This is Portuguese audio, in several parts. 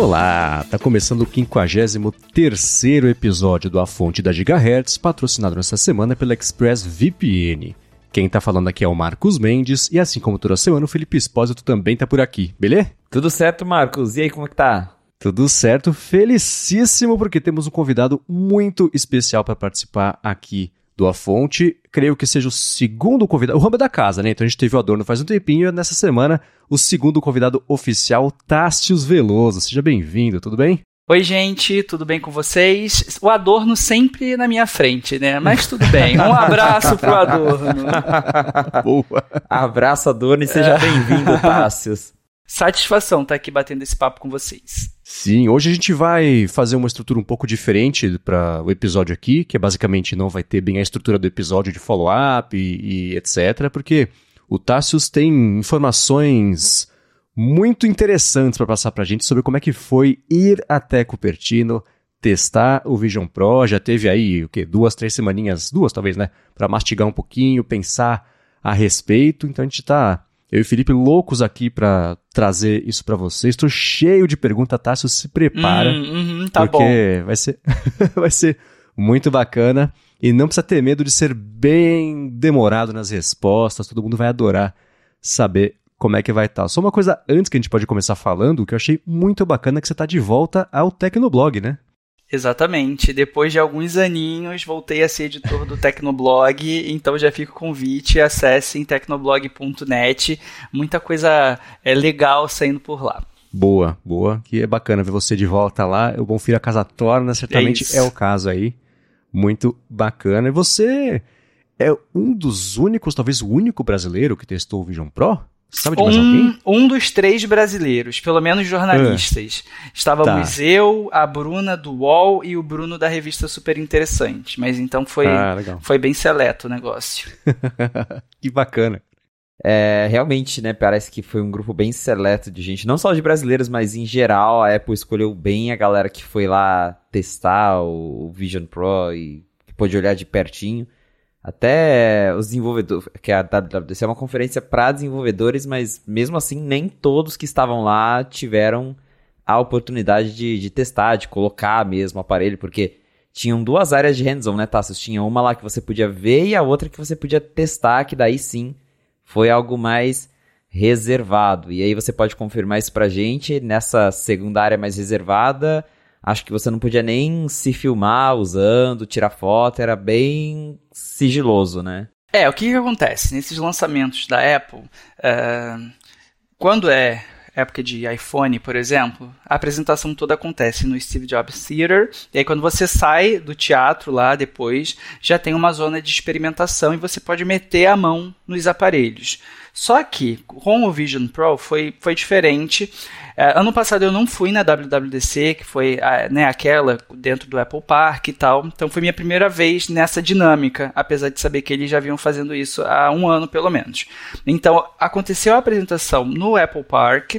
Olá, tá começando o 53 episódio do A Fonte da Gigahertz, patrocinado nessa semana pela ExpressVPN. Quem tá falando aqui é o Marcos Mendes, e assim como toda semana, o Felipe Espósito também tá por aqui, beleza? Tudo certo, Marcos. E aí, como é que tá? Tudo certo, felicíssimo porque temos um convidado muito especial para participar aqui do A Fonte. Creio que seja o segundo convidado, o Ramba da casa, né? Então a gente teve o Adorno faz um tempinho e nessa semana o segundo convidado oficial, Tássius Veloso. Seja bem-vindo, tudo bem? Oi, gente, tudo bem com vocês? O Adorno sempre na minha frente, né? Mas tudo bem. Um abraço pro Adorno. Boa. Abraço, Adorno, e seja é. bem-vindo, Tássius. Satisfação estar tá aqui batendo esse papo com vocês. Sim, hoje a gente vai fazer uma estrutura um pouco diferente para o episódio aqui, que é basicamente não vai ter bem a estrutura do episódio de follow-up e, e etc, porque o Tassius tem informações muito interessantes para passar para a gente sobre como é que foi ir até Cupertino, testar o Vision Pro. Já teve aí o que duas, três semaninhas, duas talvez, né, para mastigar um pouquinho, pensar a respeito. Então a gente está eu e o Felipe loucos aqui para trazer isso para vocês. Estou cheio de perguntas, Tássio, se prepara. Hum, hum, tá porque bom. vai ser vai ser muito bacana e não precisa ter medo de ser bem demorado nas respostas. Todo mundo vai adorar saber como é que vai estar. Só uma coisa antes que a gente pode começar falando, que eu achei muito bacana que você está de volta ao Tecnoblog, né? Exatamente. Depois de alguns aninhos, voltei a ser editor do Tecnoblog, então já fica o convite, acessem tecnoblog.net. Muita coisa é legal saindo por lá. Boa, boa. Que é bacana ver você de volta lá. O Bom Filho a Casa Torna, certamente é, é o caso aí. Muito bacana. E você é um dos únicos, talvez o único brasileiro que testou o Vision Pro? Sabe de mais um, alguém? Um dos três brasileiros, pelo menos jornalistas. É. Estávamos tá. eu, a Bruna do UOL e o Bruno da revista Super Interessante. Mas então foi, ah, foi bem seleto o negócio. que bacana. É, realmente, né, parece que foi um grupo bem seleto de gente, não só de brasileiros, mas em geral a Apple escolheu bem a galera que foi lá testar o Vision Pro e que pôde olhar de pertinho. Até os desenvolvedores, que a WWDC é uma conferência para desenvolvedores, mas mesmo assim nem todos que estavam lá tiveram a oportunidade de, de testar, de colocar mesmo o aparelho, porque tinham duas áreas de hands-on, né, Tassos? Tinha uma lá que você podia ver e a outra que você podia testar, que daí sim foi algo mais reservado. E aí você pode confirmar isso pra gente nessa segunda área mais reservada acho que você não podia nem se filmar usando, tirar foto, era bem sigiloso, né? É, o que, que acontece? Nesses lançamentos da Apple, uh, quando é época de iPhone, por exemplo, a apresentação toda acontece no Steve Jobs Theater, e aí quando você sai do teatro lá depois, já tem uma zona de experimentação e você pode meter a mão nos aparelhos. Só que com o Vision Pro foi, foi diferente. É, ano passado eu não fui na WWDC, que foi né, aquela dentro do Apple Park e tal. Então foi minha primeira vez nessa dinâmica, apesar de saber que eles já vinham fazendo isso há um ano pelo menos. Então aconteceu a apresentação no Apple Park.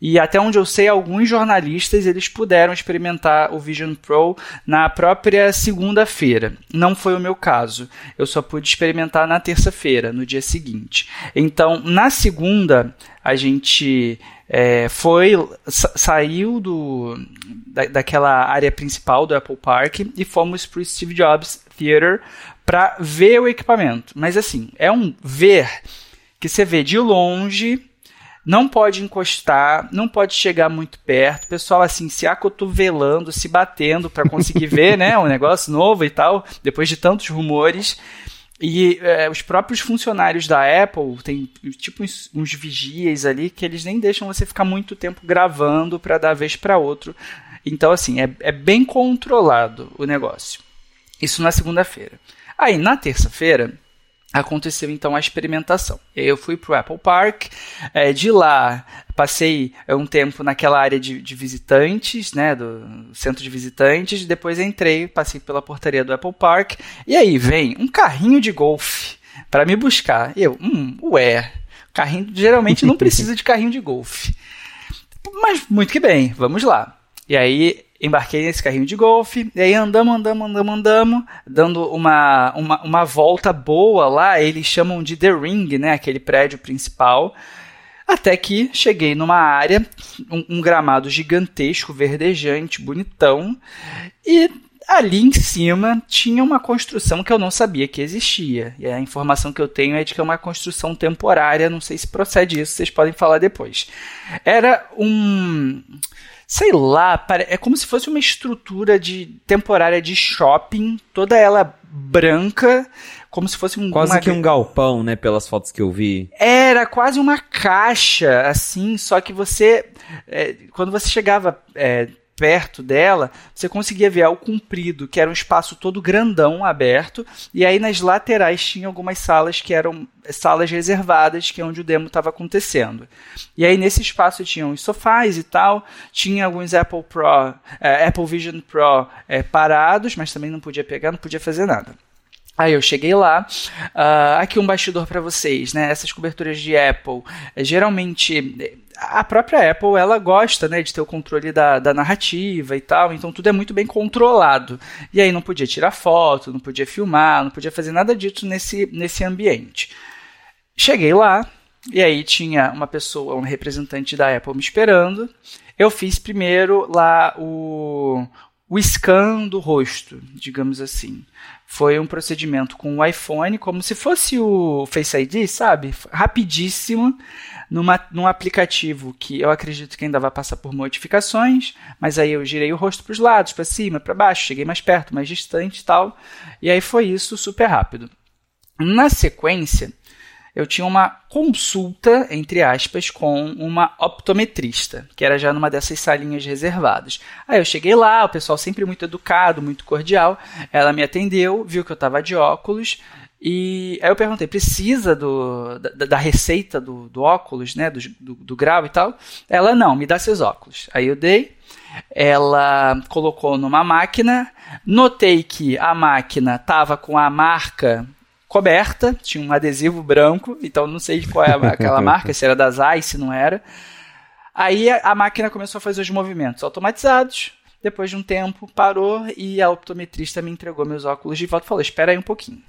E até onde eu sei, alguns jornalistas eles puderam experimentar o Vision Pro na própria segunda-feira. Não foi o meu caso. Eu só pude experimentar na terça-feira, no dia seguinte. Então, na segunda, a gente é, foi saiu do da, daquela área principal do Apple Park e fomos para o Steve Jobs Theater para ver o equipamento. Mas assim, é um ver que você vê de longe não pode encostar, não pode chegar muito perto, o pessoal assim se acotovelando, se batendo para conseguir ver, né, um negócio novo e tal, depois de tantos rumores. E é, os próprios funcionários da Apple tem tipo uns, uns, vigias ali que eles nem deixam você ficar muito tempo gravando para dar vez para outro. Então, assim, é, é bem controlado o negócio. Isso na segunda-feira. Aí, na terça-feira, aconteceu então a experimentação. Eu fui para o Apple Park, é, de lá passei é, um tempo naquela área de, de, visitantes, né, do centro de visitantes, depois entrei, passei pela portaria do Apple Park, e aí vem um carrinho de golfe para me buscar. E eu, hum, ué, carrinho geralmente não precisa de carrinho de golfe. Mas muito que bem, vamos lá. E aí embarquei nesse carrinho de golfe, e aí andamos, andamos, andamos, andamos, dando uma, uma, uma volta boa lá, eles chamam de The Ring, né, aquele prédio principal. Até que cheguei numa área, um, um gramado gigantesco, verdejante, bonitão, e ali em cima tinha uma construção que eu não sabia que existia. E a informação que eu tenho é de que é uma construção temporária, não sei se procede isso, vocês podem falar depois. Era um sei lá, é como se fosse uma estrutura de temporária de shopping, toda ela branca, como se fosse um quase uma... que um galpão, né, pelas fotos que eu vi. Era quase uma caixa, assim, só que você é, quando você chegava é, perto dela, você conseguia ver algo comprido, que era um espaço todo grandão, aberto, e aí nas laterais tinha algumas salas que eram salas reservadas, que é onde o demo estava acontecendo. E aí nesse espaço tinham os sofás e tal, tinha alguns Apple Pro, é, Apple Vision Pro é, parados, mas também não podia pegar, não podia fazer nada. Aí eu cheguei lá, uh, aqui um bastidor para vocês, né? Essas coberturas de Apple, é, geralmente a própria Apple ela gosta né, de ter o controle da, da narrativa e tal, então tudo é muito bem controlado. E aí não podia tirar foto, não podia filmar, não podia fazer nada disso nesse, nesse ambiente. Cheguei lá, e aí tinha uma pessoa, um representante da Apple me esperando. Eu fiz primeiro lá o, o scan do rosto, digamos assim. Foi um procedimento com o iPhone, como se fosse o Face ID, sabe? Rapidíssimo, numa, num aplicativo que eu acredito que ainda vai passar por modificações, mas aí eu girei o rosto para os lados, para cima, para baixo, cheguei mais perto, mais distante e tal. E aí foi isso super rápido. Na sequência, eu tinha uma consulta, entre aspas, com uma optometrista, que era já numa dessas salinhas reservadas. Aí eu cheguei lá, o pessoal sempre muito educado, muito cordial. Ela me atendeu, viu que eu estava de óculos. E aí eu perguntei, precisa do, da, da receita do, do, óculos, né, do, do, do grau e tal? Ela, não, me dá seus óculos. Aí eu dei, ela colocou numa máquina, notei que a máquina estava com a marca coberta, tinha um adesivo branco, então não sei qual é aquela marca, se era da Zai, se não era. Aí a máquina começou a fazer os movimentos automatizados. Depois de um tempo, parou e a optometrista me entregou meus óculos de volta e falou: Espera aí um pouquinho.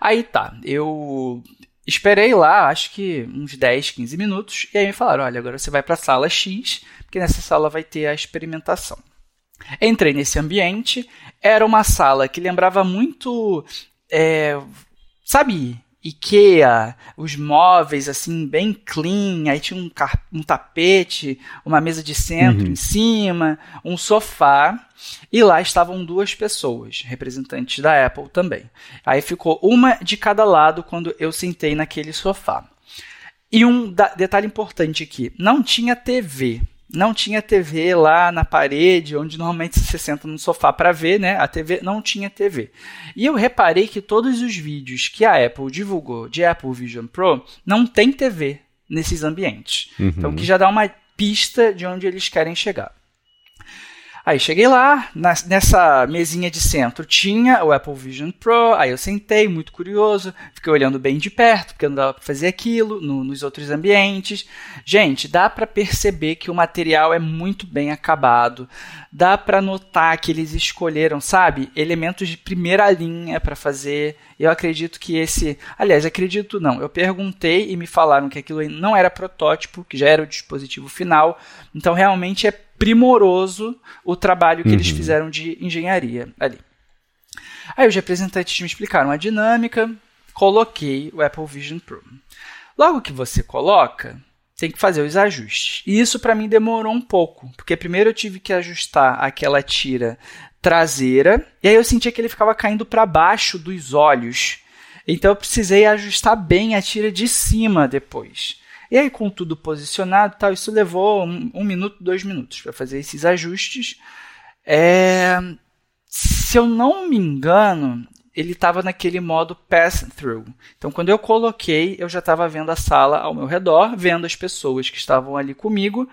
Aí tá, eu esperei lá, acho que uns 10, 15 minutos, e aí me falaram: Olha, agora você vai para a sala X, porque nessa sala vai ter a experimentação. Entrei nesse ambiente, era uma sala que lembrava muito é, sabe, IKEA, os móveis assim, bem clean, aí tinha um, um tapete, uma mesa de centro uhum. em cima, um sofá, e lá estavam duas pessoas, representantes da Apple também. Aí ficou uma de cada lado quando eu sentei naquele sofá. E um detalhe importante aqui, não tinha TV não tinha TV lá na parede, onde normalmente você senta no sofá para ver, né? A TV não tinha TV. E eu reparei que todos os vídeos que a Apple divulgou de Apple Vision Pro não tem TV nesses ambientes. Uhum. Então, que já dá uma pista de onde eles querem chegar. Aí cheguei lá, nessa mesinha de centro tinha o Apple Vision Pro, aí eu sentei, muito curioso, fiquei olhando bem de perto, porque não dava para fazer aquilo no, nos outros ambientes. Gente, dá para perceber que o material é muito bem acabado, dá para notar que eles escolheram, sabe, elementos de primeira linha para fazer. Eu acredito que esse, aliás, acredito não, eu perguntei e me falaram que aquilo não era protótipo, que já era o dispositivo final, então realmente é primoroso o trabalho que uhum. eles fizeram de engenharia ali. Aí os representantes me explicaram a dinâmica, coloquei o Apple Vision Pro. Logo que você coloca, tem que fazer os ajustes. E isso para mim demorou um pouco, porque primeiro eu tive que ajustar aquela tira traseira, e aí eu sentia que ele ficava caindo para baixo dos olhos. Então eu precisei ajustar bem a tira de cima depois. E aí, com tudo posicionado tal, isso levou um, um minuto, dois minutos para fazer esses ajustes. É, se eu não me engano, ele estava naquele modo pass-through. Então, quando eu coloquei, eu já estava vendo a sala ao meu redor, vendo as pessoas que estavam ali comigo.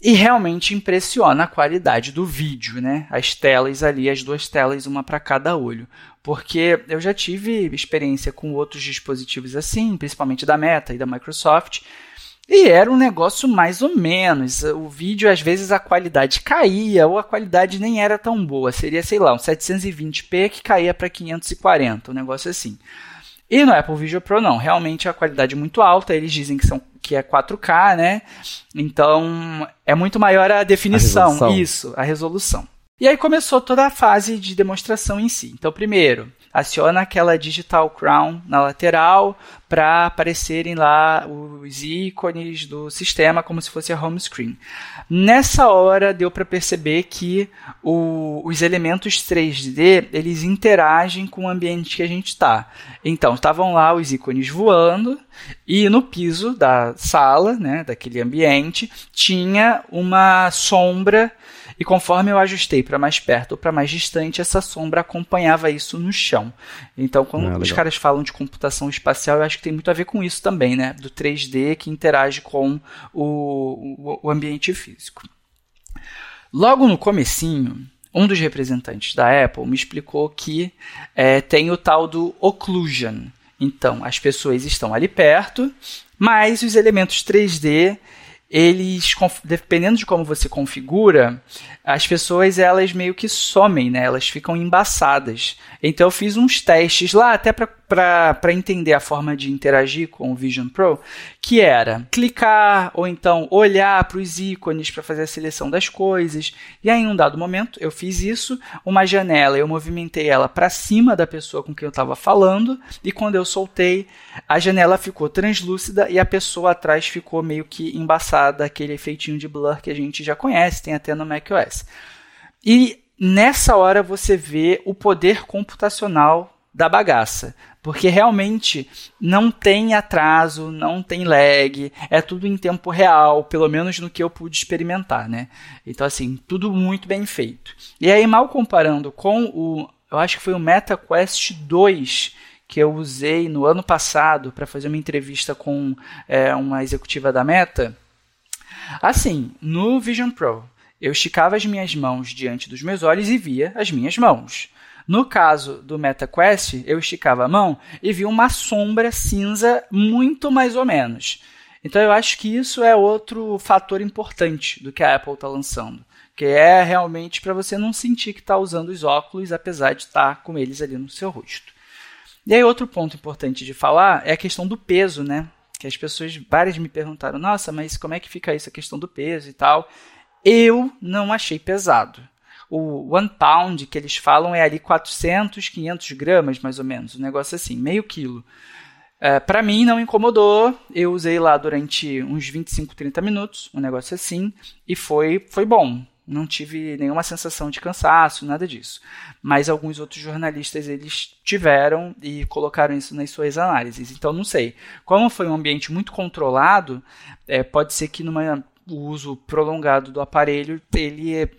E realmente impressiona a qualidade do vídeo, né? As telas ali, as duas telas, uma para cada olho. Porque eu já tive experiência com outros dispositivos assim, principalmente da Meta e da Microsoft, e era um negócio mais ou menos. O vídeo, às vezes, a qualidade caía, ou a qualidade nem era tão boa. Seria, sei lá, um 720p que caía para 540, um negócio assim. E no Apple Vision Pro não, realmente a qualidade é muito alta, eles dizem que são que é 4K, né? Então é muito maior a definição, A isso, a resolução. E aí começou toda a fase de demonstração em si. Então, primeiro, aciona aquela digital crown na lateral para aparecerem lá os ícones do sistema como se fosse a home screen. Nessa hora deu para perceber que o, os elementos 3D eles interagem com o ambiente que a gente está. Então estavam lá os ícones voando e no piso da sala, né, daquele ambiente, tinha uma sombra e conforme eu ajustei para mais perto ou para mais distante, essa sombra acompanhava isso no chão. Então, quando ah, os caras falam de computação espacial, eu acho que tem muito a ver com isso também, né? Do 3D que interage com o, o, ambiente físico. Logo no comecinho, um dos representantes da Apple me explicou que é, tem o tal do occlusion. Então, as pessoas estão ali perto, mas os elementos 3D eles, dependendo de como você configura, as pessoas elas meio que somem, né? Elas ficam embaçadas. Então eu fiz uns testes lá até para entender a forma de interagir com o Vision Pro, que era clicar ou então olhar para os ícones para fazer a seleção das coisas. E aí, em um dado momento, eu fiz isso, uma janela, eu movimentei ela para cima da pessoa com quem eu estava falando, e quando eu soltei, a janela ficou translúcida e a pessoa atrás ficou meio que embaçada, aquele efeitinho de blur que a gente já conhece, tem até no macOS. E nessa hora você vê o poder computacional da bagaça. Porque realmente não tem atraso, não tem lag, é tudo em tempo real, pelo menos no que eu pude experimentar, né? Então, assim, tudo muito bem feito. E aí, mal comparando com o. Eu acho que foi o MetaQuest 2 que eu usei no ano passado para fazer uma entrevista com é, uma executiva da Meta. Assim, no Vision Pro, eu esticava as minhas mãos diante dos meus olhos e via as minhas mãos. No caso do MetaQuest, eu esticava a mão e via uma sombra cinza muito mais ou menos. Então eu acho que isso é outro fator importante do que a Apple está lançando, que é realmente para você não sentir que está usando os óculos, apesar de estar tá com eles ali no seu rosto. E aí outro ponto importante de falar é a questão do peso, né? Que as pessoas várias me perguntaram, nossa, mas como é que fica isso a questão do peso e tal? Eu não achei pesado. O one pound que eles falam é ali 400, 500 gramas, mais ou menos, um negócio assim, meio quilo. É, para mim não incomodou, eu usei lá durante uns 25, 30 minutos, um negócio assim, e foi, foi bom. Não tive nenhuma sensação de cansaço, nada disso. Mas alguns outros jornalistas eles tiveram e colocaram isso nas suas análises. Então não sei. Como foi um ambiente muito controlado, é, pode ser que numa o uso prolongado do aparelho ele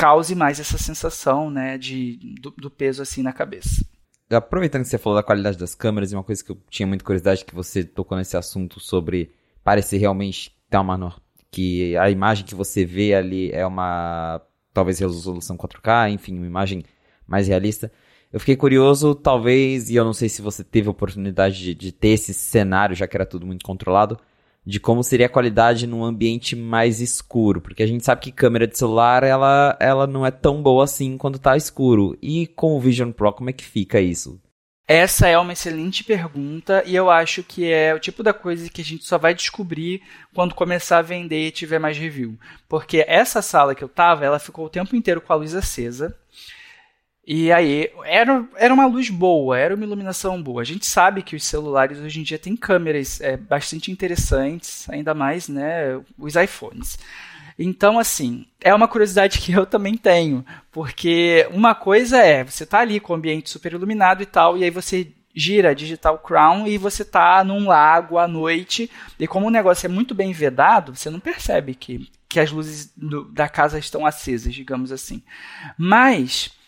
cause mais essa sensação né, de, do, do peso assim na cabeça. Aproveitando que você falou da qualidade das câmeras, e uma coisa que eu tinha muita curiosidade que você tocou nesse assunto sobre parecer realmente ter uma que a imagem que você vê ali é uma talvez resolução 4K, enfim, uma imagem mais realista. Eu fiquei curioso, talvez, e eu não sei se você teve a oportunidade de, de ter esse cenário, já que era tudo muito controlado, de como seria a qualidade num ambiente mais escuro, porque a gente sabe que câmera de celular ela, ela não é tão boa assim quando está escuro. E com o Vision Pro, como é que fica isso? Essa é uma excelente pergunta e eu acho que é o tipo da coisa que a gente só vai descobrir quando começar a vender e tiver mais review. Porque essa sala que eu tava, ela ficou o tempo inteiro com a luz acesa. E aí, era, era uma luz boa, era uma iluminação boa. A gente sabe que os celulares hoje em dia têm câmeras é, bastante interessantes, ainda mais né, os iPhones. Então, assim, é uma curiosidade que eu também tenho, porque uma coisa é, você tá ali com o ambiente super iluminado e tal, e aí você gira Digital Crown e você tá num lago à noite, e como o negócio é muito bem vedado, você não percebe que, que as luzes do, da casa estão acesas, digamos assim. Mas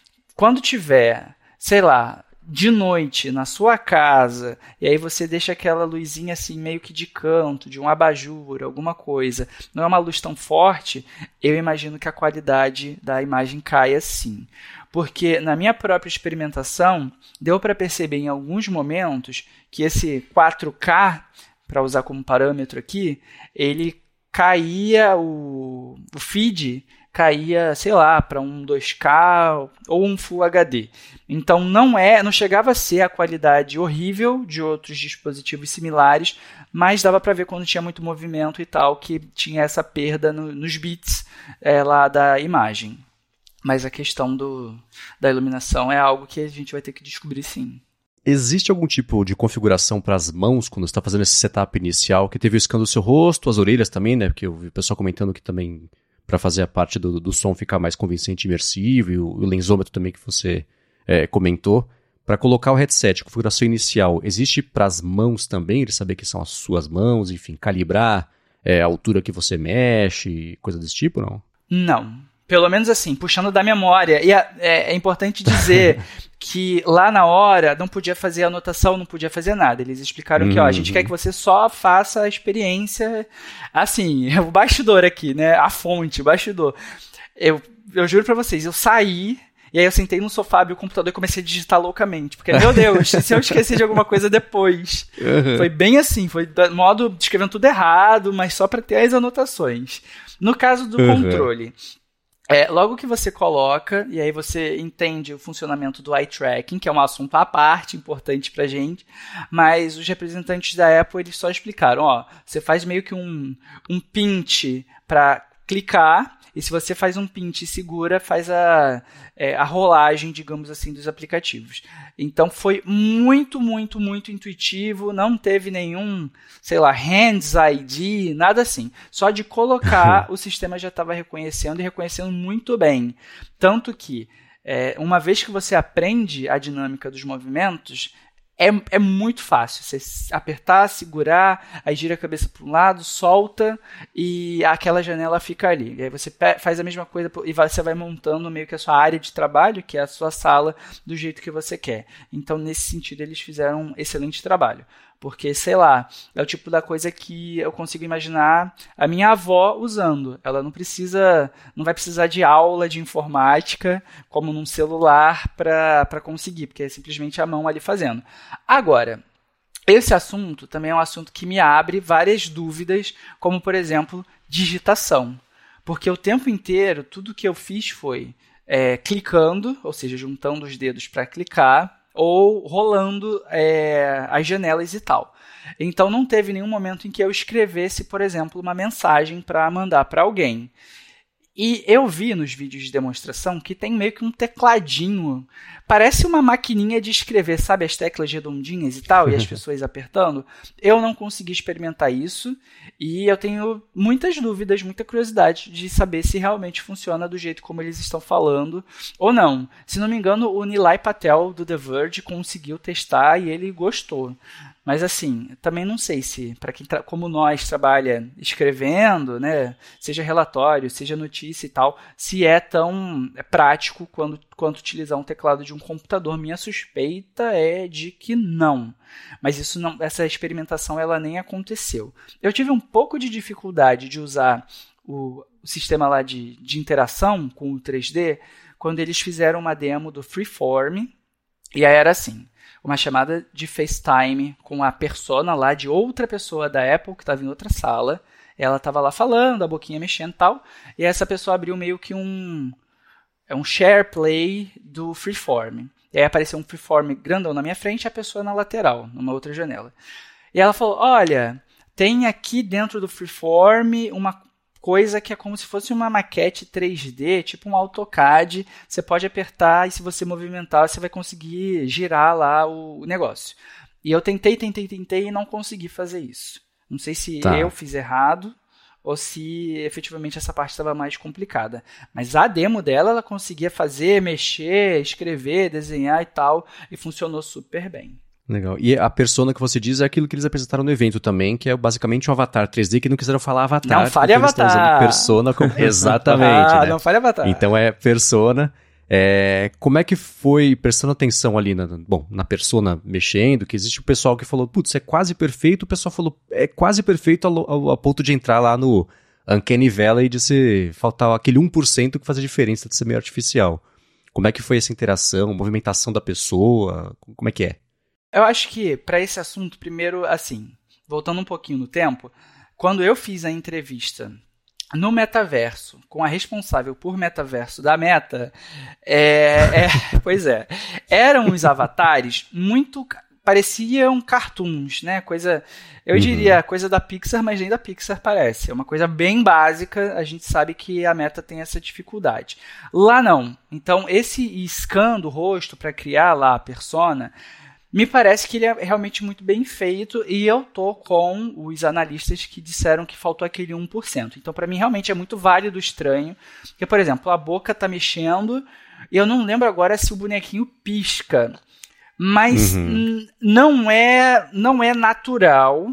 quando tiver, sei lá, de noite na sua casa, e aí você deixa aquela luzinha assim meio que de canto, de um abajur, alguma coisa, não é uma luz tão forte, eu imagino que a qualidade da imagem caia sim. Porque na minha própria experimentação, deu para perceber em alguns momentos que esse 4K, para usar como parâmetro aqui, ele caía o, o feed caía, sei lá, para um 2K ou um Full HD. Então não é, não chegava a ser a qualidade horrível de outros dispositivos similares, mas dava para ver quando tinha muito movimento e tal que tinha essa perda no, nos bits é, lá da imagem. Mas a questão do, da iluminação é algo que a gente vai ter que descobrir sim. Existe algum tipo de configuração para as mãos quando está fazendo esse setup inicial, que teve o scan do seu rosto, as orelhas também, né? Porque eu vi o pessoal comentando que também para fazer a parte do, do som ficar mais convincente e imersivo, e o, o lensômetro também que você é, comentou. Para colocar o headset, configuração inicial, existe para as mãos também, ele saber que são as suas mãos, enfim, calibrar é, a altura que você mexe, coisa desse tipo, não? Não, pelo menos assim, puxando da memória. E é, é, é importante dizer que lá na hora não podia fazer anotação, não podia fazer nada. Eles explicaram uhum. que, ó, a gente uhum. quer que você só faça a experiência assim, o bastidor aqui, né? A fonte, o bastidor. Eu, eu juro pra vocês, eu saí. E aí eu sentei no sofá, abri o computador e comecei a digitar loucamente. Porque, meu Deus, se eu esquecer de alguma coisa depois. Uhum. Foi bem assim, foi modo escrevendo tudo errado, mas só para ter as anotações. No caso do uhum. controle, é, logo que você coloca, e aí você entende o funcionamento do eye tracking, que é um assunto à parte, importante pra gente, mas os representantes da Apple eles só explicaram, ó, você faz meio que um, um pint para clicar, e se você faz um pint e segura, faz a, é, a rolagem, digamos assim, dos aplicativos. Então foi muito, muito, muito intuitivo, não teve nenhum, sei lá, Hands ID, nada assim. Só de colocar, o sistema já estava reconhecendo e reconhecendo muito bem. Tanto que, é, uma vez que você aprende a dinâmica dos movimentos, é, é muito fácil. Você apertar, segurar, aí gira a cabeça para um lado, solta e aquela janela fica ali. E aí você faz a mesma coisa e você vai montando meio que a sua área de trabalho, que é a sua sala, do jeito que você quer. Então, nesse sentido, eles fizeram um excelente trabalho. Porque, sei lá, é o tipo da coisa que eu consigo imaginar a minha avó usando. Ela não precisa, não vai precisar de aula de informática, como num celular, para conseguir, porque é simplesmente a mão ali fazendo. Agora, esse assunto também é um assunto que me abre várias dúvidas, como, por exemplo, digitação. Porque o tempo inteiro, tudo que eu fiz foi é, clicando, ou seja, juntando os dedos para clicar, ou rolando é, as janelas e tal. Então não teve nenhum momento em que eu escrevesse, por exemplo, uma mensagem para mandar para alguém. E eu vi nos vídeos de demonstração que tem meio que um tecladinho. Parece uma maquininha de escrever, sabe? As teclas redondinhas e tal, e as pessoas apertando. Eu não consegui experimentar isso. E eu tenho muitas dúvidas, muita curiosidade de saber se realmente funciona do jeito como eles estão falando ou não. Se não me engano, o Nilay Patel do The Verge conseguiu testar e ele gostou. Mas assim, também não sei se, para quem como nós trabalha escrevendo, né, seja relatório, seja notícia e tal, se é tão prático quando, quanto utilizar um teclado de um computador. Minha suspeita é de que não. Mas isso não, essa experimentação ela nem aconteceu. Eu tive um pouco de dificuldade de usar o, o sistema lá de, de interação com o 3D quando eles fizeram uma demo do Freeform. E aí era assim uma chamada de FaceTime com a persona lá de outra pessoa da Apple que estava em outra sala. Ela estava lá falando, a boquinha mexendo e tal. E essa pessoa abriu meio que um é um share play do Freeform. E aí apareceu um Freeform grandão na minha frente e a pessoa na lateral, numa outra janela. E ela falou: "Olha, tem aqui dentro do Freeform uma coisa que é como se fosse uma maquete 3D, tipo um AutoCAD. Você pode apertar e se você movimentar, você vai conseguir girar lá o negócio. E eu tentei, tentei, tentei e não consegui fazer isso. Não sei se tá. eu fiz errado ou se efetivamente essa parte estava mais complicada. Mas a demo dela, ela conseguia fazer, mexer, escrever, desenhar e tal, e funcionou super bem. Legal. E a persona que você diz é aquilo que eles apresentaram no evento também, que é basicamente um avatar 3D que não quiseram falar avatar. Não fale avatar. Eles usando persona como... Exatamente. ah, né? não fale avatar. Então é persona. É, como é que foi prestando atenção ali na, bom, na persona mexendo, que existe o pessoal que falou, putz, é quase perfeito, o pessoal falou, é quase perfeito ao, ao, ao ponto de entrar lá no Uncanny Valley de se faltar aquele 1% que faz a diferença de ser meio artificial. Como é que foi essa interação, movimentação da pessoa, como é que é? Eu acho que para esse assunto, primeiro, assim, voltando um pouquinho no tempo, quando eu fiz a entrevista no metaverso, com a responsável por metaverso da Meta, é, é, pois é, eram os avatares muito pareciam cartoons, né? Coisa, eu uhum. diria coisa da Pixar, mas nem da Pixar parece. É uma coisa bem básica. A gente sabe que a Meta tem essa dificuldade. Lá não. Então esse scan do rosto para criar lá a persona me parece que ele é realmente muito bem feito e eu tô com os analistas que disseram que faltou aquele 1%. Então, para mim, realmente é muito válido estranho. Porque, por exemplo, a boca tá mexendo e eu não lembro agora se o bonequinho pisca. Mas uhum. não é não é natural,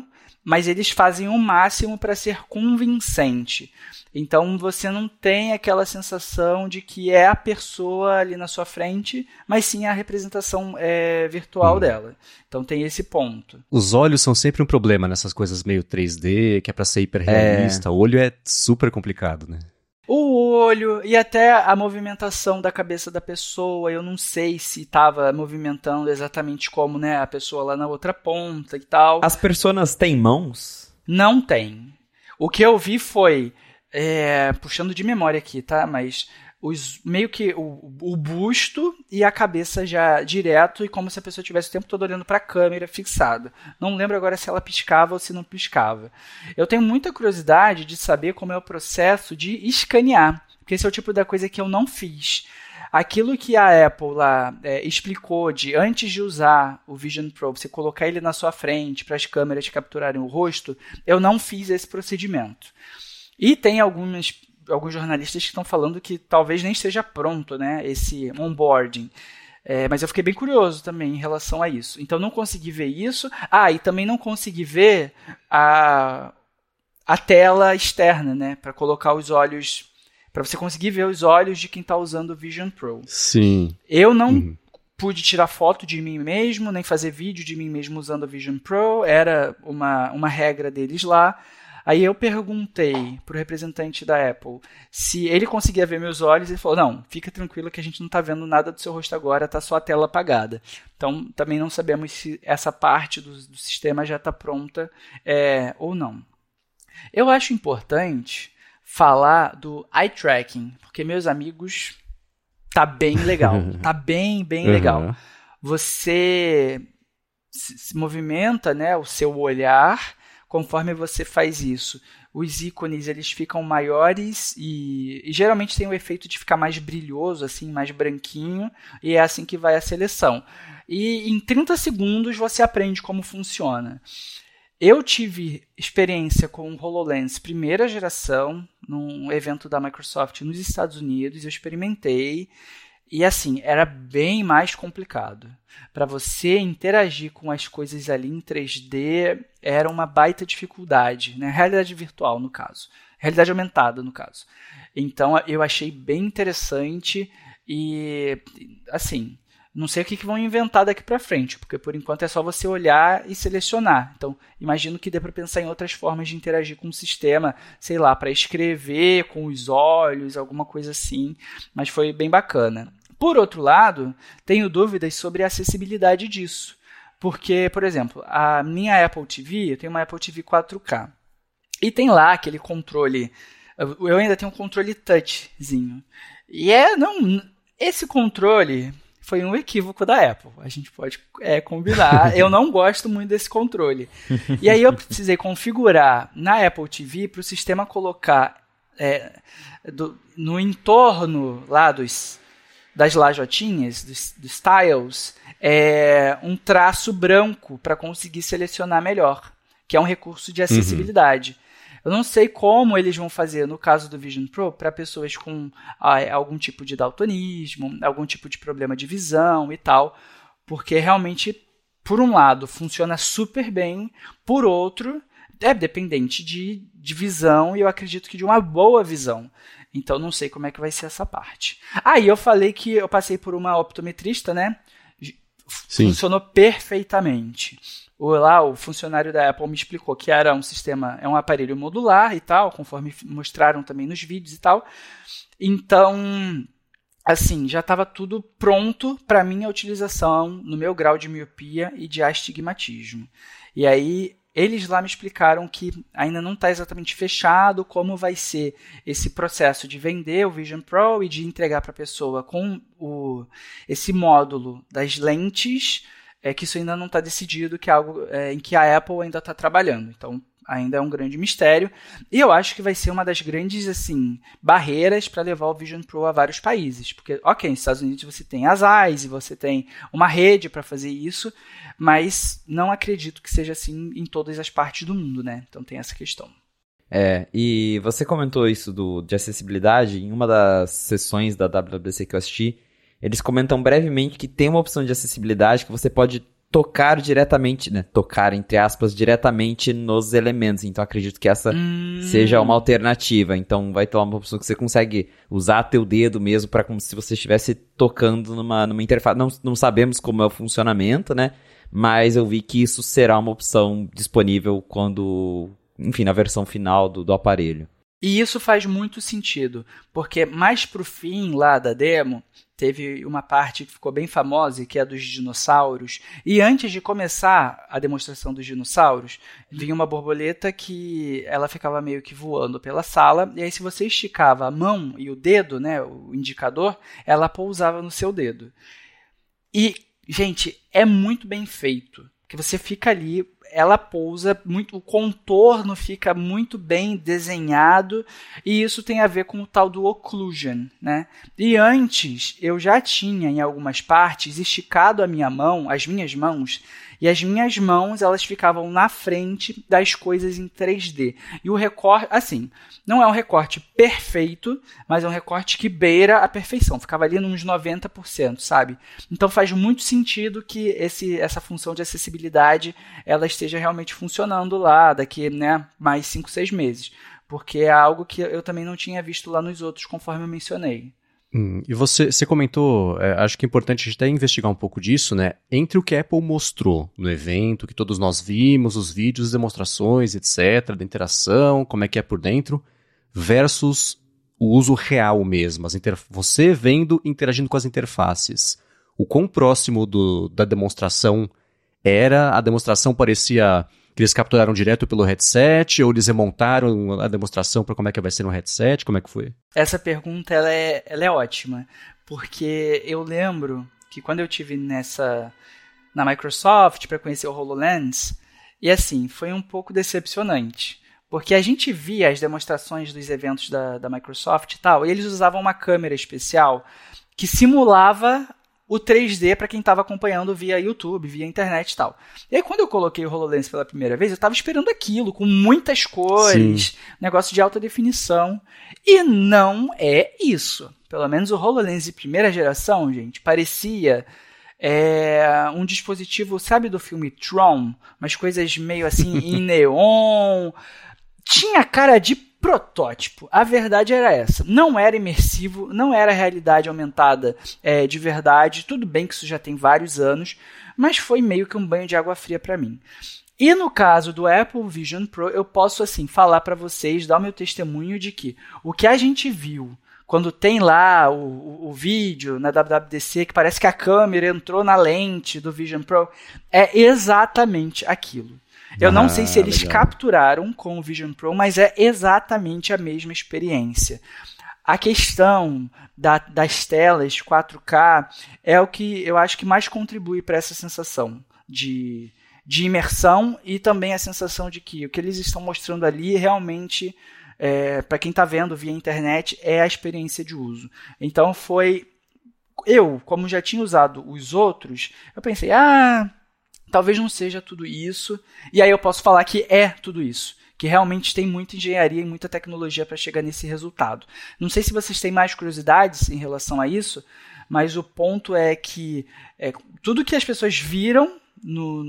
mas eles fazem o máximo para ser convincente. Então você não tem aquela sensação de que é a pessoa ali na sua frente, mas sim a representação é, virtual hum. dela. Então tem esse ponto. Os olhos são sempre um problema nessas coisas meio 3D, que é para ser hiperrealista. É... O olho é super complicado, né? O olho e até a movimentação da cabeça da pessoa. Eu não sei se estava movimentando exatamente como né, a pessoa lá na outra ponta e tal. As pessoas têm mãos? Não tem. O que eu vi foi é, puxando de memória aqui, tá? Mas os meio que o, o, busto e a cabeça já direto e como se a pessoa tivesse o tempo todo olhando para a câmera fixada. Não lembro agora se ela piscava ou se não piscava. Eu tenho muita curiosidade de saber como é o processo de escanear, porque esse é o tipo da coisa que eu não fiz. Aquilo que a Apple lá é, explicou de antes de usar o Vision Pro, você colocar ele na sua frente para as câmeras capturarem o rosto, eu não fiz esse procedimento. E tem algumas, alguns jornalistas que estão falando que talvez nem esteja pronto né, esse onboarding. É, mas eu fiquei bem curioso também em relação a isso. Então não consegui ver isso. Ah, e também não consegui ver a, a tela externa, né? Para colocar os olhos. Para você conseguir ver os olhos de quem está usando o Vision Pro. Sim. Eu não uhum. pude tirar foto de mim mesmo, nem fazer vídeo de mim mesmo usando o Vision Pro. Era uma, uma regra deles lá. Aí eu perguntei pro representante da Apple se ele conseguia ver meus olhos e ele falou: "Não, fica tranquilo que a gente não está vendo nada do seu rosto agora, tá só a tela apagada". Então também não sabemos se essa parte do, do sistema já está pronta é, ou não. Eu acho importante falar do eye tracking, porque meus amigos tá bem legal, tá bem bem uhum. legal. Você se movimenta, né, o seu olhar conforme você faz isso. Os ícones eles ficam maiores e, e, geralmente tem o efeito de ficar mais brilhoso, assim, mais branquinho, e é assim que vai a seleção. E em 30 segundos você aprende como funciona. Eu tive experiência com o HoloLens primeira geração, num evento da Microsoft nos Estados Unidos, eu experimentei e assim, era bem mais complicado. Para você interagir com as coisas ali em 3D era uma baita dificuldade, né? Realidade virtual, no caso. Realidade aumentada, no caso. Então eu achei bem interessante e assim, não sei o que, que vão inventar daqui para frente, porque por enquanto é só você olhar e selecionar. Então, imagino que dê para pensar em outras formas de interagir com o sistema, sei lá, para escrever com os olhos, alguma coisa assim. Mas foi bem bacana. Por outro lado, tenho dúvidas sobre a acessibilidade disso. Porque, por exemplo, a minha Apple TV, eu tenho uma Apple TV 4K. E tem lá aquele controle. Eu ainda tenho um controle touchzinho. E é, não. Esse controle foi um equívoco da Apple. A gente pode é, combinar. eu não gosto muito desse controle. E aí eu precisei configurar na Apple TV para o sistema colocar é, do, no entorno lá dos das lajotinhas, dos, dos tiles, é um traço branco para conseguir selecionar melhor, que é um recurso de acessibilidade. Uhum. Eu não sei como eles vão fazer no caso do Vision Pro para pessoas com ah, algum tipo de daltonismo, algum tipo de problema de visão e tal, porque realmente, por um lado, funciona super bem, por outro, é dependente de, de visão e eu acredito que de uma boa visão. Então não sei como é que vai ser essa parte. Aí ah, eu falei que eu passei por uma optometrista, né? Sim. Funcionou perfeitamente. O, lá, o funcionário da Apple me explicou que era um sistema, é um aparelho modular e tal, conforme mostraram também nos vídeos e tal. Então, assim, já estava tudo pronto para minha utilização no meu grau de miopia e de astigmatismo. E aí eles lá me explicaram que ainda não está exatamente fechado como vai ser esse processo de vender o Vision Pro e de entregar para a pessoa com o, esse módulo das lentes, é que isso ainda não está decidido, que é algo é, em que a Apple ainda está trabalhando. Então, ainda é um grande mistério. E eu acho que vai ser uma das grandes assim barreiras para levar o Vision Pro a vários países. Porque, ok, nos Estados Unidos você tem as eyes, você tem uma rede para fazer isso, mas não acredito que seja assim em todas as partes do mundo, né? Então tem essa questão. É, e você comentou isso do, de acessibilidade em uma das sessões da WWDC que eu assisti. Eles comentam brevemente que tem uma opção de acessibilidade que você pode tocar diretamente, né? Tocar, entre aspas, diretamente nos elementos. Então acredito que essa hum. seja uma alternativa. Então vai ter uma opção que você consegue usar teu dedo mesmo para como se você estivesse tocando numa, numa interface. Não, não sabemos como é o funcionamento, né? Mas eu vi que isso será uma opção disponível quando, enfim, na versão final do, do aparelho. E isso faz muito sentido, porque mais pro fim lá da demo, teve uma parte que ficou bem famosa, que é a dos dinossauros. E antes de começar a demonstração dos dinossauros, vinha uma borboleta que ela ficava meio que voando pela sala, e aí se você esticava a mão e o dedo, né, o indicador, ela pousava no seu dedo. E, gente, é muito bem feito, que você fica ali ela pousa muito, o contorno fica muito bem desenhado e isso tem a ver com o tal do occlusion, né? E antes eu já tinha em algumas partes esticado a minha mão, as minhas mãos, e as minhas mãos, elas ficavam na frente das coisas em 3D. E o recorte, assim, não é um recorte perfeito, mas é um recorte que beira a perfeição. Ficava ali nos 90%, sabe? Então faz muito sentido que esse, essa função de acessibilidade ela esteja realmente funcionando lá daqui, né, mais 5, 6 meses. Porque é algo que eu também não tinha visto lá nos outros, conforme eu mencionei. Hum, e você, você comentou, é, acho que é importante a gente até investigar um pouco disso, né? Entre o que a Apple mostrou no evento, que todos nós vimos, os vídeos, demonstrações, etc., da interação, como é que é por dentro, versus o uso real mesmo, você vendo interagindo com as interfaces. O quão próximo do, da demonstração era, a demonstração parecia que eles capturaram direto pelo headset ou eles remontaram a demonstração para como é que vai ser no headset? Como é que foi? Essa pergunta ela é, ela é ótima, porque eu lembro que quando eu tive nessa na Microsoft para conhecer o HoloLens, e assim, foi um pouco decepcionante. Porque a gente via as demonstrações dos eventos da, da Microsoft e tal, e eles usavam uma câmera especial que simulava o 3D para quem estava acompanhando via YouTube, via internet e tal. E aí, quando eu coloquei o HoloLens pela primeira vez, eu estava esperando aquilo, com muitas cores, Sim. negócio de alta definição. E não é isso. Pelo menos o HoloLens de primeira geração, gente, parecia é, um dispositivo, sabe do filme Tron? Umas coisas meio assim em neon. Tinha cara de protótipo. A verdade era essa. Não era imersivo, não era realidade aumentada é, de verdade. Tudo bem que isso já tem vários anos, mas foi meio que um banho de água fria para mim. E no caso do Apple Vision Pro, eu posso assim falar para vocês, dar o meu testemunho de que o que a gente viu quando tem lá o, o, o, vídeo na WWDC que parece que a câmera entrou na lente do Vision Pro, é exatamente aquilo. Eu ah, não sei se eles legal. capturaram com o Vision Pro, mas é exatamente a mesma experiência. A questão da, das telas 4K é o que eu acho que mais contribui para essa sensação de, de imersão e também a sensação de que o que eles estão mostrando ali realmente, é, para quem está vendo via internet, é a experiência de uso. Então foi. Eu, como já tinha usado os outros, eu pensei, ah, talvez não seja tudo isso, e aí eu posso falar que é tudo isso. Que realmente tem muita engenharia e muita tecnologia para chegar nesse resultado. Não sei se vocês têm mais curiosidades em relação a isso, mas o ponto é que é, tudo que as pessoas viram no,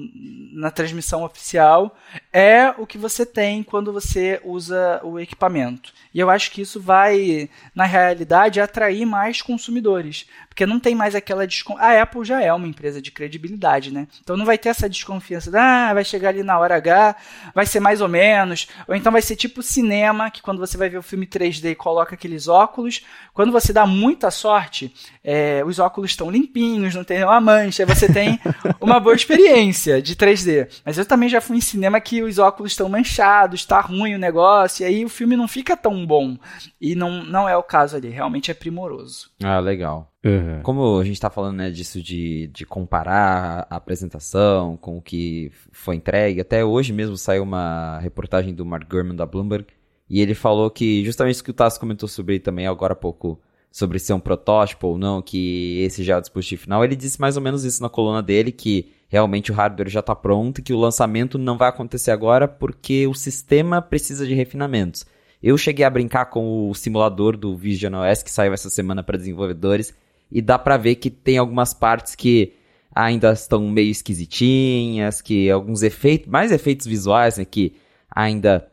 na transmissão oficial é o que você tem quando você usa o equipamento. E eu acho que isso vai, na realidade, atrair mais consumidores. Porque não tem mais aquela desconfiança. A Apple já é uma empresa de credibilidade, né? Então não vai ter essa desconfiança. De, ah, vai chegar ali na hora H, vai ser mais ou menos. Ou então vai ser tipo cinema, que quando você vai ver o filme 3D e coloca aqueles óculos, quando você dá muita sorte, é, os óculos estão limpinhos, não tem nenhuma mancha, você tem uma boa experiência de 3D. Mas eu também já fui em cinema que os óculos estão manchados, está ruim o negócio, e aí o filme não fica tão bom. E não, não é o caso ali, realmente é primoroso. Ah, legal. Uhum. Como a gente está falando né, disso de, de comparar a apresentação com o que foi entregue, até hoje mesmo saiu uma reportagem do Mark Gurman da Bloomberg, e ele falou que justamente isso que o Tassi comentou sobre também agora há pouco, sobre ser um protótipo ou não, que esse já é o dispositivo final, ele disse mais ou menos isso na coluna dele, que realmente o hardware já está pronto e que o lançamento não vai acontecer agora porque o sistema precisa de refinamentos. Eu cheguei a brincar com o simulador do Vision OS que saiu essa semana para desenvolvedores e dá para ver que tem algumas partes que ainda estão meio esquisitinhas, que alguns efeitos, mais efeitos visuais, né, que ainda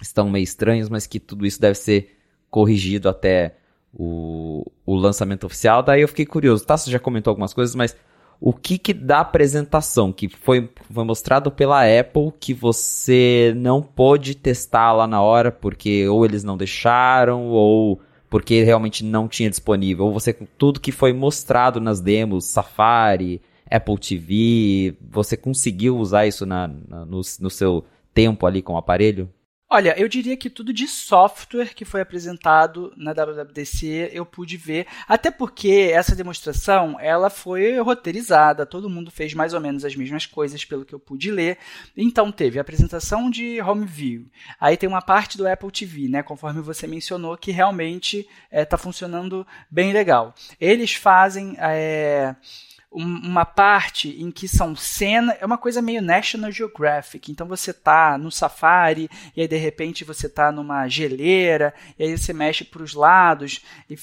estão meio estranhos, mas que tudo isso deve ser corrigido até o, o lançamento oficial. Daí eu fiquei curioso. Tá, você já comentou algumas coisas, mas o que que da apresentação que foi, foi mostrado pela Apple que você não pôde testar lá na hora porque ou eles não deixaram ou porque realmente não tinha disponível, ou você tudo que foi mostrado nas demos, Safari, Apple TV, você conseguiu usar isso na, na no, no seu tempo ali com o aparelho? Olha, eu diria que tudo de software que foi apresentado na WWDC eu pude ver, até porque essa demonstração ela foi roteirizada, todo mundo fez mais ou menos as mesmas coisas pelo que eu pude ler. Então teve a apresentação de Home View, aí tem uma parte do Apple TV, né, conforme você mencionou, que realmente está eh, é, funcionando bem legal. Eles fazem é, uma parte em que são cenas, é uma coisa meio National Geographic. Então você tá no safari e aí de repente você tá numa geleira e aí você mexe para os lados.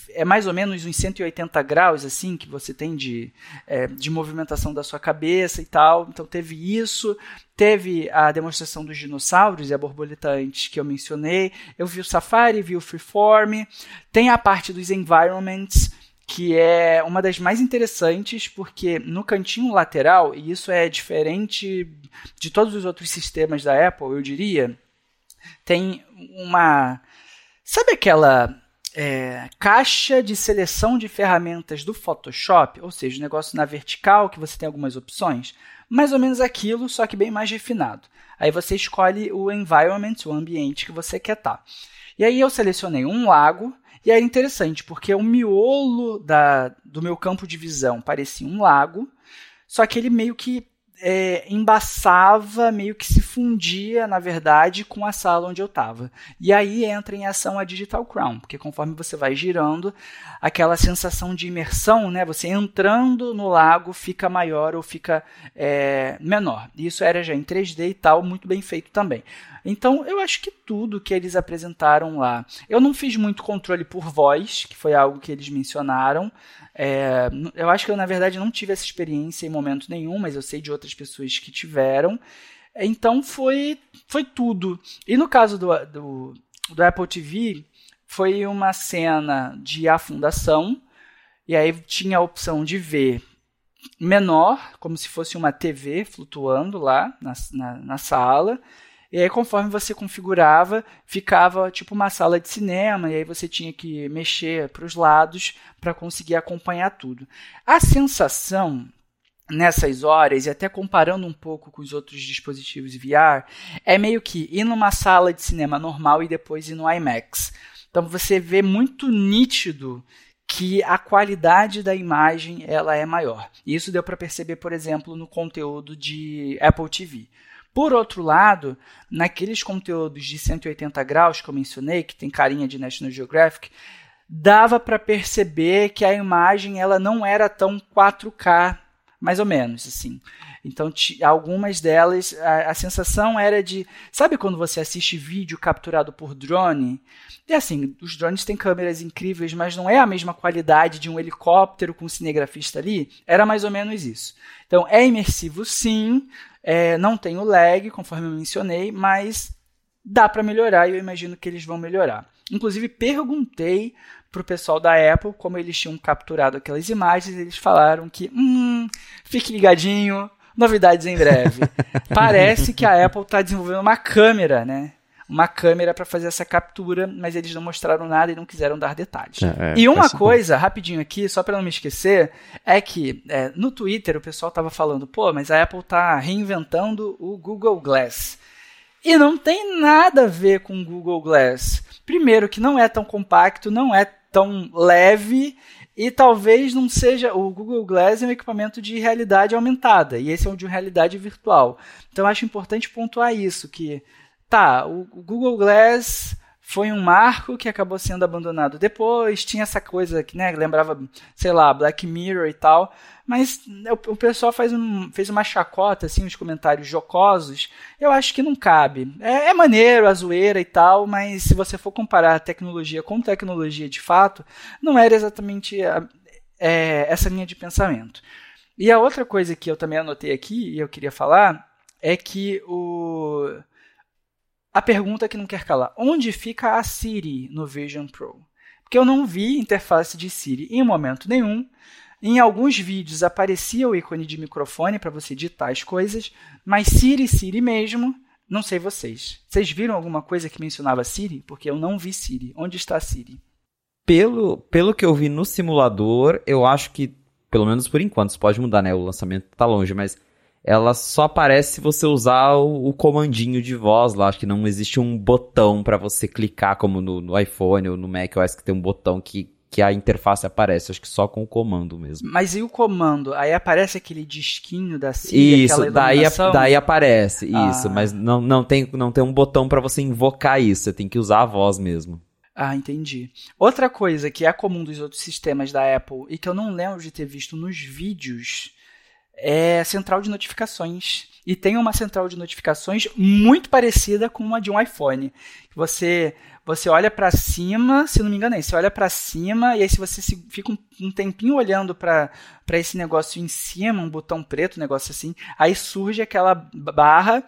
é mais ou menos uns 180 graus assim que você tem de, é, de movimentação da sua cabeça e tal. Então teve isso. Teve a demonstração dos dinossauros e a borboleta antes que eu mencionei. Eu vi o Safari, vi o Freeform. Tem a parte dos environments que é uma das mais interessantes, porque no cantinho lateral, e isso é diferente de todos os outros sistemas da Apple, eu diria, tem uma. Sabe aquela é, caixa de seleção de ferramentas do Photoshop? Ou seja, o negócio na vertical, que você tem algumas opções? Mais ou menos aquilo, só que bem mais refinado. Aí você escolhe o environment, o ambiente que você quer estar. Tá. E aí eu selecionei um lago, e era interessante, porque o miolo da, do meu campo de visão parecia um lago, só que ele meio que é, embaçava, meio que se fundia, na verdade, com a sala onde eu estava. E aí entra em ação a Digital Crown, porque conforme você vai girando, aquela sensação de imersão, né, você entrando no lago fica maior ou fica é, menor. Isso era já em 3D e tal, muito bem feito também. Então, eu acho que tudo que eles apresentaram lá. Eu não fiz muito controle por voz, que foi algo que eles mencionaram. É, eu acho que eu, na verdade, não tive essa experiência em momento nenhum, mas eu sei de outras pessoas que tiveram. Então foi, foi tudo. E no caso do, do, do Apple TV, foi uma cena de afundação, e aí tinha a opção de ver menor, como se fosse uma TV flutuando lá na, na, na sala. E aí, conforme você configurava, ficava tipo uma sala de cinema, e aí você tinha que mexer para os lados para conseguir acompanhar tudo. A sensação nessas horas, e até comparando um pouco com os outros dispositivos VR, é meio que ir numa sala de cinema normal e depois ir no IMAX. Então você vê muito nítido que a qualidade da imagem ela é maior. Isso deu para perceber, por exemplo, no conteúdo de Apple TV. Por outro lado, naqueles conteúdos de 180 graus que eu mencionei, que tem carinha de National Geographic, dava para perceber que a imagem ela não era tão 4K, mais ou menos assim. Então, algumas delas, a, a, sensação era de. Sabe quando você assiste vídeo capturado por drone? E assim, os drones têm câmeras incríveis, mas não é a mesma qualidade de um helicóptero com um cinegrafista ali? Era mais ou menos isso. Então, é imersivo sim, é, não tem o lag, conforme eu mencionei, mas dá para melhorar e eu imagino que eles vão melhorar. Inclusive, perguntei para o pessoal da Apple como eles tinham capturado aquelas imagens. Eles falaram que, hum, fique ligadinho, novidades em breve. Parece que a Apple está desenvolvendo uma câmera, né? Uma câmera para fazer essa captura, mas eles não mostraram nada e não quiseram dar detalhes. É, é, e uma coisa, bom. rapidinho aqui, só para não me esquecer, é que é, no Twitter o pessoal tava falando, pô, mas a Apple tá reinventando o Google Glass. E não tem nada a ver com o Google Glass. Primeiro, que não é tão compacto, não é tão leve e talvez não seja. O Google Glass é um equipamento de realidade aumentada, e esse é um de realidade virtual. Então acho importante pontuar isso: que tá, o Google Glass foi um marco que acabou sendo abandonado depois. Tinha essa coisa que né, lembrava, sei lá, Black Mirror e tal. Mas o, o pessoal faz um, fez uma chacota, assim, uns comentários jocosos. Eu acho que não cabe. É, é maneiro, a zoeira e tal, mas se você for comparar tecnologia com tecnologia de fato, não era exatamente a, é, essa linha de pensamento. E a outra coisa que eu também anotei aqui e eu queria falar é que o a pergunta que não quer calar: onde fica a Siri no Vision Pro? Porque eu não vi interface de Siri em momento nenhum. Em alguns vídeos aparecia o ícone de microfone para você digitar as coisas, mas Siri, Siri mesmo, não sei vocês. Vocês viram alguma coisa que mencionava Siri? Porque eu não vi Siri. Onde está Siri? Pelo, pelo que eu vi no simulador, eu acho que, pelo menos por enquanto, isso pode mudar, né? O lançamento está longe, mas ela só aparece se você usar o, o, comandinho de voz lá. Acho que não existe um botão para você clicar, como no, no, iPhone ou no Mac OS, que tem um botão que, que a interface aparece. Acho que só com o comando mesmo. Mas e o comando? Aí aparece aquele disquinho da Siri, Isso, daí, daí aparece. Ah. Isso, mas não, não, tem, não tem um botão para você invocar isso. Você tem que usar a voz mesmo. Ah, entendi. Outra coisa que é comum dos outros sistemas da Apple e que eu não lembro de ter visto nos vídeos é central de notificações. E tem uma central de notificações muito parecida com uma de um iPhone. Você você olha para cima, se não me engano, é você olha para cima e aí se você fica um, um tempinho olhando para esse negócio em cima, um botão preto, um negócio assim, aí surge aquela barra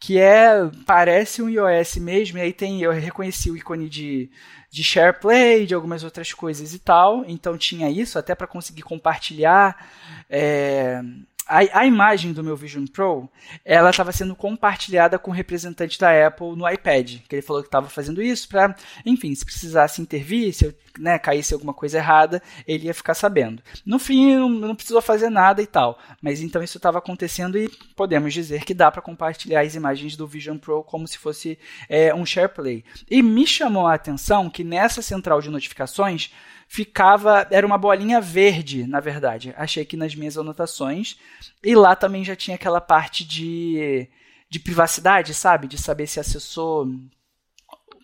que é parece um iOS mesmo, e aí tem eu reconheci o ícone de de SharePlay, de algumas outras coisas e tal, então tinha isso até para conseguir compartilhar é, a, a, imagem do meu Vision Pro, ela estava sendo compartilhada com o representante da Apple no iPad, que ele falou que estava fazendo isso para, enfim, se precisasse intervir, se eu, né, caísse alguma coisa errada, ele ia ficar sabendo. No fim, não, não precisou fazer nada e tal, mas então isso estava acontecendo e podemos dizer que dá para compartilhar as imagens do Vision Pro como se fosse é, um SharePlay. E me chamou a atenção que nessa central de notificações ficava. Era uma bolinha verde, na verdade. Achei aqui nas minhas anotações. E lá também já tinha aquela parte de, de privacidade, sabe? De saber se acessou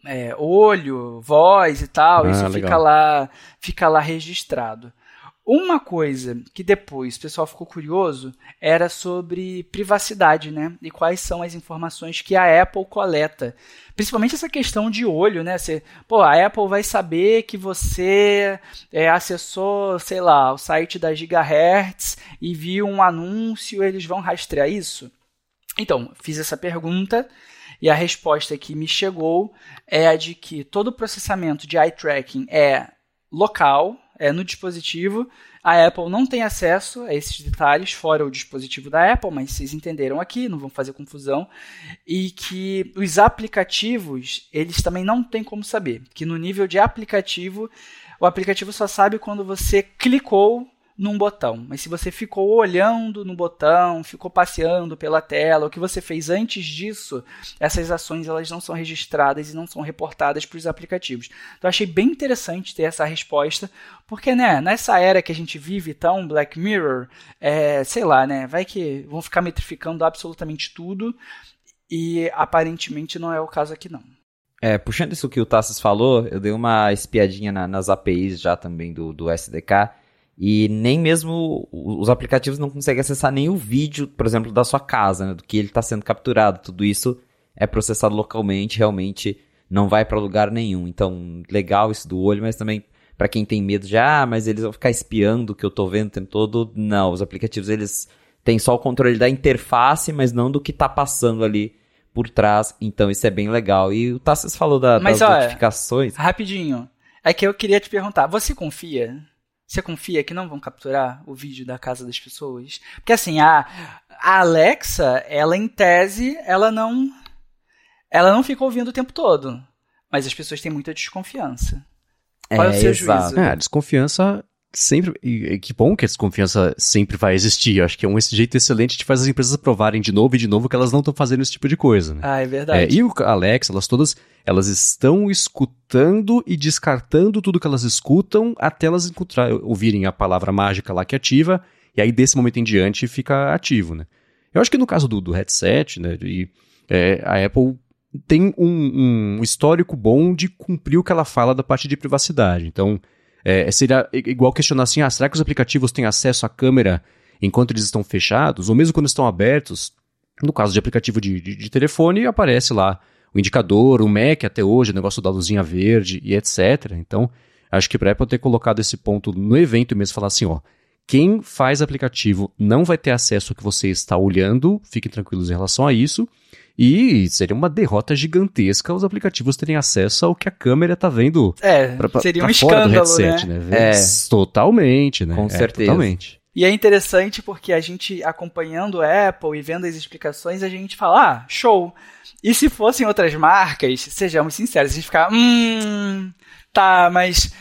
é, olho, voz e tal. Ah, isso legal. fica lá, fica lá registrado. Uma coisa que depois o pessoal ficou curioso era sobre privacidade, né? E quais são as informações que a Apple coleta. Principalmente essa questão de olho, né? Você, pô, a Apple vai saber que você é, acessou, sei lá, o site da Gigahertz e viu um anúncio, eles vão rastrear isso? Então, fiz essa pergunta e a resposta que me chegou é a de que todo o processamento de eye tracking é local, é, no dispositivo. A Apple não tem acesso a esses detalhes fora o dispositivo da Apple, mas vocês entenderam aqui, não vão fazer confusão. E que os aplicativos, eles também não têm como saber. Que no nível de aplicativo, o aplicativo só sabe quando você clicou num botão. Mas se você ficou olhando no botão, ficou passeando pela tela, o que você fez antes disso, essas ações elas não são registradas e não são reportadas para os aplicativos. Então achei bem interessante ter essa resposta, porque né, nessa era que a gente vive tão Black Mirror, é, sei lá, né, vai que vão ficar metrificando absolutamente tudo e aparentemente não é o caso aqui não. É, puxando isso que o Tassis falou, eu dei uma espiadinha na, nas APIs já também do, do SDK e nem mesmo os aplicativos não conseguem acessar nem o vídeo, por exemplo, da sua casa, né, do que ele está sendo capturado. Tudo isso é processado localmente, realmente não vai para lugar nenhum. Então, legal isso do olho, mas também para quem tem medo de, ah, mas eles vão ficar espiando o que eu estou vendo o tempo todo. Não, os aplicativos eles têm só o controle da interface, mas não do que está passando ali por trás. Então, isso é bem legal. E o Tassis falou da, mas, das olha, notificações. Rapidinho. É que eu queria te perguntar, você confia você confia que não vão capturar o vídeo da casa das pessoas? Porque assim, a, a Alexa, ela em tese, ela não ela não fica ouvindo o tempo todo, mas as pessoas têm muita desconfiança. Qual é, o seu exato. juízo? É, a desconfiança sempre. E, que bom que a desconfiança sempre vai existir. Eu acho que é um jeito excelente de fazer as empresas provarem de novo e de novo que elas não estão fazendo esse tipo de coisa. Né? Ah, é verdade. É, e o Alex, elas todas, elas estão escutando e descartando tudo que elas escutam até elas encontrar, ouvirem a palavra mágica lá que ativa, e aí desse momento em diante fica ativo, né? Eu acho que no caso do, do headset, né, e, é, a Apple tem um, um histórico bom de cumprir o que ela fala da parte de privacidade. Então, é, seria igual questionar assim: ah, será que os aplicativos têm acesso à câmera enquanto eles estão fechados? Ou mesmo quando estão abertos? No caso de aplicativo de, de, de telefone, aparece lá o indicador, o Mac até hoje, o negócio da luzinha verde e etc. Então, acho que para Apple ter colocado esse ponto no evento mesmo, falar assim: ó, quem faz aplicativo não vai ter acesso ao que você está olhando, fiquem tranquilos em relação a isso. E seria uma derrota gigantesca os aplicativos terem acesso ao que a câmera tá vendo. É, pra, seria pra um escândalo, headset, né? né? É. Totalmente, né? Com é, certeza. Totalmente. E é interessante porque a gente acompanhando a Apple e vendo as explicações, a gente fala, ah, show. E se fossem outras marcas, sejamos sinceros, a gente fica, hum, tá, mas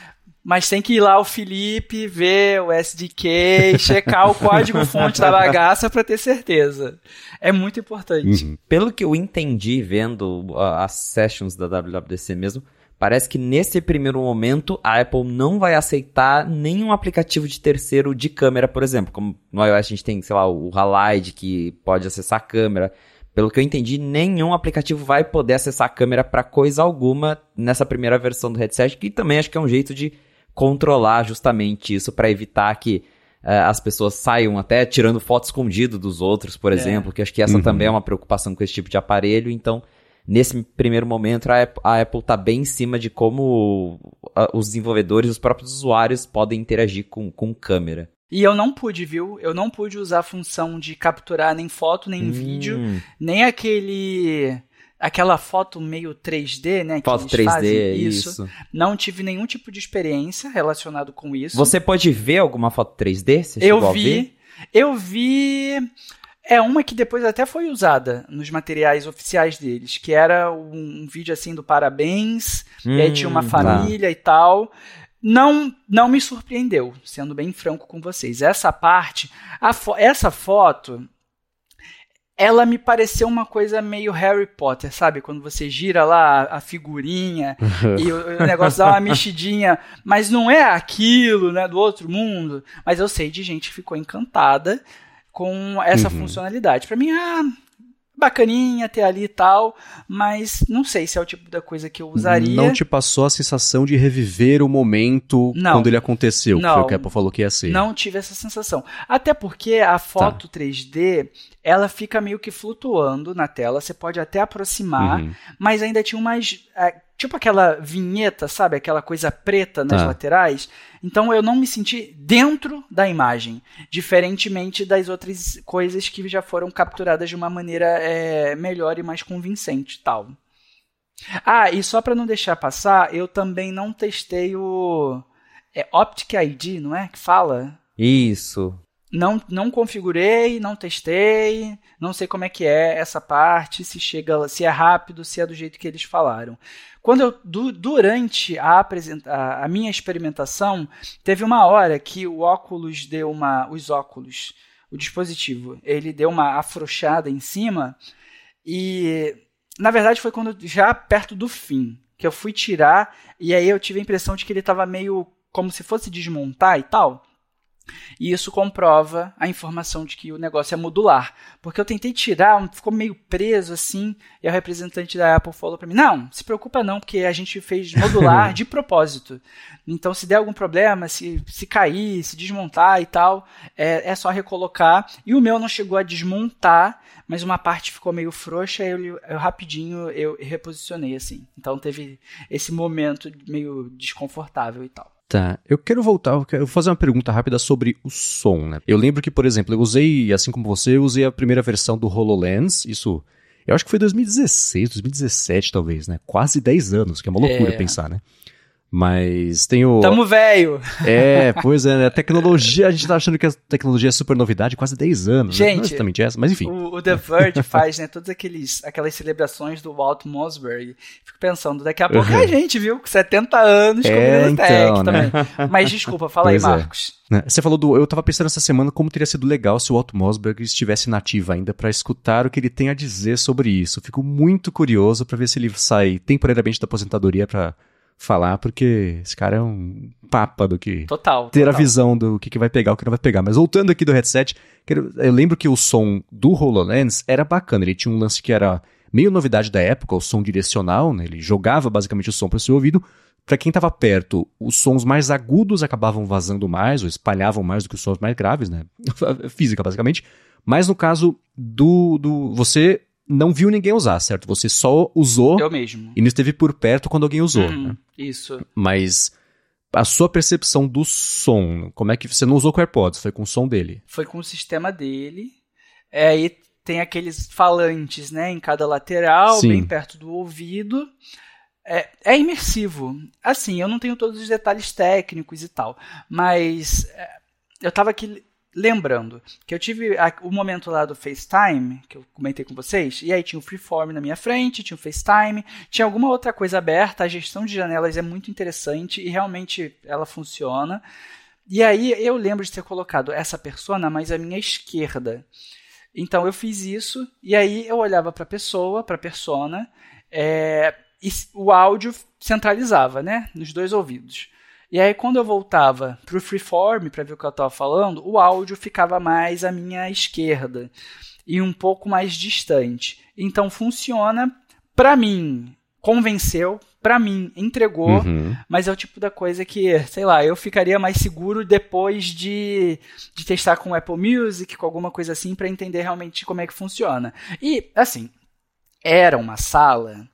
mas tem que ir lá o Felipe ver o SDK, checar o código fonte da bagaça para ter certeza. É muito importante. Uhum. Pelo que eu entendi vendo as sessions da WWDC mesmo, parece que nesse primeiro momento a Apple não vai aceitar nenhum aplicativo de terceiro de câmera, por exemplo. Como no iOS a gente tem, sei lá, o Halide que pode acessar a câmera. Pelo que eu entendi, nenhum aplicativo vai poder acessar a câmera para coisa alguma nessa primeira versão do headset, que também acho que é um jeito de controlar justamente isso para evitar que uh, as pessoas saiam até tirando foto escondido dos outros, por é. exemplo, que acho que essa uhum. também é uma preocupação com esse tipo de aparelho. Então, nesse primeiro momento, a Apple, a Apple tá bem em cima de como uh, os desenvolvedores, os próprios usuários podem interagir com, com câmera. E eu não pude, viu? Eu não pude usar a função de capturar nem foto, nem hum. vídeo, nem aquele aquela foto meio 3D, né? Foto 3D, isso. isso. Não tive nenhum tipo de experiência relacionado com isso. Você pode ver alguma foto 3D? Você eu vi. Eu vi. É uma que depois até foi usada nos materiais oficiais deles, que era um, um vídeo assim do parabéns, hum, e aí tinha uma hum, família tá. e tal. Não, não me surpreendeu, sendo bem franco com vocês. Essa parte, fo essa foto, ela me pareceu uma coisa meio Harry Potter, sabe? Quando você gira lá a figurinha e o, o, negócio dá uma mexidinha, mas não é aquilo, né, do outro mundo. Mas eu sei de gente que ficou encantada com essa uhum. funcionalidade. Para mim, ah, bacaninha ter ali e tal, mas não sei se é o tipo da coisa que eu usaria. Não te passou a sensação de reviver o momento não, quando ele aconteceu, não, que foi o que a Apple falou que ia ser. Não tive essa sensação. Até porque a foto tá. 3D, ela fica meio que flutuando na tela, você pode até aproximar, uhum. mas ainda tinha umas é, tipo aquela vinheta, sabe? Aquela coisa preta nas ah. laterais. Então eu não me senti dentro da imagem, diferentemente das outras coisas que já foram capturadas de uma maneira é, melhor e mais convincente, tal. Ah, e só para não deixar passar, eu também não testei o é Optic ID, não é? Que fala? Isso. Não, não configurei, não testei, não sei como é que é essa parte, se chega, se é rápido, se é do jeito que eles falaram. Quando eu, du, durante a, a, a, minha experimentação, teve uma hora que o óculos deu uma. Os óculos, o dispositivo, ele deu uma afrouxada em cima. E na verdade foi quando já perto do fim que eu fui tirar. E aí eu tive a impressão de que ele estava meio como se fosse desmontar e tal. E isso comprova a informação de que o negócio é modular. Porque eu tentei tirar, ficou meio preso assim, e a representante da Apple falou para mim: não, se preocupa não, porque a gente fez modular de propósito. Então, se der algum problema, se, se cair, se desmontar e tal, é, é só recolocar. E o meu não chegou a desmontar, mas uma parte ficou meio frouxa, eu, eu rapidinho eu reposicionei assim. Então teve esse momento meio desconfortável e tal. Tá, eu quero voltar, eu quero fazer uma pergunta rápida sobre o som, né? Eu lembro que, por exemplo, eu usei, assim como você, eu usei a primeira versão do HoloLens, isso, eu acho que foi 2016, 2017 talvez, né? Quase 10 anos, que é uma loucura é. pensar, né? Mas tem o. Tamo velho! É, pois é, né? A tecnologia, a gente tá achando que a tecnologia é super novidade, quase 10 anos. Gente, né? Não é exatamente essa, mas enfim. O, o The Verge faz, né, todas aqueles, aquelas celebrações do Walt Mossberg. Fico pensando, daqui a pouco uhum. a gente, viu? Com 70 anos, é, comendo então, né? também. Mas desculpa, fala pois aí, é. Marcos. É. Você falou do. Eu tava pensando essa semana como teria sido legal se o Walt Mossberg estivesse nativo ainda para escutar o que ele tem a dizer sobre isso. Fico muito curioso para ver se ele sai temporariamente da aposentadoria para falar, porque esse cara é um papa do que. Total. Ter total. a visão do que, que vai pegar, o que não vai pegar. Mas voltando aqui do headset, eu lembro que o som do HoloLens era bacana. Ele tinha um lance que era meio novidade da época, o som direcional, né? Ele jogava basicamente o som para o seu ouvido. Para quem estava perto, os sons mais agudos acabavam vazando mais, ou espalhavam mais do que os sons mais graves, né? Física, basicamente. Mas no caso do, do. Você não viu ninguém usar, certo? Você só usou. Eu mesmo. E não esteve por perto quando alguém usou. Hum, né? Isso. Mas a sua percepção do som, como é que você não usou com AirPods? Foi com o som dele? Foi com o sistema dele. É, aí tem aqueles falantes, né, em cada lateral, Sim. bem perto do ouvido. É, é, imersivo. Assim, eu não tenho todos os detalhes técnicos e tal, mas é, eu estava aqui lembrando que eu tive o momento lá do FaceTime, que eu comentei com vocês, e aí tinha o Freeform na minha frente, tinha o FaceTime, tinha alguma outra coisa aberta, a gestão de janelas é muito interessante e realmente ela funciona. E aí eu lembro de ter colocado essa persona mais à minha esquerda. Então eu fiz isso, e aí eu olhava para a pessoa, para a persona, é, e o áudio centralizava, né, nos dois ouvidos. E aí, quando eu voltava para o freeform para ver o que eu estava falando, o áudio ficava mais à minha esquerda e um pouco mais distante. Então, funciona para mim, convenceu, para mim, entregou, uhum. mas é o tipo da coisa que, sei lá, eu ficaria mais seguro depois de, de testar com o Apple Music, com alguma coisa assim, para entender realmente como é que funciona. E, assim, era uma sala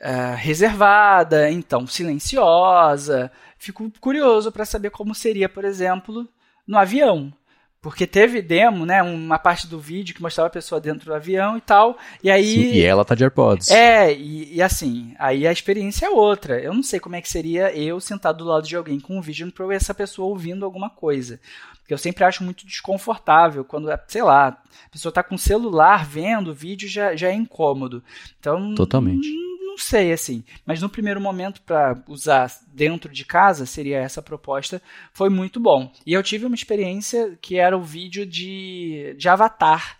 uh, reservada, então silenciosa, fico curioso para saber como seria, por exemplo, no avião. Porque teve demo, né? Uma parte do vídeo que mostrava a pessoa dentro do avião e tal. E aí. Sim, e ela tá de AirPods. É, e, e, assim, aí a experiência é outra. Eu não sei como é que seria eu sentado do lado de alguém com um Vision Pro e essa pessoa ouvindo alguma coisa. Porque eu sempre acho muito desconfortável quando, sei lá, a pessoa tá com o celular vendo o vídeo já, já é incômodo. Então. Totalmente. Hum, não sei, assim. Mas no primeiro momento, para usar dentro de casa, seria essa proposta, foi muito bom. E eu tive uma experiência que era o vídeo de, de Avatar.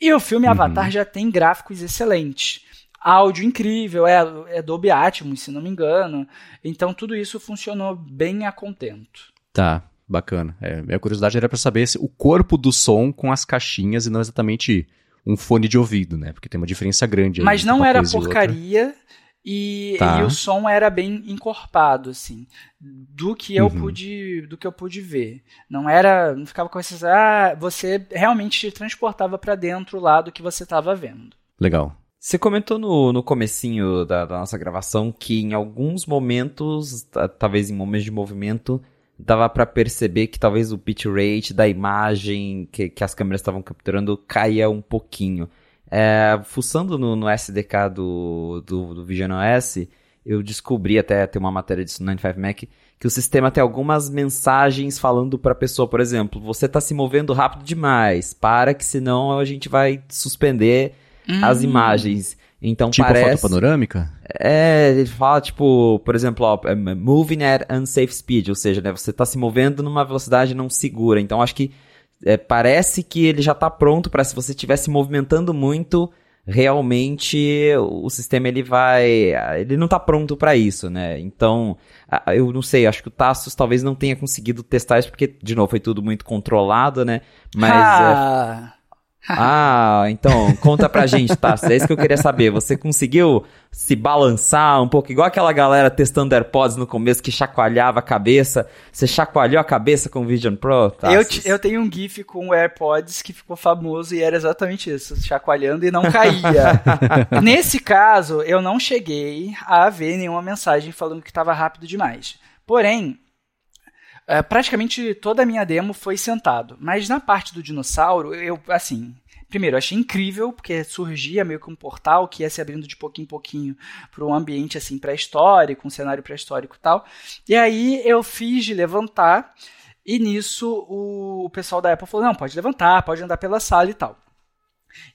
E o filme uhum. Avatar já tem gráficos excelentes. Áudio incrível, é, é Dolby Atmos, se não me engano. Então tudo isso funcionou bem a contento. Tá, bacana. É, minha curiosidade era para saber se o corpo do som com as caixinhas e não exatamente um fone de ouvido, né? Porque tem uma diferença grande. Mas não era porcaria e, tá. e, o som era bem encorpado, assim, do que eu uhum. pude do que eu pude ver. Não era, não ficava com esses, ah, você realmente te transportava para dentro lá do que você estava vendo. Legal. Você comentou no, no comecinho da, da nossa gravação que em alguns momentos, talvez em momentos de movimento, dava para perceber que talvez o bitrate da imagem que, que as câmeras estavam capturando caía um pouquinho. É, fuçando no, no SDK do, do, do Vision OS, eu descobri até ter uma matéria disso no 95Mac que o sistema tem algumas mensagens falando para a pessoa, por exemplo, você está se movendo rápido demais, para que senão a gente vai suspender hum. as imagens. Então tipo parece... foto panorâmica? É, ele fala, tipo, por exemplo, ó, é, moving at unsafe speed, ou seja, né, você está se movendo numa velocidade não segura. Então acho que é, parece que ele já está pronto para se você estiver se movimentando muito, realmente o sistema ele vai, ele não está pronto para isso, né? Então, eu não sei, acho que o Tassos talvez não tenha conseguido testar isso porque de novo foi tudo muito controlado, né? Mas ah. é, ah, então, conta pra gente, tá? É isso que eu queria saber. Você conseguiu se balançar um pouco, igual aquela galera testando AirPods no começo que chacoalhava a cabeça? Você chacoalhou a cabeça com o Vision Pro? Tá? Eu, eu tenho um GIF com o AirPods que ficou famoso e era exatamente isso, chacoalhando e não caía. Nesse caso, eu não cheguei a ver nenhuma mensagem falando que estava rápido demais. Porém, Uh, praticamente toda a minha demo foi sentado. Mas na parte do dinossauro, eu, assim, primeiro, eu achei incrível, porque surgia meio que um portal que ia se abrindo de pouquinho em pouquinho para um ambiente assim pré-histórico, um cenário pré-histórico e tal. E aí eu fiz de levantar, e nisso o pessoal da Apple falou: não, pode levantar, pode andar pela sala e tal.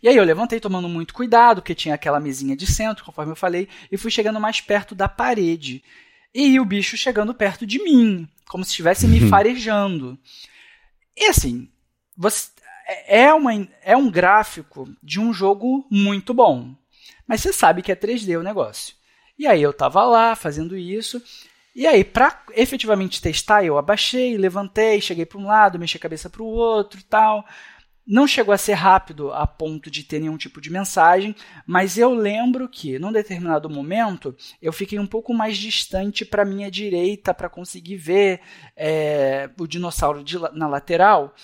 E aí eu levantei tomando muito cuidado, porque tinha aquela mesinha de centro, conforme eu falei, e fui chegando mais perto da parede. E o bicho chegando perto de mim, como se estivesse me uhum. farejando. E assim, você, é, uma, é um gráfico de um jogo muito bom. Mas você sabe que é 3D o negócio. E aí eu tava lá fazendo isso. E aí, para efetivamente testar, eu abaixei, levantei, cheguei para um lado, mexi a cabeça para o outro tal. Não chegou a ser rápido a ponto de ter nenhum tipo de mensagem, mas eu lembro que, num determinado momento, eu fiquei um pouco mais distante para minha direita para conseguir ver é, o dinossauro de, na lateral.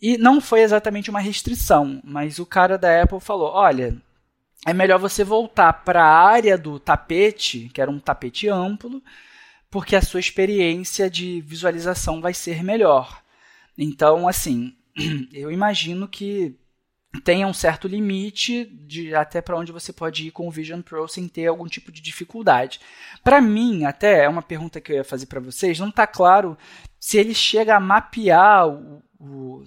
E não foi exatamente uma restrição, mas o cara da Apple falou: olha, é melhor você voltar para a área do tapete, que era um tapete amplo, porque a sua experiência de visualização vai ser melhor. Então, assim, eu imagino que tenha um certo limite de até para onde você pode ir com o Vision Pro sem ter algum tipo de dificuldade. Para mim, até é uma pergunta que eu ia fazer para vocês, não está claro se ele chega a mapear o, o,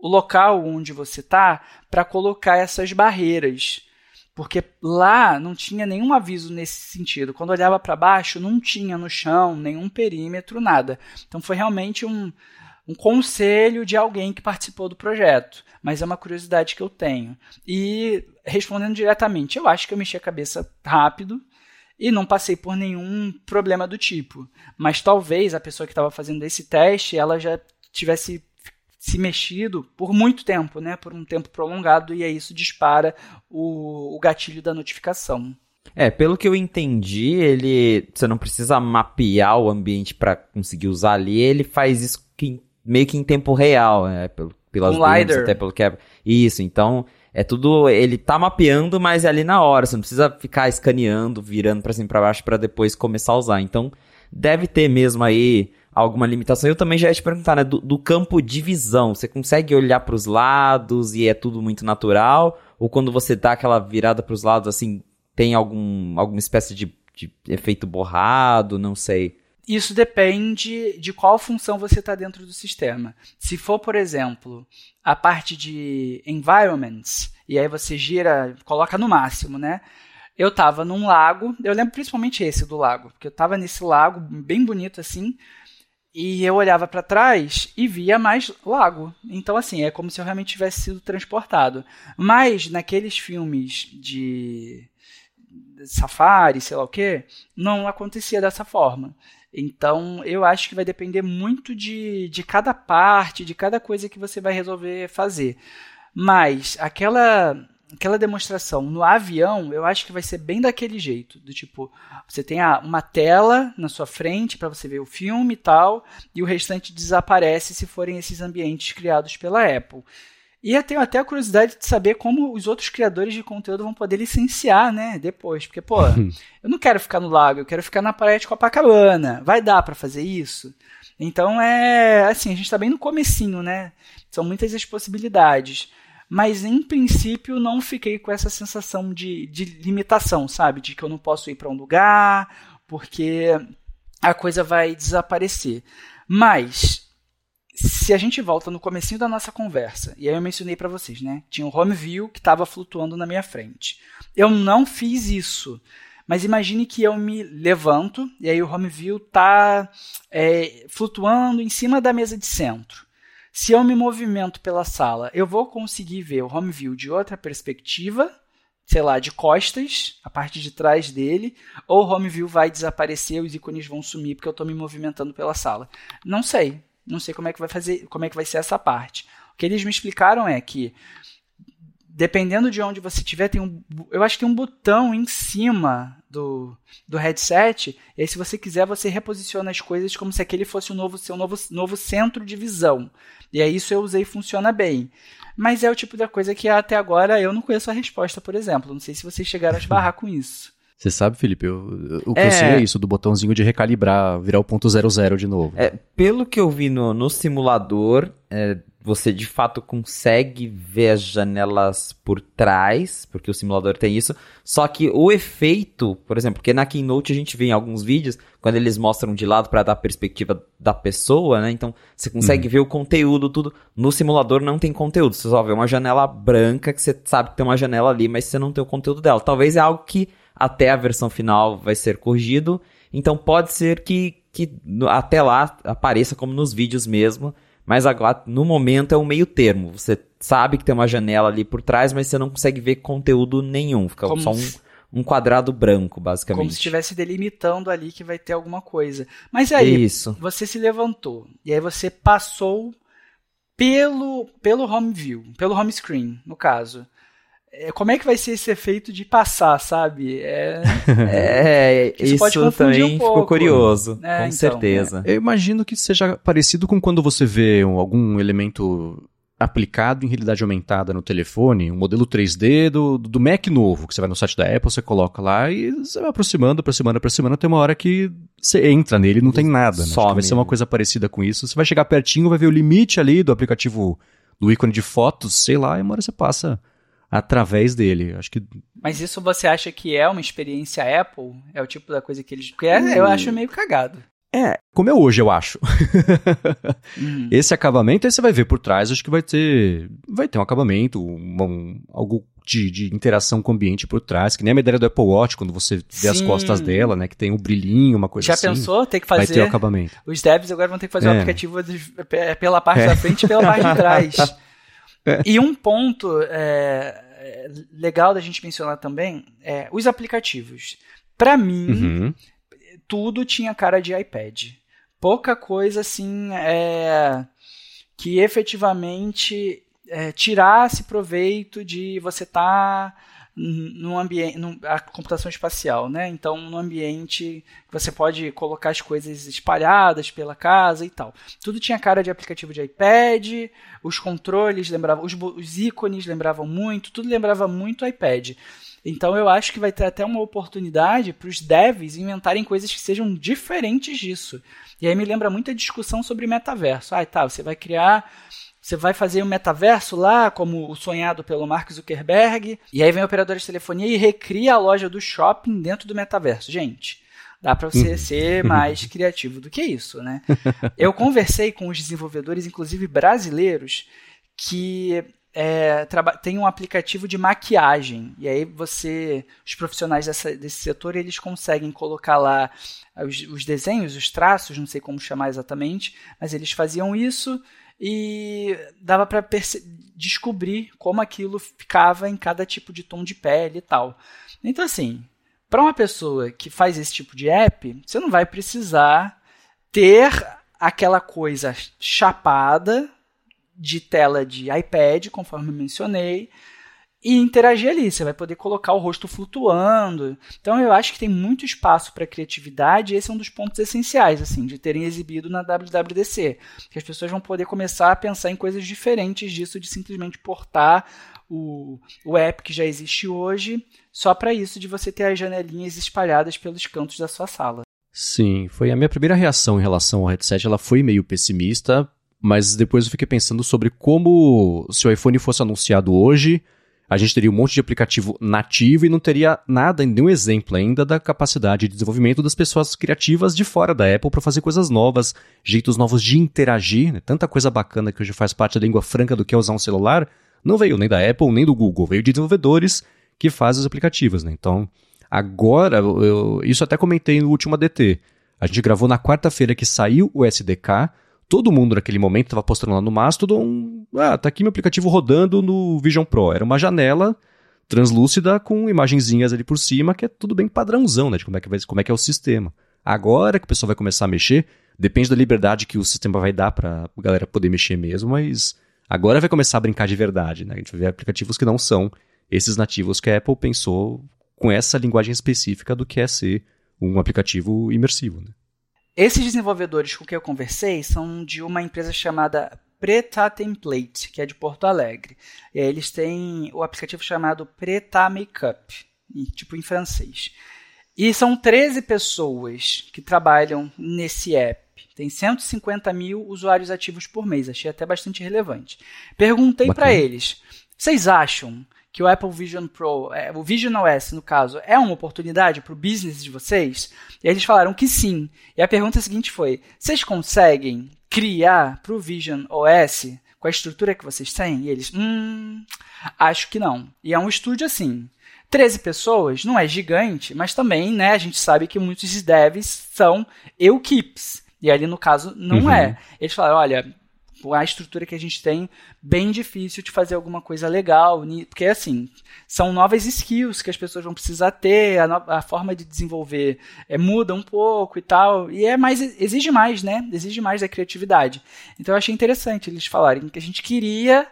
o local onde você está para colocar essas barreiras. Porque lá não tinha nenhum aviso nesse sentido. Quando olhava para baixo, não tinha no chão nenhum perímetro, nada. Então foi realmente um, um conselho de alguém que participou do projeto, mas é uma curiosidade que eu tenho. E respondendo diretamente, eu acho que eu mexi a cabeça rápido e não passei por nenhum problema do tipo. Mas talvez a pessoa que estava fazendo esse teste, ela já tivesse se mexido por muito tempo, né? Por um tempo prolongado, e aí isso dispara o, o gatilho da notificação. É, pelo que eu entendi, ele. Você não precisa mapear o ambiente para conseguir usar ali, ele faz isso meio que em tempo real, né? Pelo, pelas um até pelo que é. Isso, então é tudo. Ele tá mapeando, mas é ali na hora. Você não precisa ficar escaneando, virando pra cima e pra baixo para depois começar a usar. Então, deve ter mesmo aí alguma limitação. Eu também já ia te perguntar, né? Do, do campo de visão, você consegue olhar para os lados e é tudo muito natural? Ou quando você dá aquela virada para os lados, assim, tem algum, alguma espécie de, de efeito borrado? Não sei. Isso depende de qual função você está dentro do sistema. Se for, por exemplo, a parte de environments, e aí você gira, coloca no máximo, né? Eu estava num lago, eu lembro principalmente esse do lago, porque eu estava nesse lago bem bonito assim, e eu olhava para trás e via mais lago. Então, assim, é como se eu realmente tivesse sido transportado. Mas naqueles filmes de safari, sei lá o que, não acontecia dessa forma. Então, eu acho que vai depender muito de, de cada parte, de cada coisa que você vai resolver fazer. Mas aquela aquela demonstração no avião, eu acho que vai ser bem daquele jeito, do tipo, você tem uma tela na sua frente para você ver o filme e tal, e o restante desaparece se forem esses ambientes criados pela Apple. E eu tenho até a curiosidade de saber como os outros criadores de conteúdo vão poder licenciar, né, depois. Porque, pô, eu não quero ficar no lago, eu quero ficar na praia de Copacabana. Vai dar para fazer isso? Então, é assim, a gente está bem no comecinho, né? São muitas as possibilidades. Mas, em princípio, não fiquei com essa sensação de, de limitação, sabe? De que eu não posso ir para um lugar, porque a coisa vai desaparecer. Mas se a gente volta no comecinho da nossa conversa, e aí eu mencionei para vocês, né? Tinha um home view que estava flutuando na minha frente. Eu não fiz isso. Mas imagine que eu me levanto e aí o home view está é, flutuando em cima da mesa de centro. Se eu me movimento pela sala, eu vou conseguir ver o home view de outra perspectiva, sei lá, de costas, a parte de trás dele, ou o home view vai desaparecer, os ícones vão sumir porque eu estou me movimentando pela sala. Não sei. Não sei como é que vai fazer, como é que vai ser essa parte. O que eles me explicaram é que dependendo de onde você estiver, tem um, eu acho que tem um botão em cima do, do headset. E aí, se você quiser, você reposiciona as coisas como se aquele fosse o novo seu novo, novo centro de visão. E aí isso eu usei e funciona bem. Mas é o tipo da coisa que até agora eu não conheço a resposta, por exemplo. Não sei se vocês chegaram a esbarrar com isso. Você sabe, Felipe, eu, o que é... eu sei é isso, do botãozinho de recalibrar, virar o ponto zero zero de novo. É, pelo que eu vi no, no simulador, é, você de fato consegue ver as janelas por trás, porque o simulador tem isso. Só que o efeito, por exemplo, porque na Keynote a gente vê em alguns vídeos, quando eles mostram de lado para dar a perspectiva da pessoa, né? Então você consegue uhum. ver o conteúdo, tudo. No simulador não tem conteúdo, você só vê uma janela branca que você sabe que tem uma janela ali, mas você não tem o conteúdo dela. Talvez é algo que até a versão final vai ser corrigido. Então pode ser que, que até lá apareça como nos vídeos mesmo mas agora, no momento, é um meio termo. Você sabe que tem uma janela ali por trás, mas você não consegue ver conteúdo nenhum. Fica Como só um, um quadrado branco, basicamente. Como se estivesse delimitando ali que vai ter alguma coisa. Mas aí, Isso. você se levantou. E aí você passou pelo, pelo home view, pelo home screen, no caso. É, como é que vai ser esse efeito de passar, sabe? É, é isso, isso também um ficou curioso, é, com então, certeza. Eu imagino que seja parecido com quando você vê algum elemento aplicado em realidade aumentada no telefone, um modelo 3D do, do Mac novo, que você vai no site da Apple, você coloca lá e você vai aproximando, aproximando, aproximando, tem uma hora que você entra nele e não tem nada, né? Só vai ser uma coisa parecida com isso. Você vai chegar pertinho, vai ver o limite ali do aplicativo, do ícone de fotos, sei lá, e uma hora você passa através dele. Acho que. Mas isso você acha que é uma experiência Apple? É o tipo da coisa que eles. Porque é, eu acho meio cagado. É, como é hoje, eu acho. uhum. Esse acabamento, aí você vai ver por trás, acho que vai ter. Vai ter um acabamento, um, um algo de, de, interação com o ambiente por trás, que nem a medalha do Apple Watch, quando você vê Sim. as costas dela, né? Que tem um brilhinho, uma coisa Já assim. Já pensou? Tem que fazer. Vai ter o acabamento. Os devs agora vão ter que fazer o é. um aplicativo de, pela parte é. da frente e pela parte de trás. É. E um ponto é, legal da gente mencionar também é os aplicativos. Para mim, uhum. tudo tinha cara de iPad. Pouca coisa assim é, que efetivamente é, tirasse proveito de você estar. Tá no ambiente, a computação espacial, né? Então, no ambiente que você pode colocar as coisas espalhadas pela casa e tal. Tudo tinha cara de aplicativo de iPad, os controles lembravam, os, os ícones lembravam muito, tudo lembrava muito iPad. Então eu acho que vai ter até uma oportunidade para os devs inventarem coisas que sejam diferentes disso. E aí me lembra muito a discussão sobre metaverso. Ah, tá, você vai criar você vai fazer um metaverso lá, como o sonhado pelo Mark Zuckerberg, e aí vem o operador de telefonia e recria a loja do shopping dentro do metaverso. Gente, dá para você uhum. ser mais criativo do que isso, né? Eu conversei com os desenvolvedores, inclusive brasileiros, que é, tem um aplicativo de maquiagem e aí você, os profissionais dessa, desse setor, eles conseguem colocar lá os, os desenhos, os traços, não sei como chamar exatamente, mas eles faziam isso e dava para descobrir como aquilo ficava em cada tipo de tom de pele e tal. Então, assim, para uma pessoa que faz esse tipo de app, você não vai precisar ter aquela coisa chapada de tela de iPad, conforme mencionei, e interagir ali. Você vai poder colocar o rosto flutuando. Então eu acho que tem muito espaço para criatividade. E esse é um dos pontos essenciais, assim, de terem exibido na WWDC, que as pessoas vão poder começar a pensar em coisas diferentes disso de simplesmente portar o, o app que já existe hoje, só para isso de você ter as janelinhas espalhadas pelos cantos da sua sala. Sim, foi a minha primeira reação em relação ao headset. Ela foi meio pessimista, mas depois eu fiquei pensando sobre como se o iPhone fosse anunciado hoje a gente teria um monte de aplicativo nativo e não teria nada, nenhum exemplo ainda da capacidade de desenvolvimento das pessoas criativas de fora da Apple para fazer coisas novas, jeitos novos de interagir. Né? Tanta coisa bacana que hoje faz parte da língua franca do que é usar um celular, não veio nem da Apple nem do Google, veio de desenvolvedores que fazem os aplicativos. Né? Então, agora, eu, isso até comentei no último ADT. A gente gravou na quarta-feira que saiu o SDK todo mundo naquele momento estava postando lá no Mastodon, ah, tá aqui meu aplicativo rodando no Vision Pro. Era uma janela translúcida com imagenzinhas ali por cima, que é tudo bem padrãozão, né, de como é que, vai, como é, que é o sistema. Agora que o pessoal vai começar a mexer, depende da liberdade que o sistema vai dar para a galera poder mexer mesmo, mas agora vai começar a brincar de verdade, né? A gente ver aplicativos que não são esses nativos que a Apple pensou com essa linguagem específica do que é ser um aplicativo imersivo, né? Esses desenvolvedores com quem eu conversei são de uma empresa chamada Preta Template, que é de Porto Alegre. E aí eles têm o aplicativo chamado Preta Makeup, tipo em francês. E são 13 pessoas que trabalham nesse app. tem 150 mil usuários ativos por mês. Achei até bastante relevante. Perguntei para eles: vocês acham que o Apple Vision Pro, é, o Vision OS, no caso, é uma oportunidade para o business de vocês? E eles falaram que sim. E a pergunta seguinte foi: vocês conseguem criar para o Vision OS com a estrutura que vocês têm? E eles, hum, acho que não. E é um estúdio assim. 13 pessoas não é gigante, mas também, né, a gente sabe que muitos devs são equipes. E ali, no caso, não uhum. é. Eles falaram, olha, a estrutura que a gente tem, bem difícil de fazer alguma coisa legal, porque assim, são novas skills que as pessoas vão precisar ter, a, no, a forma de desenvolver é, muda um pouco e tal, e é mais, exige mais, né? Exige mais da criatividade. Então eu achei interessante eles falarem que a gente queria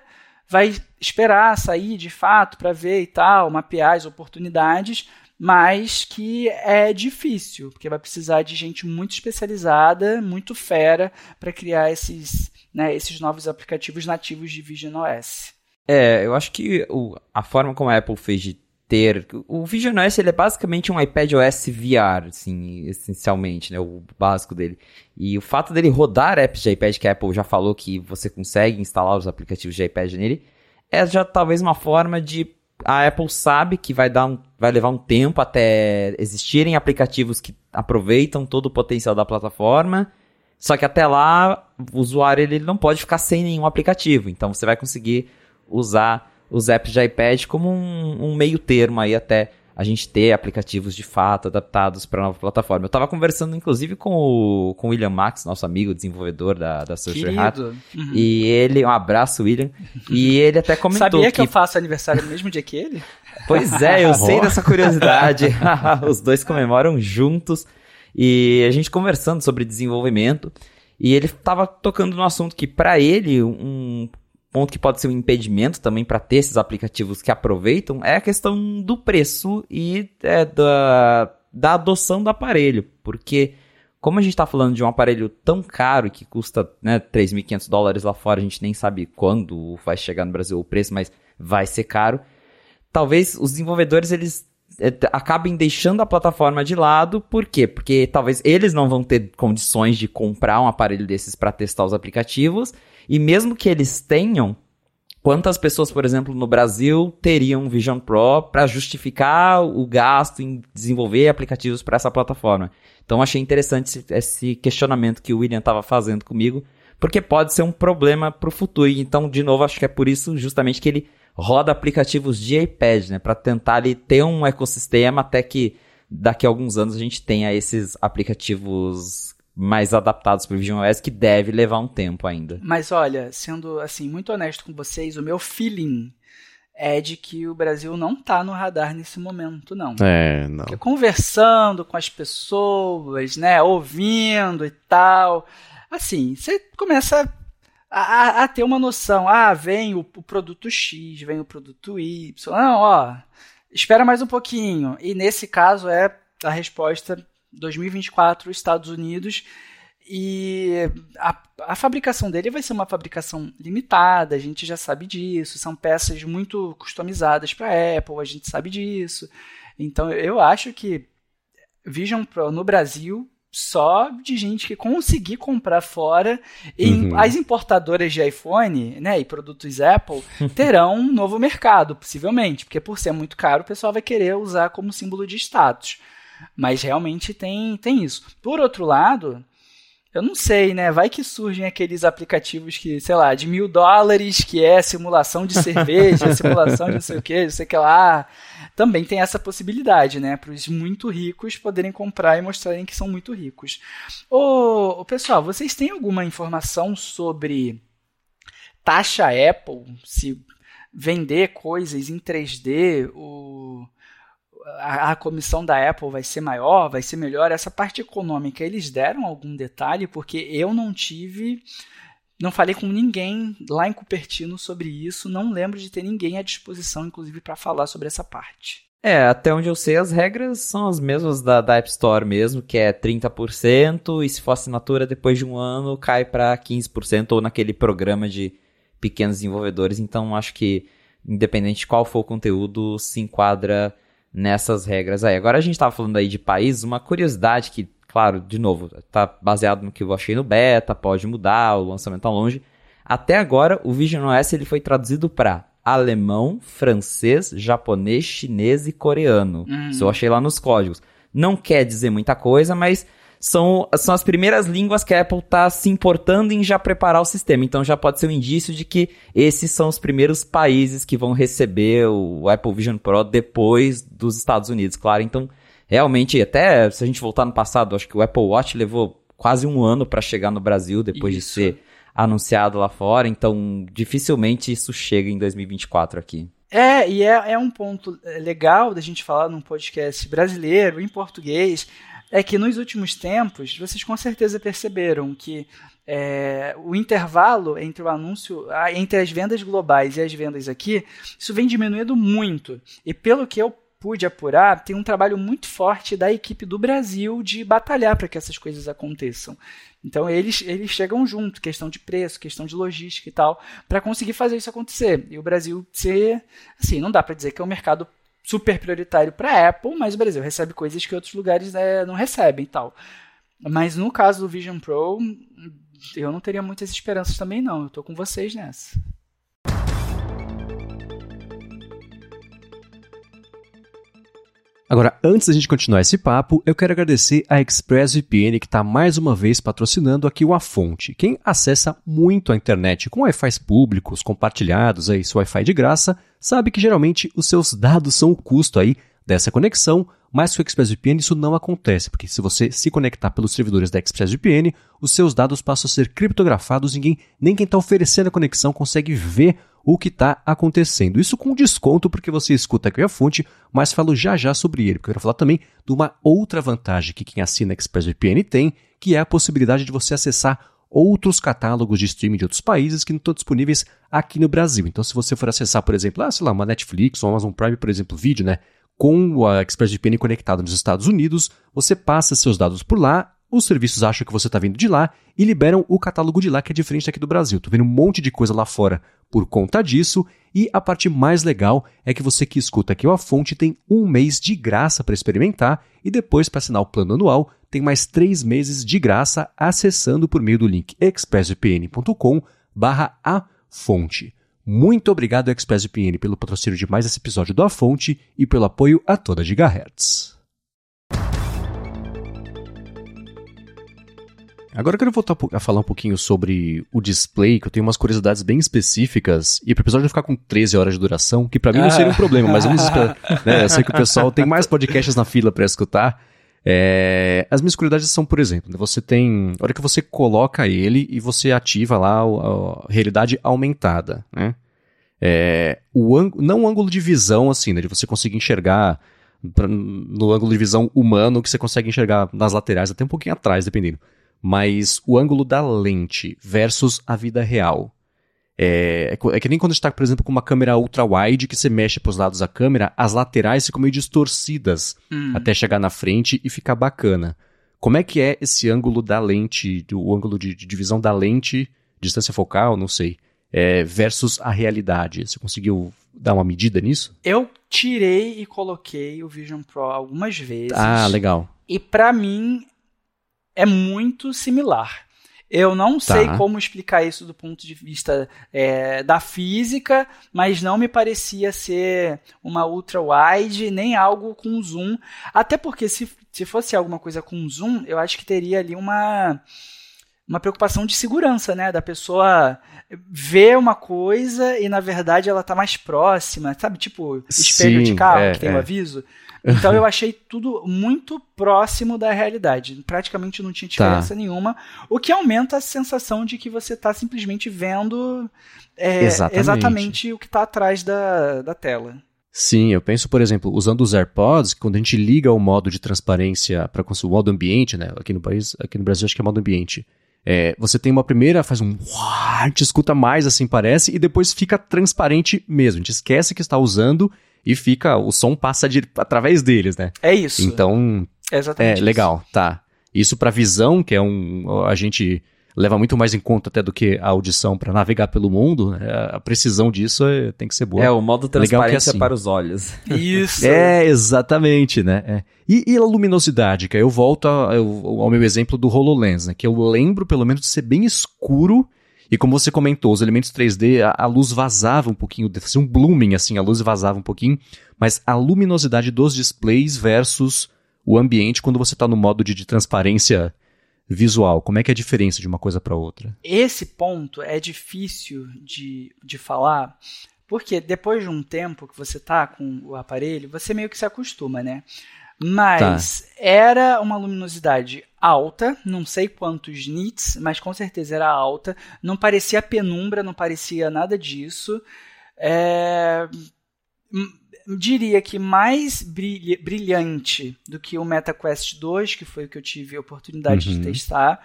vai esperar sair de fato para ver e tal, mapear as oportunidades, mas que é difícil, porque vai precisar de gente muito especializada, muito fera para criar esses, né, esses novos aplicativos nativos de Vision OS. É, eu acho que o, a forma como a Apple fez de ter. O Vision OS ele é basicamente um iPad OS VR, assim, essencialmente, né? O básico dele. E o fato dele rodar apps de iPad, que a Apple já falou que você consegue instalar os aplicativos de iPad nele, é já talvez uma forma de. A Apple sabe que vai, dar um, vai levar um tempo até existirem aplicativos que aproveitam todo o potencial da plataforma. Só que até lá, o usuário ele não pode ficar sem nenhum aplicativo. Então você vai conseguir usar os apps de iPad como um, um meio termo aí até a gente ter aplicativos de fato adaptados para a nova plataforma. Eu estava conversando, inclusive, com o, com o William Max, nosso amigo desenvolvedor da, da Social Hat. Uhum. E ele, um abraço, William. E ele até comentou. Sabia que, que eu faço aniversário no mesmo dia que ele? Pois é, eu sei dessa curiosidade. Os dois comemoram juntos. E a gente conversando sobre desenvolvimento. E ele estava tocando no assunto que, para ele, um ponto que pode ser um impedimento também para ter esses aplicativos que aproveitam é a questão do preço e é, da, da adoção do aparelho. Porque, como a gente está falando de um aparelho tão caro que custa né, 3.500 dólares lá fora, a gente nem sabe quando vai chegar no Brasil o preço, mas vai ser caro. Talvez os desenvolvedores eles acabem deixando a plataforma de lado, por quê? Porque talvez eles não vão ter condições de comprar um aparelho desses para testar os aplicativos e mesmo que eles tenham, quantas pessoas, por exemplo, no Brasil teriam Vision Pro para justificar o gasto em desenvolver aplicativos para essa plataforma? Então achei interessante esse, questionamento que o William estava fazendo comigo, porque pode ser um problema para o futuro. Então, de novo, acho que é por isso justamente que ele roda aplicativos de iPad, né, para tentar ali ter um ecossistema até que daqui a alguns anos a gente tenha esses aplicativos mais adaptados para o Vision OS, que deve levar um tempo ainda. Mas olha, sendo assim muito honesto com vocês, o meu feeling é de que o Brasil não está no radar nesse momento, não. É, não. Porque conversando com as pessoas, né, ouvindo e tal, assim, você começa a, a, ter uma noção. Ah, vem o, o, produto X, vem o produto Y. Não, ó, espera mais um pouquinho. E nesse caso é a resposta 2024, Estados Unidos. E a, a fabricação dele vai ser uma fabricação limitada, a gente já sabe disso. São peças muito customizadas para a Apple, a gente sabe disso. Então eu acho que Vision Pro no Brasil só de gente que conseguir comprar fora. E uhum. as importadoras de iPhone né, e produtos Apple terão um novo mercado, possivelmente, porque por ser muito caro, o pessoal vai querer usar como símbolo de status. Mas realmente tem, tem isso. Por outro lado, eu não sei, né? Vai que surgem aqueles aplicativos que, sei lá, de mil dólares, que é simulação de cerveja, simulação de não sei o que, não sei o que lá. Também tem essa possibilidade, né? Para os muito ricos poderem comprar e mostrarem que são muito ricos. Ô, pessoal, vocês têm alguma informação sobre taxa Apple? Se vender coisas em 3D, o a, a, comissão da Apple vai ser maior, vai ser melhor. Essa parte econômica, eles deram algum detalhe? Porque eu não tive. Não falei com ninguém lá em Cupertino sobre isso. Não lembro de ter ninguém à disposição, inclusive, para falar sobre essa parte. É, até onde eu sei, as regras são as mesmas da, da App Store mesmo, que é 30%, e se for assinatura depois de um ano, cai para 15%, ou naquele programa de pequenos desenvolvedores. Então, acho que, independente de qual for o conteúdo, se enquadra nessas regras aí. Agora a gente estava falando aí de países, uma curiosidade que claro, de novo, tá baseado no que eu achei no beta, pode mudar, o lançamento tá longe. Até agora, o Vision OS ele foi traduzido para alemão, francês, japonês, chinês e coreano. Uhum. Isso eu achei lá nos códigos. Não quer dizer muita coisa, mas são, são as primeiras línguas que a Apple está se importando em já preparar o sistema. Então já pode ser um indício de que esses são os primeiros países que vão receber o Apple Vision Pro depois dos Estados Unidos, claro. Então, realmente, até se a gente voltar no passado, acho que o Apple Watch levou quase um ano para chegar no Brasil depois isso. de ser anunciado lá fora. Então, dificilmente isso chega em 2024 aqui. É, e é, é um ponto legal da gente falar num podcast brasileiro, em português, é que nos últimos tempos, vocês com certeza perceberam que é, o intervalo entre o anúncio, entre as vendas globais e as vendas aqui, isso vem diminuindo muito. E pelo que eu pude apurar, tem um trabalho muito forte da equipe do Brasil de batalhar para que essas coisas aconteçam. Então eles, eles chegam junto, questão de preço, questão de logística e tal, para conseguir fazer isso acontecer. E o Brasil ser, assim, não dá para dizer que é um mercado super prioritário para Apple, mas o Brasil recebe coisas que outros lugares é, não recebem e tal. Mas no caso do Vision Pro, eu não teria muitas esperanças também não. Eu estou com vocês nessa. Agora, antes da gente continuar esse papo, eu quero agradecer a ExpressVPN que está mais uma vez patrocinando aqui o A Fonte. Quem acessa muito a internet com Wi-Fi públicos, compartilhados, aí, seu Wi-Fi de graça, sabe que geralmente os seus dados são o custo aí dessa conexão, mas com ExpressVPN isso não acontece, porque se você se conectar pelos servidores da ExpressVPN, os seus dados passam a ser criptografados, ninguém, nem quem está oferecendo a conexão consegue ver o que está acontecendo. Isso com desconto, porque você escuta aqui a fonte, mas falo já já sobre ele, porque eu quero falar também de uma outra vantagem que quem assina ExpressVPN tem, que é a possibilidade de você acessar outros catálogos de streaming de outros países que não estão disponíveis aqui no Brasil. Então, se você for acessar, por exemplo, ah, sei lá, uma Netflix ou Amazon Prime, por exemplo, vídeo, né? Com a ExpressVPN conectada nos Estados Unidos, você passa seus dados por lá os serviços acham que você está vindo de lá e liberam o catálogo de lá, que é diferente aqui do Brasil. Tô vendo um monte de coisa lá fora por conta disso. E a parte mais legal é que você que escuta aqui a fonte tem um mês de graça para experimentar e depois, para assinar o plano anual, tem mais três meses de graça acessando por meio do link expressvpn.com barra a fonte. Muito obrigado, ExpressVPN, pelo patrocínio de mais esse episódio do A Fonte e pelo apoio a toda Gigahertz. Agora eu quero voltar a falar um pouquinho sobre o display, que eu tenho umas curiosidades bem específicas. E pro episódio vai ficar com 13 horas de duração, que para mim não seria um problema, mas vamos esperar. Né? Eu sei que o pessoal tem mais podcasts na fila para escutar. É, as minhas curiosidades são, por exemplo, você tem. A hora que você coloca ele e você ativa lá a, a realidade aumentada, né? É, o ângulo, não o ângulo de visão, assim, né? De você conseguir enxergar pra, no ângulo de visão humano que você consegue enxergar nas laterais, até um pouquinho atrás, dependendo mas o ângulo da lente versus a vida real. É, é, é que nem quando está, por exemplo, com uma câmera ultra-wide que você mexe para os lados da câmera, as laterais ficam meio distorcidas hum. até chegar na frente e ficar bacana. Como é que é esse ângulo da lente, o ângulo de, de divisão da lente, distância focal, não sei, é, versus a realidade? Você conseguiu dar uma medida nisso? Eu tirei e coloquei o Vision Pro algumas vezes. Ah, legal. E para mim é muito similar. Eu não tá. sei como explicar isso do ponto de vista é, da física, mas não me parecia ser uma ultra wide nem algo com zoom. Até porque se, se fosse alguma coisa com zoom, eu acho que teria ali uma uma preocupação de segurança, né? Da pessoa ver uma coisa e na verdade ela tá mais próxima, sabe? Tipo espelho Sim, de carro é, que tem o é. um aviso. Então eu achei tudo muito próximo da realidade. Praticamente não tinha tá. diferença tá. nenhuma. O que aumenta a sensação de que você está simplesmente vendo é, exatamente. exatamente. o que está atrás da, da tela. Sim, eu penso, por exemplo, usando os AirPods, quando a gente liga o modo de transparência para o modo ambiente, né? Aqui no país, aqui no Brasil acho que é modo ambiente. É, você tem uma primeira, faz um a gente escuta mais assim parece, e depois fica transparente mesmo. A gente esquece que está usando e fica, o som passa de, através deles, né? É isso. Então, é exatamente é legal, tá. Isso para visão, que é um a gente leva muito mais em conta até do que a audição para navegar pelo mundo, né? a precisão disso é, tem que ser boa. É, o modo transparência assim. para os olhos. Isso. é, exatamente, né? É. E, e, a luminosidade, que eu volto a, eu, ao meu exemplo do HoloLens, né? Que eu lembro, pelo menos, de ser bem escuro e como você comentou, os elementos 3D, a, a luz vazava um pouquinho, fazia um blooming assim, a luz vazava um pouquinho, mas a luminosidade dos displays versus o ambiente quando você está no modo de, de transparência visual? Como é que é a diferença de uma coisa para outra? Esse ponto é difícil de, de falar, porque depois de um tempo que você tá com o aparelho, você meio que se acostuma, né? Mas tá. era uma luminosidade alta, não sei quantos nits, mas com certeza era alta. Não parecia penumbra, não parecia nada disso. É, diria que mais brilhante do que o MetaQuest 2, que foi o que eu tive a oportunidade uhum. de testar.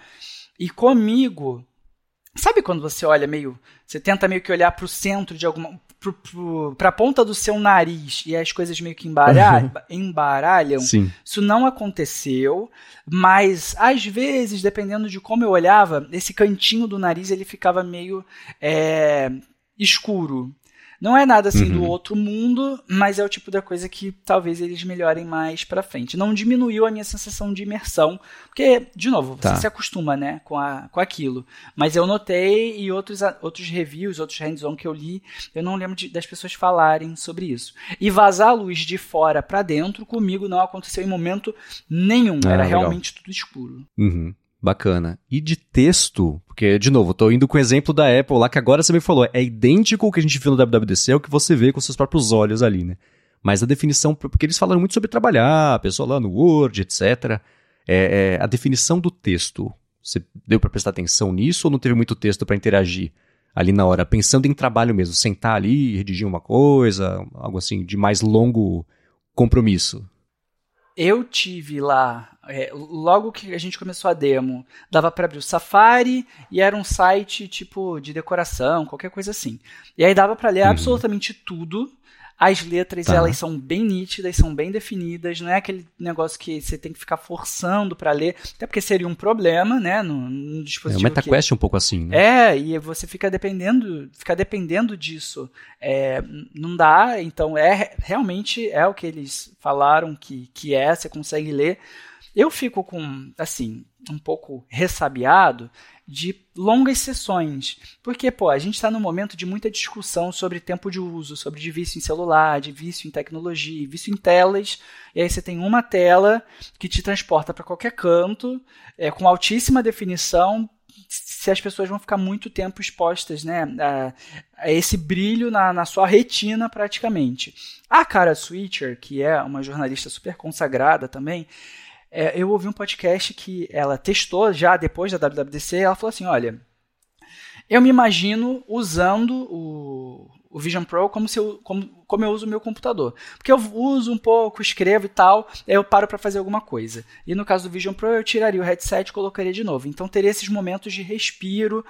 E comigo, sabe quando você olha meio, você tenta meio que olhar para o centro de alguma, para a ponta do seu nariz e as coisas meio que embaralham, embaralham. Isso não aconteceu, mas às vezes, dependendo de como eu olhava, esse cantinho do nariz ele ficava meio é, escuro. Não é nada assim uhum. do outro mundo, mas é o tipo da coisa que talvez eles melhorem mais pra frente. Não diminuiu a minha sensação de imersão, porque, de novo, tá. você se acostuma, né, com, a, com aquilo. Mas eu notei e outros, outros reviews, outros hands-on que eu li, eu não lembro de, das pessoas falarem sobre isso. E vazar a luz de fora para dentro, comigo não aconteceu em momento nenhum. Ah, Era legal. realmente tudo escuro. Uhum. Bacana. E de texto, porque, de novo, tô indo com o exemplo da Apple lá, que agora você me falou, é idêntico ao que a gente viu no WWDC, é o que você vê com seus próprios olhos ali, né? Mas a definição, porque eles falaram muito sobre trabalhar, a pessoa lá no Word, etc. É, é, a definição do texto, você deu para prestar atenção nisso ou não teve muito texto para interagir ali na hora, pensando em trabalho mesmo, sentar ali redigir uma coisa, algo assim, de mais longo compromisso? Eu tive lá é, logo que a gente começou a demo, dava para abrir o Safari e era um site tipo de decoração, qualquer coisa assim. E aí dava para ler uhum. absolutamente tudo. As letras tá. elas são bem nítidas, são bem definidas, não é aquele negócio que você tem que ficar forçando para ler, até porque seria um problema, né, no, no dispositivo. É, o MetaQuest que... é um pouco assim, né? É, e você fica dependendo, fica dependendo disso. É, não dá, então é realmente é o que eles falaram que, que é, você consegue ler. Eu fico com, assim, um pouco ressabiado de longas sessões. Porque, pô, a gente está num momento de muita discussão sobre tempo de uso, sobre de vício em celular, de vício em tecnologia, vício em telas. E aí você tem uma tela que te transporta para qualquer canto, é, com altíssima definição, se as pessoas vão ficar muito tempo expostas né, a, a esse brilho na, na, sua retina praticamente. A Cara Switcher, que é uma jornalista super consagrada também, é, eu ouvi um podcast que ela testou já depois da WWDC. Ela falou assim: olha, eu me imagino usando o, o Vision Pro como, se eu, como, como eu uso o meu computador. Porque eu uso um pouco, escrevo e tal, aí eu paro para fazer alguma coisa. E no caso do Vision Pro, eu tiraria o headset e colocaria de novo. Então teria esses momentos de respiro,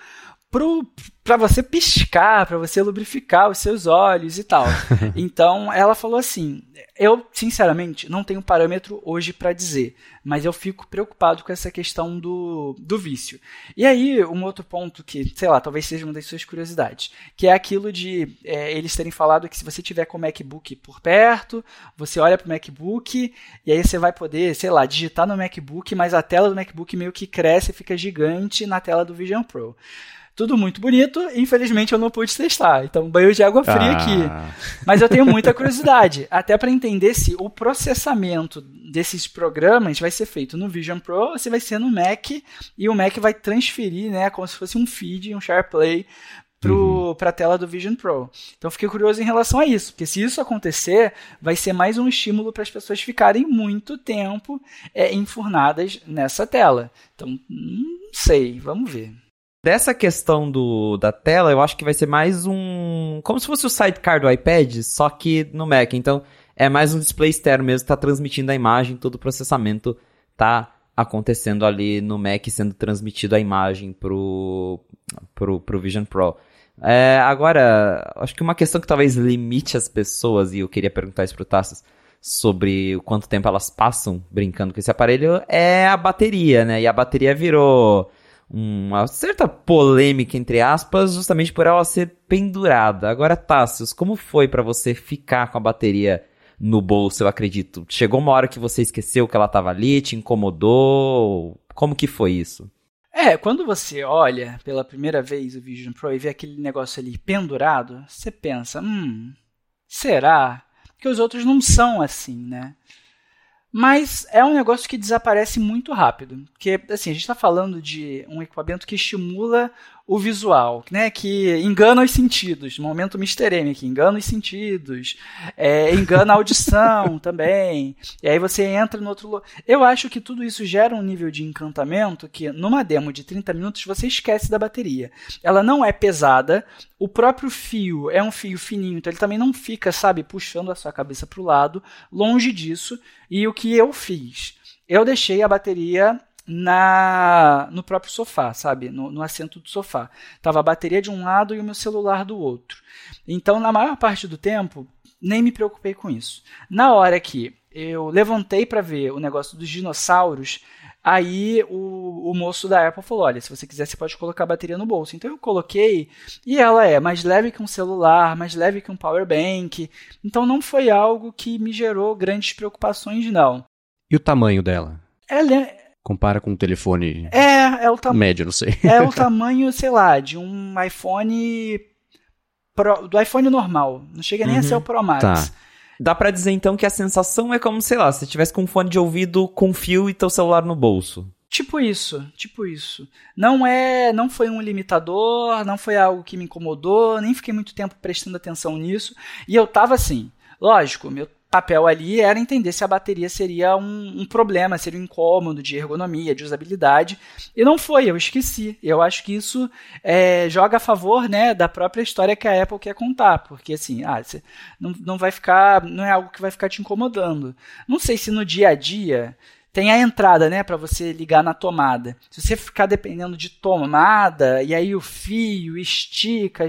para você piscar, para você lubrificar os seus olhos e tal. então ela falou assim: eu sinceramente não tenho parâmetro hoje para dizer, mas eu fico preocupado com essa questão do, do vício. E aí um outro ponto que, sei lá, talvez seja uma das suas curiosidades, que é aquilo de é, eles terem falado que se você tiver com o MacBook por perto, você olha para o MacBook e aí você vai poder, sei lá, digitar no MacBook, mas a tela do MacBook meio que cresce e fica gigante na tela do Vision Pro. Tudo muito bonito, infelizmente eu não pude testar. Então, banho de água fria ah. aqui. Mas eu tenho muita curiosidade, até para entender se o processamento desses programas vai ser feito no Vision Pro ou se vai ser no Mac e o Mac vai transferir, né, como se fosse um feed, um SharePlay para uhum. a tela do Vision Pro. Então fiquei curioso em relação a isso, porque se isso acontecer, vai ser mais um estímulo para as pessoas ficarem muito tempo é, enfurnadas nessa tela. Então, não sei, vamos ver. Dessa questão do, da tela, eu acho que vai ser mais um. Como se fosse o sidecar do iPad, só que no Mac. Então, é mais um display externo mesmo, está transmitindo a imagem, todo o processamento está acontecendo ali no Mac, sendo transmitido a imagem pro, pro, pro Vision Pro. É, agora, acho que uma questão que talvez limite as pessoas, e eu queria perguntar isso pro Tassas, sobre o quanto tempo elas passam brincando com esse aparelho, é a bateria, né? E a bateria virou uma certa polêmica, entre aspas, justamente por ela ser pendurada. Agora, Tassius, como foi para você ficar com a bateria no bolso, eu acredito? Chegou uma hora que você esqueceu que ela tava ali, te incomodou? Como que foi isso? É, quando você olha pela primeira vez o Vision Pro e vê aquele negócio ali pendurado, você pensa, hum, será? Porque os outros não são assim, né? Mas é um negócio que desaparece muito rápido. Porque, assim, a gente está falando de um equipamento que estimula o visual, né? Que engana os sentidos. Momento Mr. M aqui, engana os sentidos. É, engana a audição também. E aí você entra no outro... Eu acho que tudo isso gera um nível de encantamento que, numa demo de 30 minutos, você esquece da bateria. Ela não é pesada. O próprio fio é um fio fininho, então ele também não fica, sabe, puxando a sua cabeça para o lado. Longe disso. E o que eu fiz? Eu deixei a bateria na no próprio sofá, sabe? No, no, assento do sofá. Tava a bateria de um lado e o meu celular do outro. Então, na maior parte do tempo, nem me preocupei com isso. Na hora que eu levantei para ver o negócio dos dinossauros, aí o, o, moço da Apple falou: olha, se você quiser, você pode colocar a bateria no bolso. Então eu coloquei e ela é mais leve que um celular, mais leve que um power bank. Então não foi algo que me gerou grandes preocupações, não. E o tamanho dela? Ela é, Compara com um telefone é, é o tamanho médio, não sei. É o tamanho, sei lá, de um iPhone Pro, do iPhone normal. Não chega nem uhum. a ser o Pro Max. Tá. Dá para dizer então que a sensação é como, sei lá, se tivesse com um fone de ouvido com fio e teu celular no bolso. Tipo isso, tipo isso. Não é, não foi um limitador, não foi algo que me incomodou, nem fiquei muito tempo prestando atenção nisso. E eu tava assim, lógico, meu papel ali era entender se a bateria seria um, um, problema, seria um incômodo de ergonomia, de usabilidade. E não foi, eu esqueci. Eu acho que isso é, joga a favor né, da própria história que a Apple quer contar. Porque assim, ah, não, não vai ficar. não é algo que vai ficar te incomodando. Não sei se no dia a dia tem a entrada, né, para você ligar na tomada. Se você ficar dependendo de tomada, e aí o fio estica,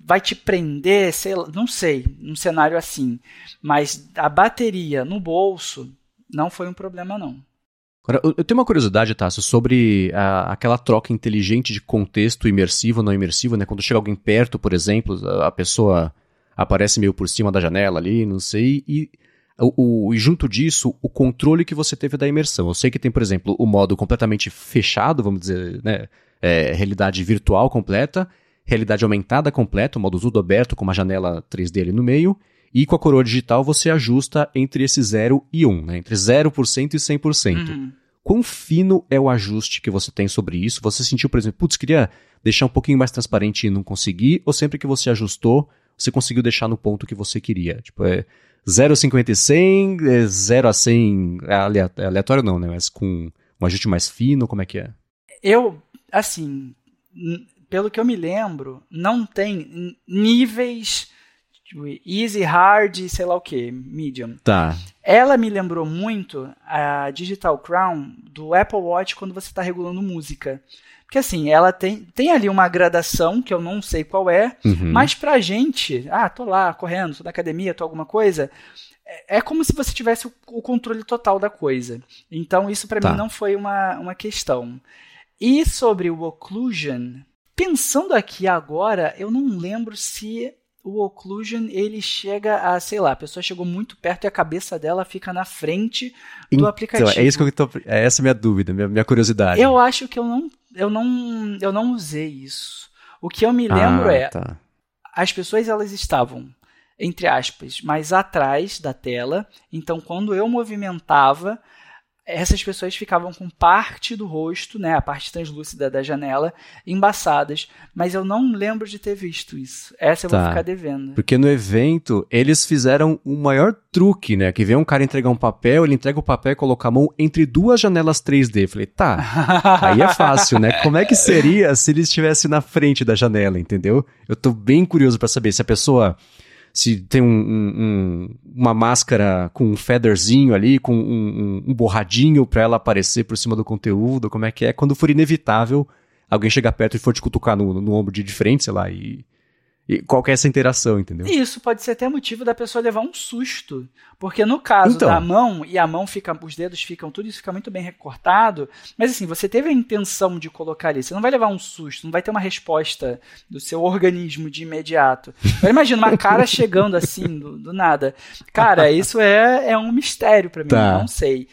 vai te prender, sei lá, não sei, num cenário assim. Mas a bateria no bolso não foi um problema, não. Agora, eu tenho uma curiosidade, Tasso, sobre a, aquela troca inteligente de contexto imersivo não imersivo, né? Quando chega alguém perto, por exemplo, a, a pessoa aparece meio por cima da janela ali, não sei, e o, o, junto disso, o controle que você teve da imersão. Eu sei que tem, por exemplo, o modo completamente fechado, vamos dizer, né? É, realidade virtual completa, realidade aumentada completa, o modo tudo aberto com uma janela 3D ali no meio, e com a coroa digital você ajusta entre esse 0 e 1, né? entre 0% e 100%. Uhum. Quão fino é o ajuste que você tem sobre isso? Você sentiu, por exemplo, putz, queria deixar um pouquinho mais transparente e não consegui, ou sempre que você ajustou, você conseguiu deixar no ponto que você queria? Tipo, é 0,50 e 100, é 0 a 100, é aleatório não, né? Mas com um ajuste mais fino, como é que é? Eu, assim, pelo que eu me lembro, não tem níveis tipo, easy, hard, sei lá o que, medium. Tá. Ela me lembrou muito a Digital Crown do Apple Watch quando você está regulando música. Porque assim, ela tem, tem ali uma gradação que eu não sei qual é, uhum. mas pra gente, ah, tô lá correndo, tô na academia, tô alguma coisa, é, é como se você tivesse o, o controle total da coisa. Então isso para tá. mim não foi uma, uma questão. E sobre o occlusion, Pensando aqui agora, eu não lembro se o occlusion ele chega a, sei lá, a pessoa chegou muito perto e a cabeça dela fica na frente do então, aplicativo. É isso que eu tô, é essa a minha dúvida, minha, minha curiosidade. Eu acho que eu não, eu não, eu não usei isso. O que eu me lembro ah, é tá. as pessoas elas estavam entre aspas mais atrás da tela, então quando eu movimentava essas pessoas ficavam com parte do rosto, né, a parte translúcida da janela, embaçadas. Mas eu não lembro de ter visto isso. Essa eu tá. vou ficar devendo. Porque no evento, eles fizeram o maior truque, né? Que vem um cara entregar um papel, ele entrega o papel e coloca a mão entre duas janelas 3D. Eu falei, tá, aí é fácil, né? Como é que seria se ele estivesse na frente da janela, entendeu? Eu tô bem curioso para saber se a pessoa se tem um, um, uma máscara com um featherzinho ali, com um, um borradinho para ela aparecer por cima do conteúdo, como é que é, quando for inevitável alguém chegar perto e for te cutucar no, no ombro de frente, sei lá, e, E qual que é essa interação, entendeu? Isso pode ser até motivo da pessoa levar um susto. Porque no caso Então. da mão, e a mão fica, os dedos ficam, tudo isso fica muito bem recortado, mas assim, você teve a intenção de colocar ali, você não vai levar um susto, não vai ter uma resposta do seu organismo de imediato. Agora imagina uma cara chegando assim, do, do nada. Cara, isso é, é um mistério pra mim, Tá. eu não sei.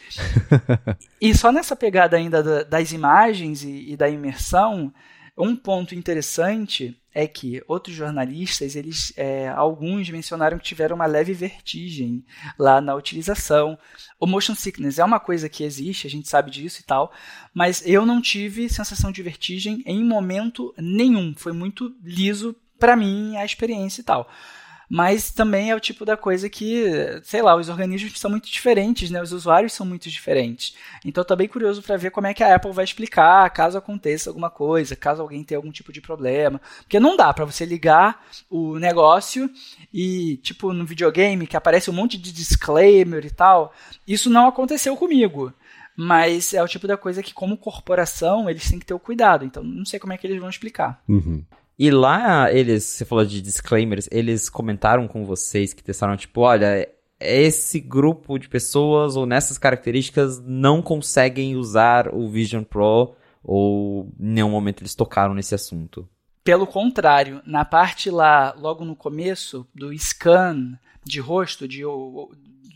E só nessa pegada ainda da- das imagens e, e da imersão, um ponto interessante é que outros jornalistas, eles, é, alguns mencionaram que tiveram uma leve vertigem lá na utilização. O motion sickness é uma coisa que existe, a gente sabe disso e tal, mas eu não tive sensação de vertigem em momento nenhum. Foi muito liso pra mim a experiência e tal. Mas também é o tipo da coisa que, sei lá, os organismos são muito diferentes, né? Os usuários são muito diferentes. Então tô bem curioso para ver como é que a Apple vai explicar caso aconteça alguma coisa, caso alguém tenha algum tipo de problema. Porque não dá para você ligar o negócio e, tipo, no videogame que aparece um monte de disclaimer e tal. Isso não aconteceu comigo. Mas é o tipo da coisa que, como corporação, eles têm que ter o cuidado. Então, não sei como é que eles vão explicar. Uhum. E lá, eles, você falou de disclaimers, eles comentaram com vocês que testaram, tipo, olha, esse grupo de pessoas ou nessas características não conseguem usar o Vision Pro ou em nenhum momento eles tocaram nesse assunto. Pelo contrário, na parte lá, logo no começo, do scan de rosto, de,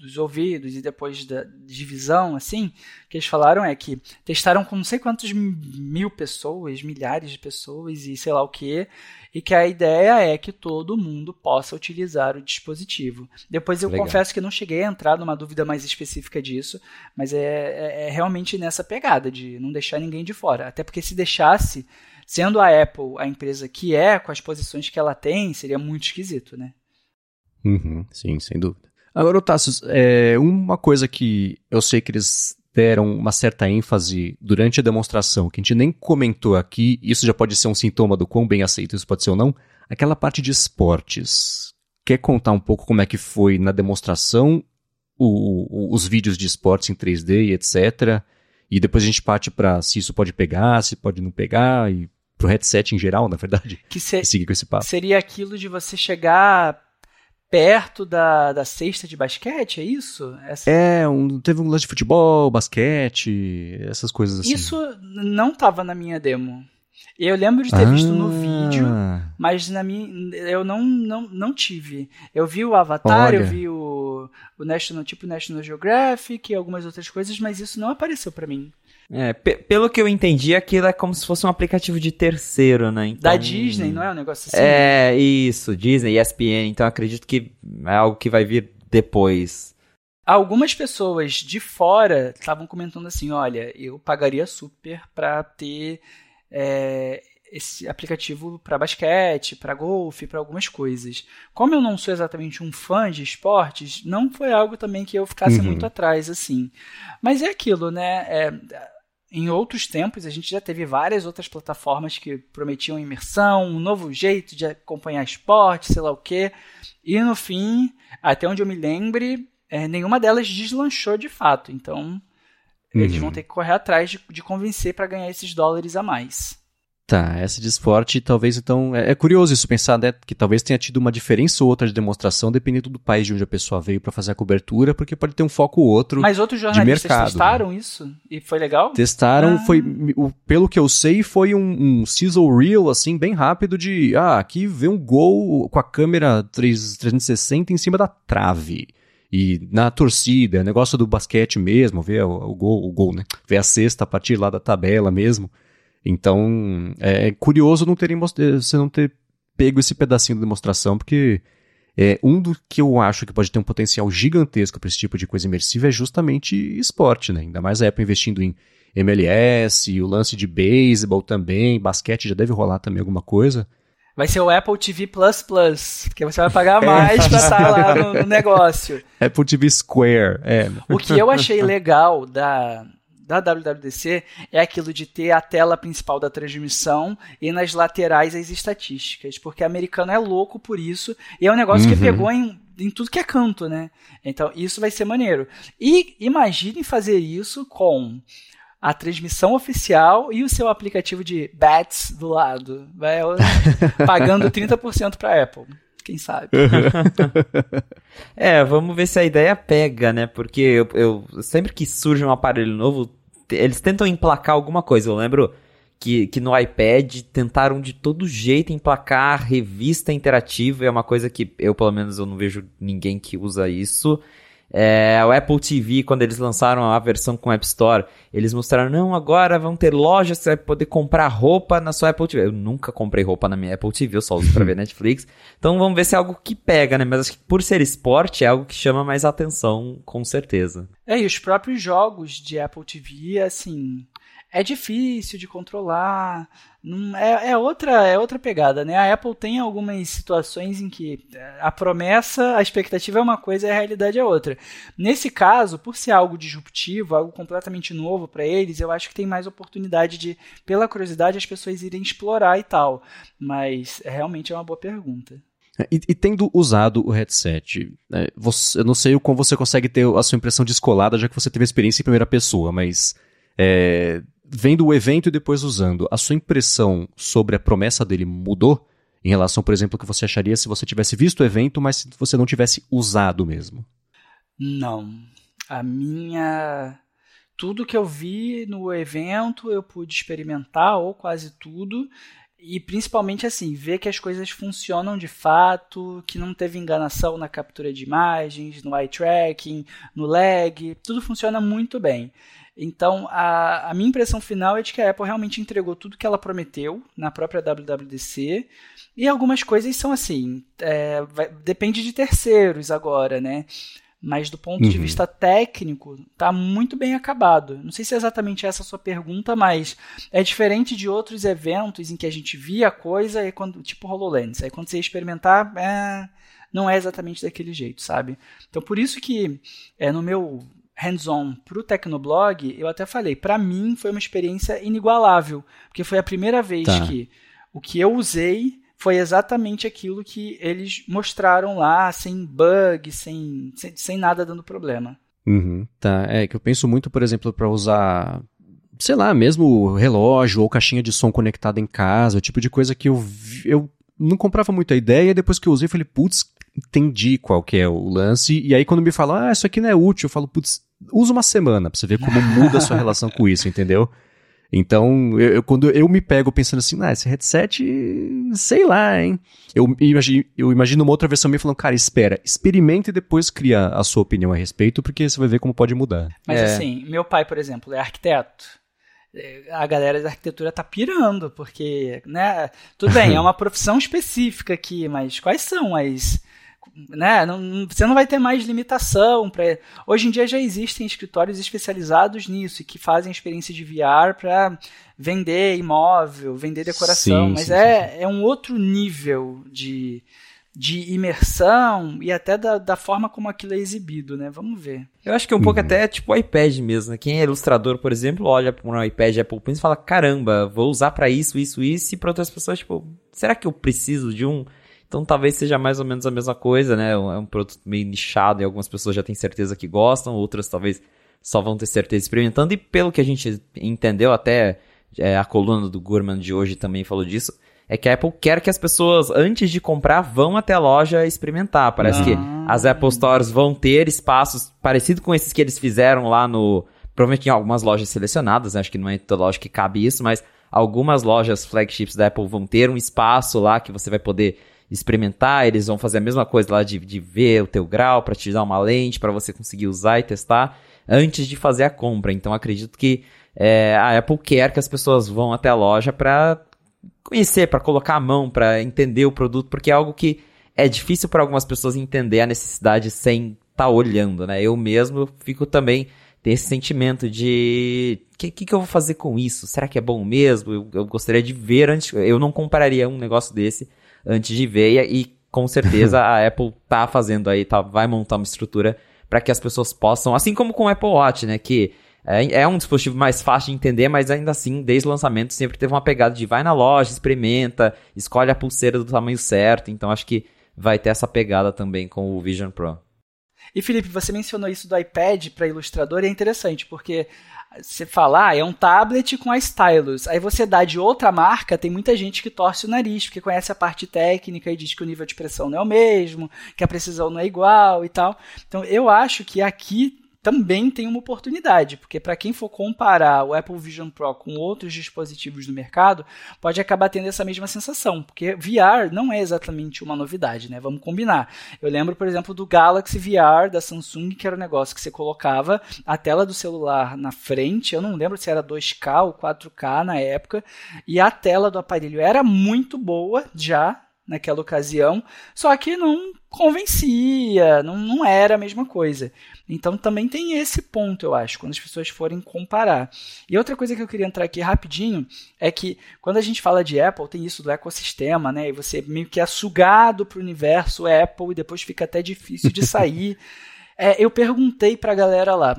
dos ouvidos e depois da divisão, assim, o que eles falaram é que testaram com não sei quantos mil pessoas, milhares de pessoas e sei lá o que, e que a ideia é que todo mundo possa utilizar o dispositivo. Depois eu Legal. confesso que não cheguei a entrar numa dúvida mais específica disso, mas é, é- é realmente nessa pegada de não deixar ninguém de fora. Até porque se deixasse, sendo a Apple a empresa que é, com as posições que ela tem, seria muito esquisito, né? Uhum, sim, sem dúvida. Agora, Tassos, é, uma coisa que eu sei que eles deram uma certa ênfase durante a demonstração, que a gente nem comentou aqui, isso já pode ser um sintoma do quão bem aceito isso pode ser ou não, aquela parte de esportes. Quer contar um pouco como é que foi na demonstração, o- o- os vídeos de esportes em 3D e etc. E depois a gente parte para se isso pode pegar, se pode não pegar, e pro headset em geral, na verdade, Que se- seguir com esse papo. seria aquilo de você chegar perto da, da cesta de basquete, é isso? Essa- É, um- teve um lance de futebol, basquete, essas coisas assim. Isso não estava na minha demo. Eu lembro de ter visto no Ah, vídeo, mas na minha, eu não, não, não tive. Eu vi o Avatar, Olha. eu vi o, o National, tipo National Geographic e algumas outras coisas, mas isso não apareceu pra mim. É, pe- pelo que eu entendi, aquilo é como se fosse um aplicativo de terceiro, né? Então, Da Disney, não é um negócio assim? É, isso, Disney, ESPN, então acredito que é algo que vai vir depois. Algumas pessoas de fora estavam comentando assim: olha, eu pagaria super pra ter é, esse aplicativo para basquete, para golfe, para algumas coisas. Como eu não sou exatamente um fã de esportes, não foi algo também que eu ficasse Uhum. muito atrás assim. Mas é aquilo, né? É, em outros tempos, a gente já teve várias outras plataformas que prometiam imersão, um novo jeito de acompanhar esporte, sei lá o quê. E no fim, até onde eu me lembre, é, nenhuma delas deslanchou de fato. Então, eles Uhum. vão ter que correr atrás de, de convencer para ganhar esses dólares a mais. Tá, essa de esporte, talvez então. É, é curioso isso pensar, né? Que talvez tenha tido uma diferença ou outra de demonstração, dependendo do país de onde a pessoa veio para fazer a cobertura, porque pode ter um foco ou outro. Mas outros jornalistas mercado, né? testaram isso e foi legal? Testaram, Ah. foi, o- pelo que eu sei, foi um, um sizzle reel, assim, bem rápido de, ah, aqui vê um gol com a câmera 3, 360 em cima da trave. E na torcida, é negócio do basquete mesmo, ver o, o gol, o gol, né? Ver a cesta a partir lá da tabela mesmo. Então, é curioso não terem eh, você não ter pego esse pedacinho da demonstração, porque é, um do que eu acho que pode ter um potencial gigantesco para esse tipo de coisa imersiva é justamente esporte, né? Ainda mais a Apple investindo em MLS, o lance de beisebol também, basquete já deve rolar também alguma coisa. Vai ser o Apple TV Plus Plus, porque você vai pagar mais pra estar lá no, no negócio. Apple TV Square, é. O que eu achei legal da, da WWDC é aquilo de ter a tela principal da transmissão e nas laterais as estatísticas, porque o americano é louco por isso e é um negócio que Uhum. pegou em, em tudo que é canto, né? Então isso vai ser maneiro. E imaginem fazer isso com a transmissão oficial e o seu aplicativo de bets do lado. Vai pagando 30% para Apple. Quem sabe? é, vamos ver se a ideia pega, né? Porque eu, eu sempre que surge um aparelho novo, eles tentam emplacar alguma coisa. Eu lembro que, que no iPad tentaram de todo jeito emplacar revista interativa, é uma coisa que eu, pelo menos, eu não vejo ninguém que usa isso. É, o Apple TV, quando eles lançaram a versão com App Store, eles mostraram, não, agora vão ter lojas, você vai poder comprar roupa na sua Apple TV. Eu nunca comprei roupa na minha Apple TV, eu só uso pra ver Netflix. Então vamos ver se é algo que pega, né? Mas acho que por ser esporte é algo que chama mais atenção, com certeza. É, e os próprios jogos de Apple TV, assim, é difícil de controlar. É, é, outra, é outra pegada, né? A Apple tem algumas situações em que a promessa, a expectativa é uma coisa e a realidade é outra. Nesse caso, por ser algo disruptivo, algo completamente novo para eles, eu acho que tem mais oportunidade de, pela curiosidade, as pessoas irem explorar e tal. Mas realmente é uma boa pergunta. E, e, tendo usado o headset, né, você, eu não sei o como você consegue ter a sua impressão descolada, já que você teve a experiência em primeira pessoa, mas é, vendo o evento e depois usando, a sua impressão sobre a promessa dele mudou? Em relação, por exemplo, ao que você acharia se você tivesse visto o evento, mas se você não tivesse usado mesmo? Não. A minha. Tudo que eu vi no evento eu pude experimentar, ou quase tudo. E principalmente assim, ver que as coisas funcionam de fato, que não teve enganação na captura de imagens, no eye tracking, no lag, tudo funciona muito bem. Então, a, a minha impressão final é de que a Apple realmente entregou tudo que ela prometeu na própria WWDC. E algumas coisas são assim, é, vai, depende de terceiros agora, né? Mas do ponto uhum. de vista técnico, está muito bem acabado. Não sei se é exatamente essa a sua pergunta, mas é diferente de outros eventos em que a gente via a coisa e quando, tipo HoloLens. Aí quando você ia experimentar, é, não é exatamente daquele jeito, sabe? Então por isso que é, no meu hands-on para o Tecnoblog, eu até falei, para mim foi uma experiência inigualável, porque foi a primeira vez tá. que o que eu usei foi exatamente aquilo que eles mostraram lá, sem bug, sem, sem, sem nada dando problema. Uhum, tá, é que eu penso muito, por exemplo, para usar, sei lá, mesmo relógio ou caixinha de som conectada em casa, o tipo de coisa que eu, eu não comprava muito a ideia, e depois que eu usei, falei, putz, entendi qual que é o lance, e aí quando me falam, ah, isso aqui não é útil, eu falo, putz, usa uma semana pra você ver como muda a sua relação com isso, entendeu? Então, eu, eu, quando eu me pego pensando assim, ah, esse headset, sei lá, hein? Eu imagino, eu imagino uma outra versão me falando, cara, espera, experimenta e depois cria a sua opinião a respeito, porque você vai ver como pode mudar. Mas é. assim, meu pai, por exemplo, é arquiteto. A galera da arquitetura tá pirando, porque, né? Tudo bem, é uma profissão específica aqui, mas quais são as né, não, você não vai ter mais limitação. Pra... Hoje em dia já existem escritórios especializados nisso e que fazem experiência de VR para vender imóvel, vender decoração, sim, mas sim, é, sim. é um outro nível de, de imersão e até da, da forma como aquilo é exibido, né? Vamos ver. Eu acho que é um uhum. pouco até tipo o iPad mesmo, né? Quem é ilustrador, por exemplo, olha para um iPad Apple Pencil e fala, caramba, vou usar para isso, isso, isso, e para outras pessoas, tipo, será que eu preciso de um então talvez seja mais ou menos a mesma coisa, né? É um produto meio nichado e algumas pessoas já têm certeza que gostam, outras talvez só vão ter certeza experimentando. E pelo que a gente entendeu, até é, a coluna do Gurman de hoje também falou disso, é que a Apple quer que as pessoas, antes de comprar, vão até a loja experimentar. Parece que ah. as Apple Stores vão ter espaços parecidos com esses que eles fizeram lá no. Provavelmente em algumas lojas selecionadas, né? acho que não é toda loja que cabe isso, mas algumas lojas flagships da Apple vão ter um espaço lá que você vai poder experimentar, eles vão fazer a mesma coisa lá de, de ver o teu grau para te dar uma lente para você conseguir usar e testar antes de fazer a compra. Então acredito que é, a Apple quer que as pessoas vão até a loja para conhecer, para colocar a mão, para entender o produto, porque é algo que é difícil para algumas pessoas entender a necessidade sem estar tá olhando, né? Eu mesmo fico também tem esse sentimento de o que, que, que, eu vou fazer com isso? Será que é bom mesmo? Eu, eu gostaria de ver antes. Eu não compraria um negócio desse antes de ver e, e com certeza a Apple tá fazendo aí, tá, vai montar uma estrutura para que as pessoas possam, assim como com o Apple Watch, né, que é, é, um dispositivo mais fácil de entender, mas ainda assim, desde o lançamento, sempre teve uma pegada de vai na loja, experimenta, escolhe a pulseira do tamanho certo. Então acho que vai ter essa pegada também com o Vision Pro. E Felipe, você mencionou isso do iPad para ilustrador e é interessante, porque você fala, ah, é um tablet com a stylus. Aí você dá de outra marca, tem muita gente que torce o nariz, porque conhece a parte técnica e diz que o nível de pressão não é o mesmo, que a precisão não é igual e tal. Então eu acho que aqui também tem uma oportunidade, porque para quem for comparar o Apple Vision Pro com outros dispositivos do mercado, pode acabar tendo essa mesma sensação, porque VR não é exatamente uma novidade, né? Vamos combinar. Eu lembro, por exemplo, do Galaxy VR da Samsung, que era um negócio que você colocava a tela do celular na frente, eu não lembro se era 2K ou 4K na época, e a tela do aparelho era muito boa já, naquela ocasião, só que não convencia, não, não era a mesma coisa. Então também tem esse ponto, eu acho, quando as pessoas forem comparar. E outra coisa que eu queria entrar aqui rapidinho é que quando a gente fala de Apple, tem isso do ecossistema, né? E você meio que é sugado para o universo Apple e depois fica até difícil de sair. é, eu perguntei para a galera lá,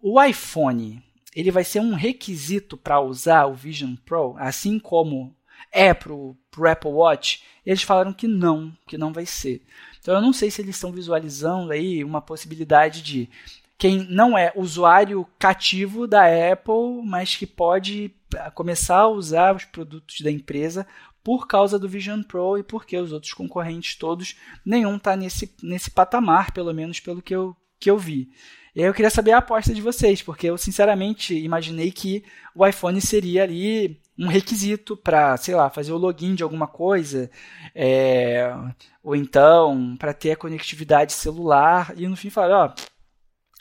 o iPhone ele vai ser um requisito para usar o Vision Pro, assim como é para o Apple Watch? Eles falaram que não, que não vai ser. Então eu não sei se eles estão visualizando aí uma possibilidade de quem não é usuário cativo da Apple, mas que pode ah, começar a usar os produtos da empresa por causa do Vision Pro e porque os outros concorrentes todos, nenhum está nesse, nesse patamar, pelo menos pelo que eu, que eu vi. E aí eu queria saber a aposta de vocês, porque eu sinceramente imaginei que o iPhone seria ali um requisito para, sei lá, fazer o login de alguma coisa, é, ou então para ter a conectividade celular e no fim falar, ó,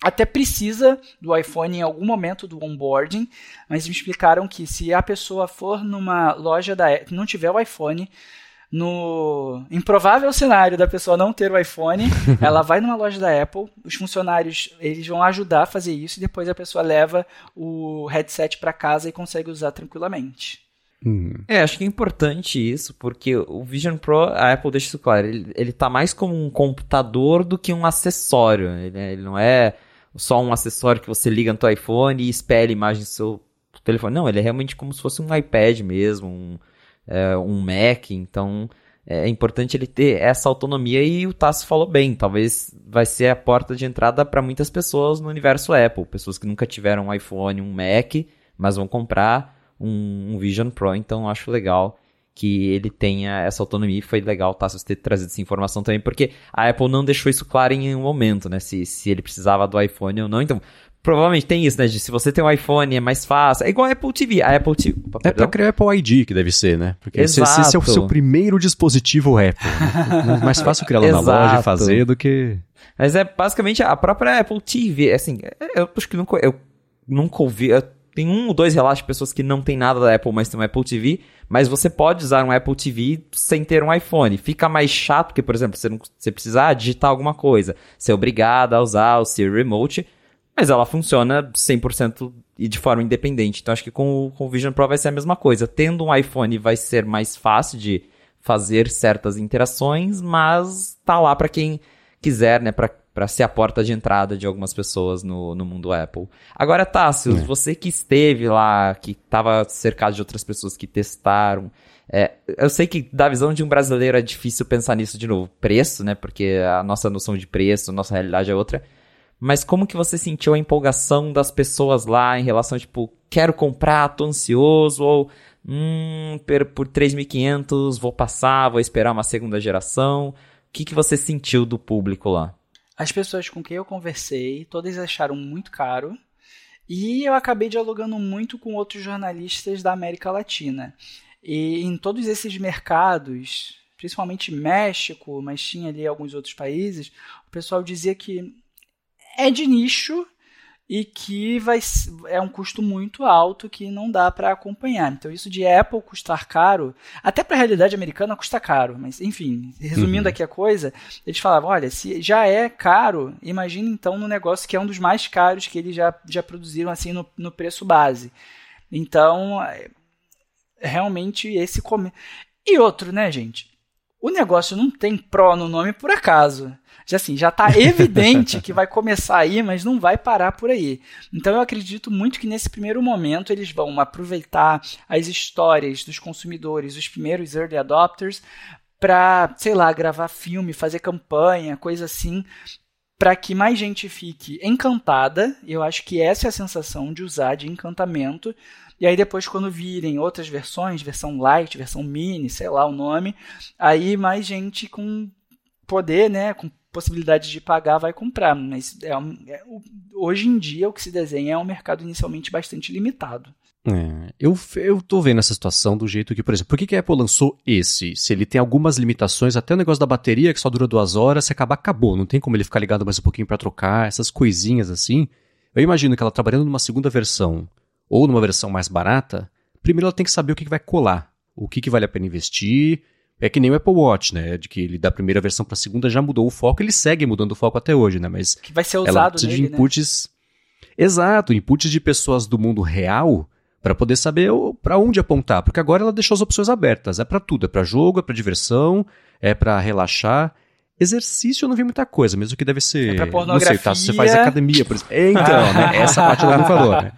até precisa do iPhone em algum momento do onboarding, mas me explicaram que se a pessoa for numa loja da não tiver o iPhone, no improvável cenário da pessoa não ter o iPhone, ela vai numa loja da Apple, os funcionários eles vão ajudar a fazer isso e depois a pessoa leva o headset para casa e consegue usar tranquilamente. Hum. É, acho que é importante isso, porque o Vision Pro, a Apple deixa isso claro, ele, ele tá mais como um computador do que um acessório. Ele, ele não é só um acessório que você liga no seu iPhone e espelha a imagem do seu telefone. Não, ele é realmente como se fosse um iPad mesmo, um, é, um Mac, então é importante ele ter essa autonomia e o Tassi falou bem, talvez vai ser a porta de entrada para muitas pessoas no universo Apple, pessoas que nunca tiveram um iPhone, um Mac, mas vão comprar um, um Vision Pro, então acho legal que ele tenha essa autonomia foi legal tá, você ter trazido essa informação também, porque a Apple não deixou isso claro em nenhum momento, né, se, se ele precisava do iPhone ou não, então Provavelmente tem isso, né? De se você tem um iPhone é mais fácil. É igual a Apple TV. A Apple TV. Opa, é pra criar Apple ID que deve ser, né? Porque Exato. se, esse é o seu primeiro dispositivo Apple. Né? mais fácil criar lá na loja e fazer do que. Mas é basicamente a própria Apple TV. Assim, eu acho que nunca, eu nunca ouvi. Eu, tem um ou dois relatos de pessoas que não tem nada da Apple, mas tem um Apple TV. Mas você pode usar um Apple TV sem ter um iPhone. Fica mais chato, porque, por exemplo, você, não, você precisar digitar alguma coisa. Você é obrigado a usar o Siri Remote mas ela funciona 100% e de forma independente. Então acho que com o, com o Vision Pro vai ser a mesma coisa. Tendo um iPhone vai ser mais fácil de fazer certas interações, mas tá lá para quem quiser, né, para ser a porta de entrada de algumas pessoas no, no mundo Apple. Agora, Tássio, é. você que esteve lá, que estava cercado de outras pessoas que testaram, é, eu sei que da visão de um brasileiro é difícil pensar nisso de novo. Preço, né, porque a nossa noção de preço, nossa realidade é outra. Mas como que você sentiu a empolgação das pessoas lá em relação, tipo, quero comprar, tô ansioso, ou, hum, por 3.500 vou passar, vou esperar uma segunda geração. O que, que você sentiu do público lá? As pessoas com quem eu conversei, todas acharam muito caro. E eu acabei dialogando muito com outros jornalistas da América Latina. E em todos esses mercados, principalmente México, mas tinha ali alguns outros países, o pessoal dizia que é de nicho e que vai, é um custo muito alto que não dá para acompanhar. Então, isso de Apple custar caro, até para a realidade americana custa caro, mas enfim, resumindo uhum. aqui a coisa, eles falavam: olha, se já é caro, imagine então no negócio que é um dos mais caros que eles já, já produziram assim no, no preço base. Então, é, realmente esse come. E outro, né, gente? O negócio não tem Pro no nome por acaso já assim, já está evidente que vai começar aí, mas não vai parar por aí. Então eu acredito muito que nesse primeiro momento eles vão aproveitar as histórias dos consumidores, os primeiros early adopters, para, sei lá, gravar filme, fazer campanha, coisa assim, para que mais gente fique encantada. Eu acho que essa é a sensação de usar de encantamento. E aí depois quando virem outras versões, versão light, versão mini, sei lá o nome, aí mais gente com poder, né, com possibilidade de pagar vai comprar. Mas é, é, hoje em dia o que se desenha é um mercado inicialmente bastante limitado. É, eu, eu tô vendo essa situação do jeito que, por exemplo, por que, que a Apple lançou esse? Se ele tem algumas limitações, até o negócio da bateria, que só dura duas horas, se acabar, acabou. Não tem como ele ficar ligado mais um pouquinho para trocar, essas coisinhas assim. Eu imagino que ela trabalhando numa segunda versão, ou numa versão mais barata, primeiro ela tem que saber o que, que vai colar, o que, que vale a pena investir. É que nem o Apple Watch, né? De que ele da primeira versão para a segunda já mudou o foco, ele segue mudando o foco até hoje, né? Mas que vai ser usado ela precisa nele, de né? inputs. Né? Exato, inputs de pessoas do mundo real para poder saber para onde apontar, porque agora ela deixou as opções abertas. É para tudo, é para jogo, é para diversão, é para relaxar. Exercício eu não vi muita coisa, mesmo que deve ser. É pra pornografia. Não sei, tá, você faz academia, por exemplo. É, então, né? Essa parte ela não falou, né?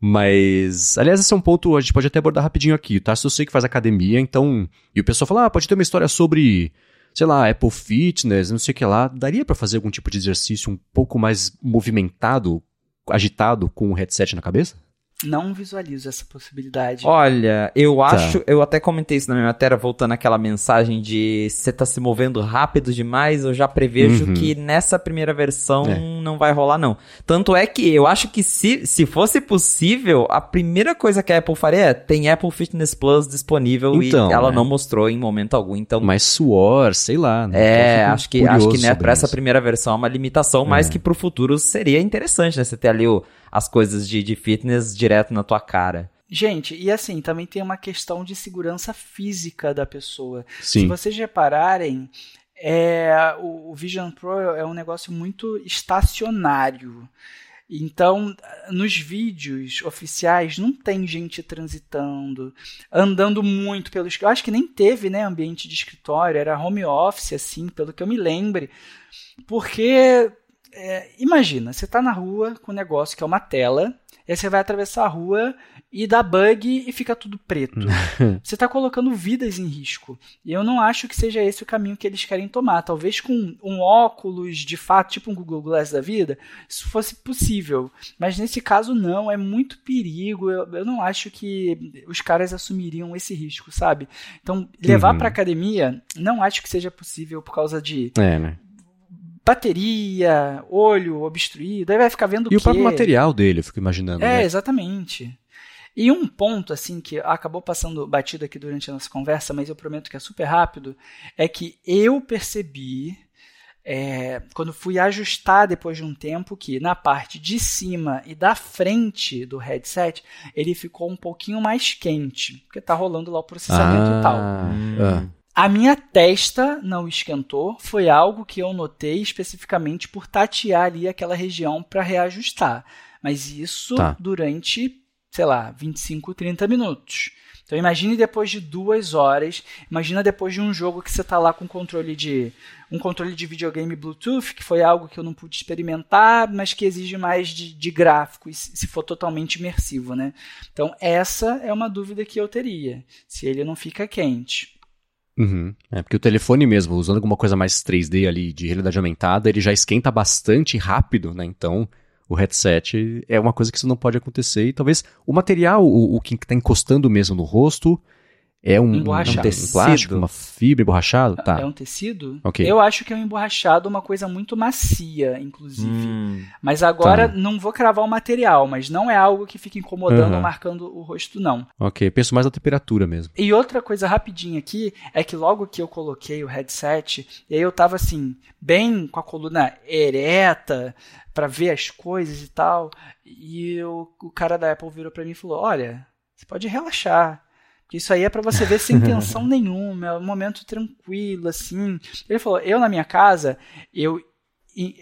Mas, aliás, esse é um ponto a gente pode até abordar rapidinho aqui, tá? Se eu sei que faz academia, então. E o pessoal fala, ah, pode ter uma história sobre, sei lá, Apple Fitness, não sei o que lá. Daria para fazer algum tipo de exercício um pouco mais movimentado, agitado, com o headset na cabeça? Não visualizo essa possibilidade. Olha, eu tá. acho, eu até comentei isso na minha matéria, voltando àquela mensagem de você tá se movendo rápido demais, eu já prevejo uhum. que nessa primeira versão é. não vai rolar não. Tanto é que eu acho que se, se fosse possível, a primeira coisa que a Apple faria é, tem Apple Fitness Plus disponível então, e ela é. não mostrou em momento algum, então... Mais suor, sei lá. Né? É, acho que, acho que né, pra essa primeira versão é uma limitação, mas é. que pro futuro seria interessante, né, você ter ali o as coisas de, de fitness direto na tua cara. Gente, e assim, também tem uma questão de segurança física da pessoa. Sim. Se vocês repararem, é, o, o Vision Pro é um negócio muito estacionário. Então, nos vídeos oficiais não tem gente transitando, andando muito pelos. Eu acho que nem teve, né, ambiente de escritório, era home office, assim, pelo que eu me lembre. Porque é, imagina, você está na rua com um negócio que é uma tela, e aí você vai atravessar a rua e dá bug e fica tudo preto. você está colocando vidas em risco. E eu não acho que seja esse o caminho que eles querem tomar. Talvez com um óculos de fato, tipo um Google Glass da vida, isso fosse possível. Mas nesse caso, não. É muito perigo. Eu, eu não acho que os caras assumiriam esse risco, sabe? Então, levar uhum. para academia, não acho que seja possível por causa de. É, né? Bateria, olho obstruído, aí vai ficar vendo o E o próprio material dele, eu fico imaginando. É, né? exatamente. E um ponto, assim, que acabou passando batido aqui durante a nossa conversa, mas eu prometo que é super rápido, é que eu percebi, é, quando fui ajustar depois de um tempo, que na parte de cima e da frente do headset, ele ficou um pouquinho mais quente, porque tá rolando lá o processamento ah, e tal. Ah. A minha testa não esquentou, foi algo que eu notei especificamente por tatear ali aquela região para reajustar. Mas isso tá. durante, sei lá, 25, 30 minutos. Então imagine depois de duas horas, imagina depois de um jogo que você está lá com controle de um controle de videogame Bluetooth, que foi algo que eu não pude experimentar, mas que exige mais de, de gráfico, se for totalmente imersivo, né? Então essa é uma dúvida que eu teria, se ele não fica quente. Uhum. É, porque o telefone mesmo, usando alguma coisa mais 3D ali, de realidade aumentada, ele já esquenta bastante rápido, né? Então, o headset é uma coisa que isso não pode acontecer. E talvez o material, o, o que está encostando mesmo no rosto, é um, um, um plástico, uma fibra emborrachado? Tá. É um tecido? Okay. Eu acho que é um emborrachado uma coisa muito macia, inclusive. Hum, mas agora tá. não vou cravar o material, mas não é algo que fica incomodando ou marcando o rosto, não. Ok, penso mais na temperatura mesmo. E outra coisa rapidinha aqui é que logo que eu coloquei o headset, e aí eu tava assim, bem com a coluna ereta, para ver as coisas e tal, e eu, o cara da Apple virou para mim e falou: Olha, você pode relaxar isso aí é para você ver sem tensão nenhuma, é um momento tranquilo, assim. Ele falou: eu na minha casa, eu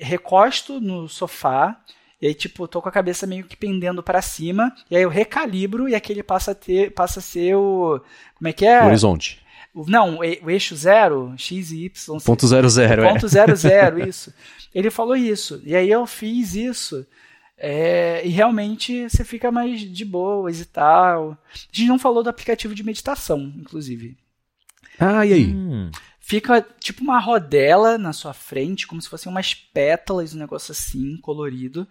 recosto no sofá, e aí, tipo, tô com a cabeça meio que pendendo para cima, e aí eu recalibro e aquele passa a ter, passa a ser o. Como é que é? O horizonte. Não, o eixo zero, x e y. Ponto zero zero, Ponto zero zero, isso. Ele falou isso. E aí eu fiz isso. É, e realmente você fica mais de boas e tal. A gente não falou do aplicativo de meditação, inclusive. Ah, e aí? Hum. fica tipo uma rodela na sua frente, como se fossem umas pétalas, um negócio assim, colorido.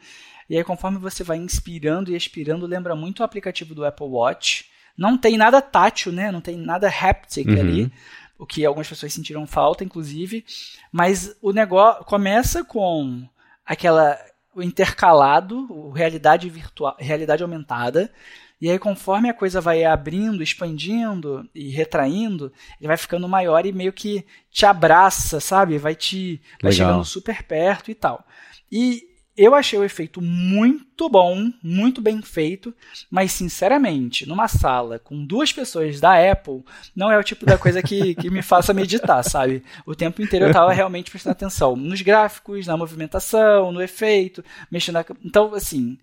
E aí, conforme você vai inspirando e expirando, lembra muito o aplicativo do Apple Watch. Não tem nada tátil, né? Não tem nada haptic uhum. ali. O que algumas pessoas sentiram falta, inclusive. Mas o negócio começa com aquela o intercalado, o realidade virtual, realidade aumentada. E aí, conforme a coisa vai abrindo, expandindo e retraindo, ele vai ficando maior e meio que te abraça, sabe? Vai te vai chegando super perto e tal. E eu achei o efeito muito bom, muito bem feito, mas sinceramente, numa sala com duas pessoas da Apple, não é o tipo da coisa que, que me faça meditar, sabe? O tempo inteiro eu tava realmente prestando atenção nos gráficos, na movimentação, no efeito, mexendo na... Então, assim,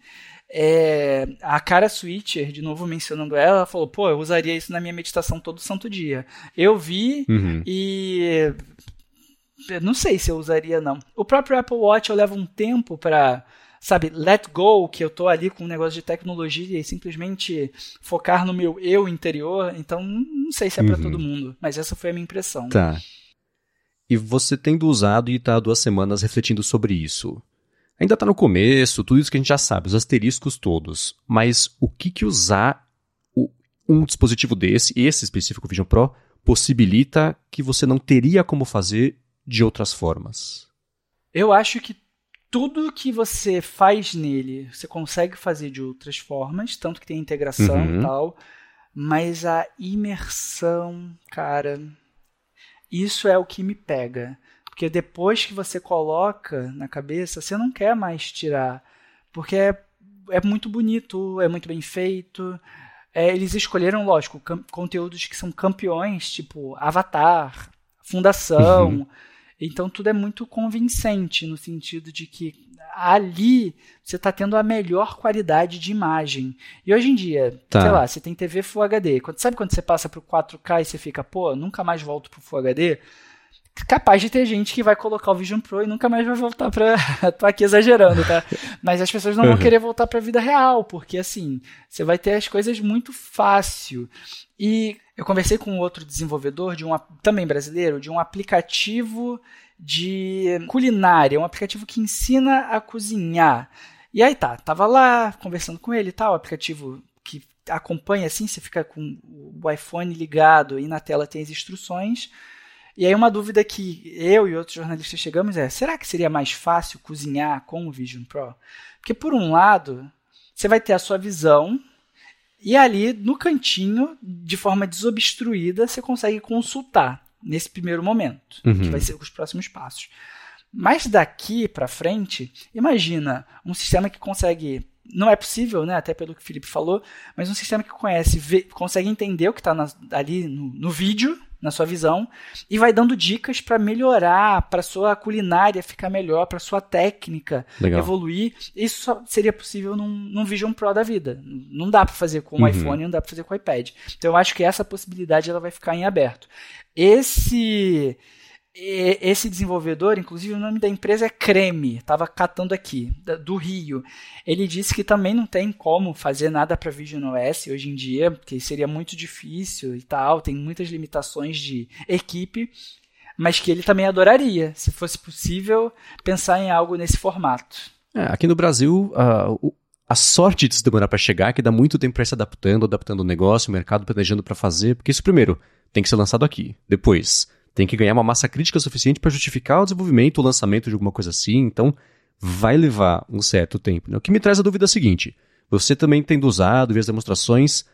é, a cara Switcher, de novo mencionando ela, ela falou: pô, eu usaria isso na minha meditação todo santo dia. Eu vi uhum. e não sei se eu usaria, não. O próprio Apple Watch eu levo um tempo para, sabe, let go, que eu tô ali com um negócio de tecnologia e simplesmente focar no meu eu interior. Então, não sei se é para uhum. todo mundo, mas essa foi a minha impressão. Tá. E você tendo usado e tá há duas semanas refletindo sobre isso. Ainda tá no começo, tudo isso que a gente já sabe, os asteriscos todos. Mas o que que usar um dispositivo desse, esse específico Vision Pro, possibilita que você não teria como fazer de outras formas? Eu acho que tudo que você faz nele, você consegue fazer de outras formas, tanto que tem integração uhum. e tal, mas a imersão, cara, isso é o que me pega. Porque depois que você coloca na cabeça, você não quer mais tirar. Porque é, é muito bonito, é muito bem feito. É, eles escolheram, lógico, conteúdos que são campeões, tipo Avatar, Fundação. Uhum. Então tudo é muito convincente no sentido de que ali você está tendo a melhor qualidade de imagem. E hoje em dia, tá. sei lá, você tem TV Full HD. Sabe quando você passa para o 4K e você fica, pô, nunca mais volto para o Full HD? Capaz de ter gente que vai colocar o Vision Pro e nunca mais vai voltar para tô aqui exagerando, tá? Mas as pessoas não vão uhum. querer voltar para a vida real, porque assim, você vai ter as coisas muito fácil. E eu conversei com outro desenvolvedor de um também brasileiro, de um aplicativo de culinária, um aplicativo que ensina a cozinhar. E aí tá, tava lá conversando com ele e tal, aplicativo que acompanha assim, você fica com o iPhone ligado e na tela tem as instruções. E aí uma dúvida que eu e outros jornalistas chegamos é: será que seria mais fácil cozinhar com o Vision Pro? Porque por um lado, você vai ter a sua visão e ali no cantinho, de forma desobstruída, você consegue consultar nesse primeiro momento, uhum. que vai ser os próximos passos. Mas daqui para frente, imagina um sistema que consegue não é possível, né, até pelo que o Felipe falou, mas um sistema que conhece, vê, consegue entender o que está ali no, no, vídeo, na sua visão, e vai dando dicas para melhorar, para sua culinária ficar melhor, para sua técnica Legal. evoluir. Isso só seria possível num, num Vision Pro da vida. Não dá para fazer com o uhum. iPhone, não dá para fazer com o iPad. Então eu acho que essa possibilidade ela vai ficar em aberto. Esse esse desenvolvedor, inclusive o nome da empresa é Creme, estava catando aqui, do Rio. Ele disse que também não tem como fazer nada para Vision OS hoje em dia, porque seria muito difícil e tal, tem muitas limitações de equipe, mas que ele também adoraria, se fosse possível, pensar em algo nesse formato. É, aqui no Brasil, uh, a sorte de se demorar para chegar é que dá muito tempo para se adaptando, adaptando o negócio, o mercado planejando para fazer, porque isso primeiro tem que ser lançado aqui. Depois, tem que ganhar uma massa crítica suficiente para justificar o desenvolvimento, o lançamento de alguma coisa assim. Então, vai levar um certo tempo. Né? O que me traz a dúvida é seguinte: você também tendo usado, ver as demonstrações,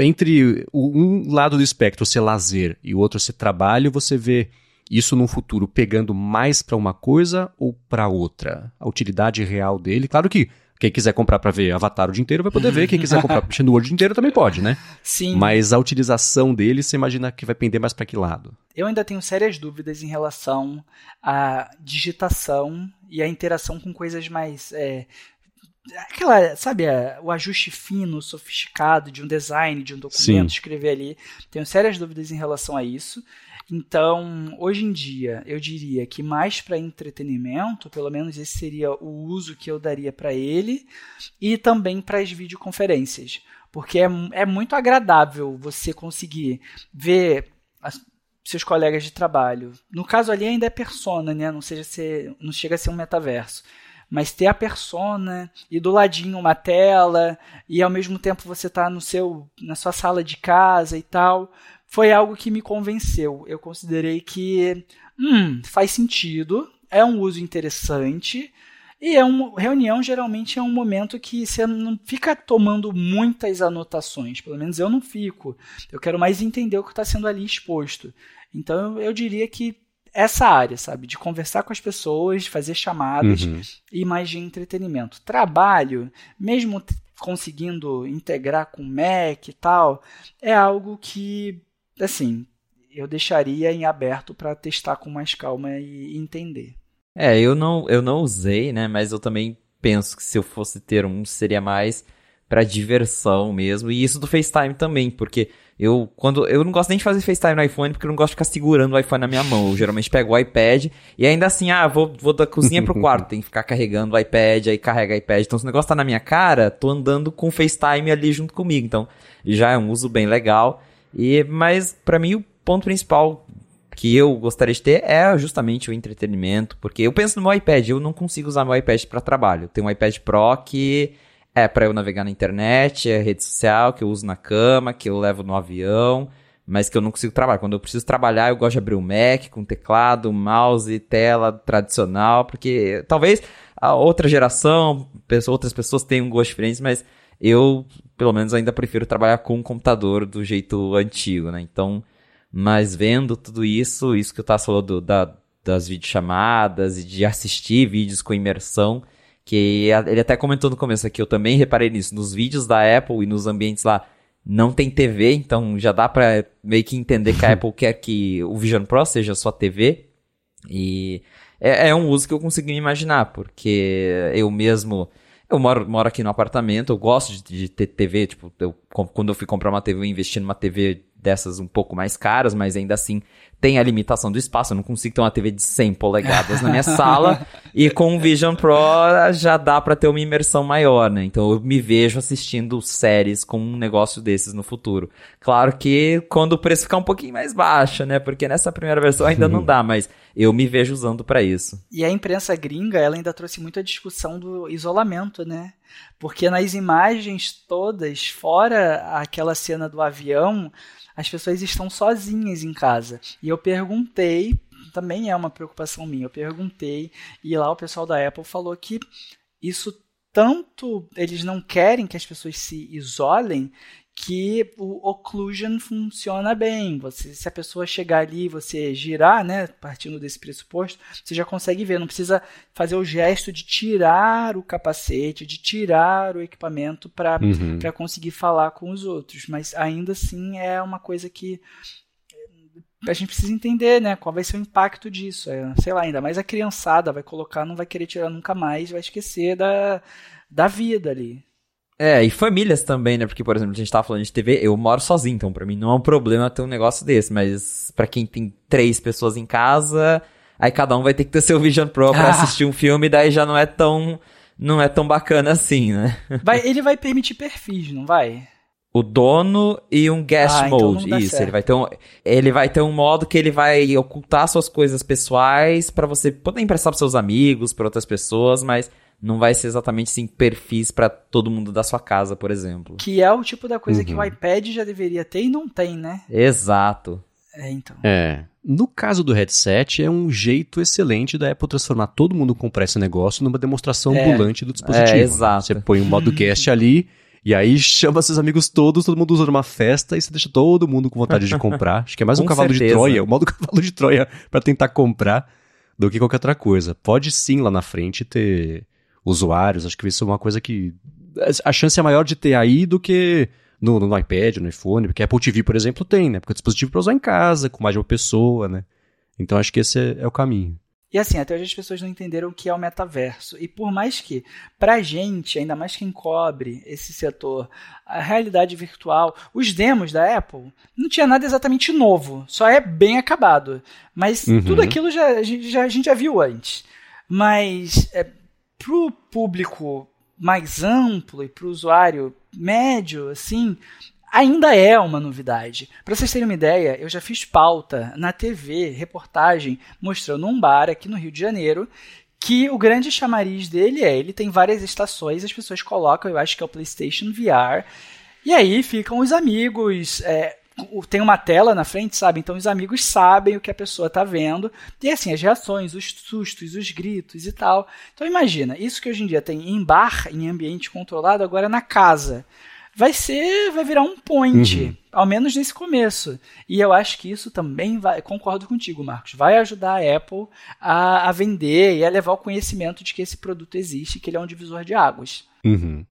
entre um lado do espectro ser lazer e o outro ser trabalho, você vê isso num futuro pegando mais para uma coisa ou para outra? A utilidade real dele. Claro que quem quiser comprar para ver Avatar o dia inteiro vai poder ver. Quem quiser comprar mexendo no Word o dia inteiro também pode, né? Sim. Mas a utilização dele, você imagina que vai pender mais para que lado? Eu ainda tenho sérias dúvidas em relação à digitação e à interação com coisas mais. É, aquela, sabe, o ajuste fino, sofisticado de um design, de um documento, Sim. escrever ali. Tenho sérias dúvidas em relação a isso. Então, hoje em dia, eu diria que mais para entretenimento, pelo menos esse seria o uso que eu daria para ele, e também para as videoconferências. Porque é, é muito agradável você conseguir ver as, seus colegas de trabalho. No caso ali ainda é persona, né? Não, seja ser, não chega a ser um metaverso. Mas ter a persona e do ladinho uma tela e ao mesmo tempo você tá no seu na sua sala de casa e tal, foi algo que me convenceu. Eu considerei que hum, faz sentido, é um uso interessante. E é uma reunião geralmente é um momento que você não fica tomando muitas anotações, pelo menos eu não fico. Eu quero mais entender o que está sendo ali exposto. Então eu diria que essa área, sabe, de conversar com as pessoas, fazer chamadas uhum. e mais de entretenimento. Trabalho, mesmo conseguindo integrar com Mac e tal, é algo que, assim, eu deixaria em aberto para testar com mais calma e entender. É, eu não, eu não usei, né? Mas eu também penso que se eu fosse ter um, seria mais para diversão mesmo. E isso do FaceTime também, porque eu quando eu não gosto nem de fazer FaceTime no iPhone, porque eu não gosto de ficar segurando o iPhone na minha mão. Eu geralmente pego o iPad e ainda assim, ah, vou, vou da cozinha pro quarto, tem que ficar carregando o iPad, aí carrega o iPad. Então se o negócio tá na minha cara, tô andando com o FaceTime ali junto comigo. Então já é um uso bem legal. E mas para mim o ponto principal que eu gostaria de ter é justamente o entretenimento, porque eu penso no meu iPad, eu não consigo usar meu iPad para trabalho. Eu tenho um iPad Pro que é para eu navegar na internet, é rede social que eu uso na cama, que eu levo no avião, mas que eu não consigo trabalhar. Quando eu preciso trabalhar, eu gosto de abrir o Mac com teclado, mouse, tela tradicional, porque talvez a outra geração, outras pessoas tenham um gosto diferente, mas eu, pelo menos, ainda prefiro trabalhar com um computador do jeito antigo, né? Então, mas vendo tudo isso, isso que eu tava falando da, das videochamadas e de assistir vídeos com imersão, que ele até comentou no começo aqui, eu também reparei nisso, nos vídeos da Apple e nos ambientes lá, não tem TV, então já dá para meio que entender que a Apple quer que o Vision Pro seja sua TV. E é, é um uso que eu consigo me imaginar, porque eu mesmo eu moro, moro aqui no apartamento, eu gosto de, de ter TV, tipo, eu, quando eu fui comprar uma TV, eu investi numa TV dessas um pouco mais caras, mas ainda assim tem a limitação do espaço. Eu não consigo ter uma TV de 100 polegadas na minha sala. E com o Vision Pro já dá para ter uma imersão maior, né? Então eu me vejo assistindo séries com um negócio desses no futuro. Claro que quando o preço ficar um pouquinho mais baixo, né? Porque nessa primeira versão ainda não dá, mas eu me vejo usando para isso. E a imprensa gringa, ela ainda trouxe muito a discussão do isolamento, né? Porque nas imagens todas, fora aquela cena do avião, as pessoas estão sozinhas em casa. E eu perguntei, também é uma preocupação minha, eu perguntei, e lá o pessoal da Apple falou que isso tanto eles não querem que as pessoas se isolem que o occlusion funciona bem. Você, se a pessoa chegar ali e você girar, né, partindo desse pressuposto, você já consegue ver. Não precisa fazer o gesto de tirar o capacete, de tirar o equipamento para uhum. conseguir falar com os outros. Mas ainda assim é uma coisa que eh, a gente precisa entender, né, qual vai ser o impacto disso. É, sei lá, ainda mais a criançada vai colocar, não vai querer tirar nunca mais, vai esquecer da, da vida ali. É, e famílias também, né? Porque, por exemplo, a gente tava falando de TV, eu moro sozinho, então pra mim não é um problema ter um negócio desse, mas para quem tem três pessoas em casa, aí cada um vai ter que ter seu Vision Pro pra ah. assistir um filme, daí já não é tão não é tão bacana assim, né? Vai, ele vai permitir perfis, não vai? O dono e um guest ah, então mode. Então Isso, certo. ele vai ter um ele vai ter um modo que ele vai ocultar suas coisas pessoais para você poder emprestar para seus amigos, para outras pessoas, mas não vai ser exatamente assim perfis para todo mundo da sua casa, por exemplo. Que é o tipo da coisa uhum. que o iPad já deveria ter e não tem, né? Exato. É, então. É. No caso do headset, é um jeito excelente da Apple transformar todo mundo comprar esse negócio numa demonstração é. ambulante do dispositivo. É, exato. Você põe um modo guest ali, e aí chama seus amigos todos, todo mundo usa numa festa, e você deixa todo mundo com vontade de comprar. Acho que é mais um cavalo certeza. de Troia, o modo cavalo de Troia para tentar comprar do que qualquer outra coisa. Pode sim lá na frente ter usuários. Acho que isso é uma coisa que. A chance é maior de ter aí do que no, no iPad, no iPhone, porque a Apple TV, por exemplo, tem, né? Porque é dispositivo para usar em casa, com mais de uma pessoa, né? Então acho que esse é, é o caminho. E assim, até hoje as pessoas não entenderam o que é o metaverso. E por mais que, pra gente, ainda mais quem cobre esse setor, a realidade virtual, os demos da Apple, não tinha nada exatamente novo, só é bem acabado. Mas uhum. tudo aquilo já, já, a gente já viu antes. Mas é, para o público mais amplo e para o usuário médio, assim, ainda é uma novidade. Para vocês terem uma ideia, eu já fiz pauta na TV, reportagem, mostrando um bar aqui no Rio de Janeiro que o grande chamariz dele é, ele tem várias estações, as pessoas colocam, eu acho que é o PlayStation VR, e aí ficam os amigos, é, tem uma tela na frente, sabe? Então os amigos sabem o que a pessoa está vendo. E assim, as reações, os sustos, os gritos e tal. Então imagina, isso que hoje em dia tem em bar, em ambiente controlado, agora na casa vai ser, vai virar um point, uhum. ao menos nesse começo. E eu acho que isso também vai, concordo contigo, Marcos, vai ajudar a Apple a, a vender e a levar o conhecimento de que esse produto existe, que ele é um divisor de águas. Uhum.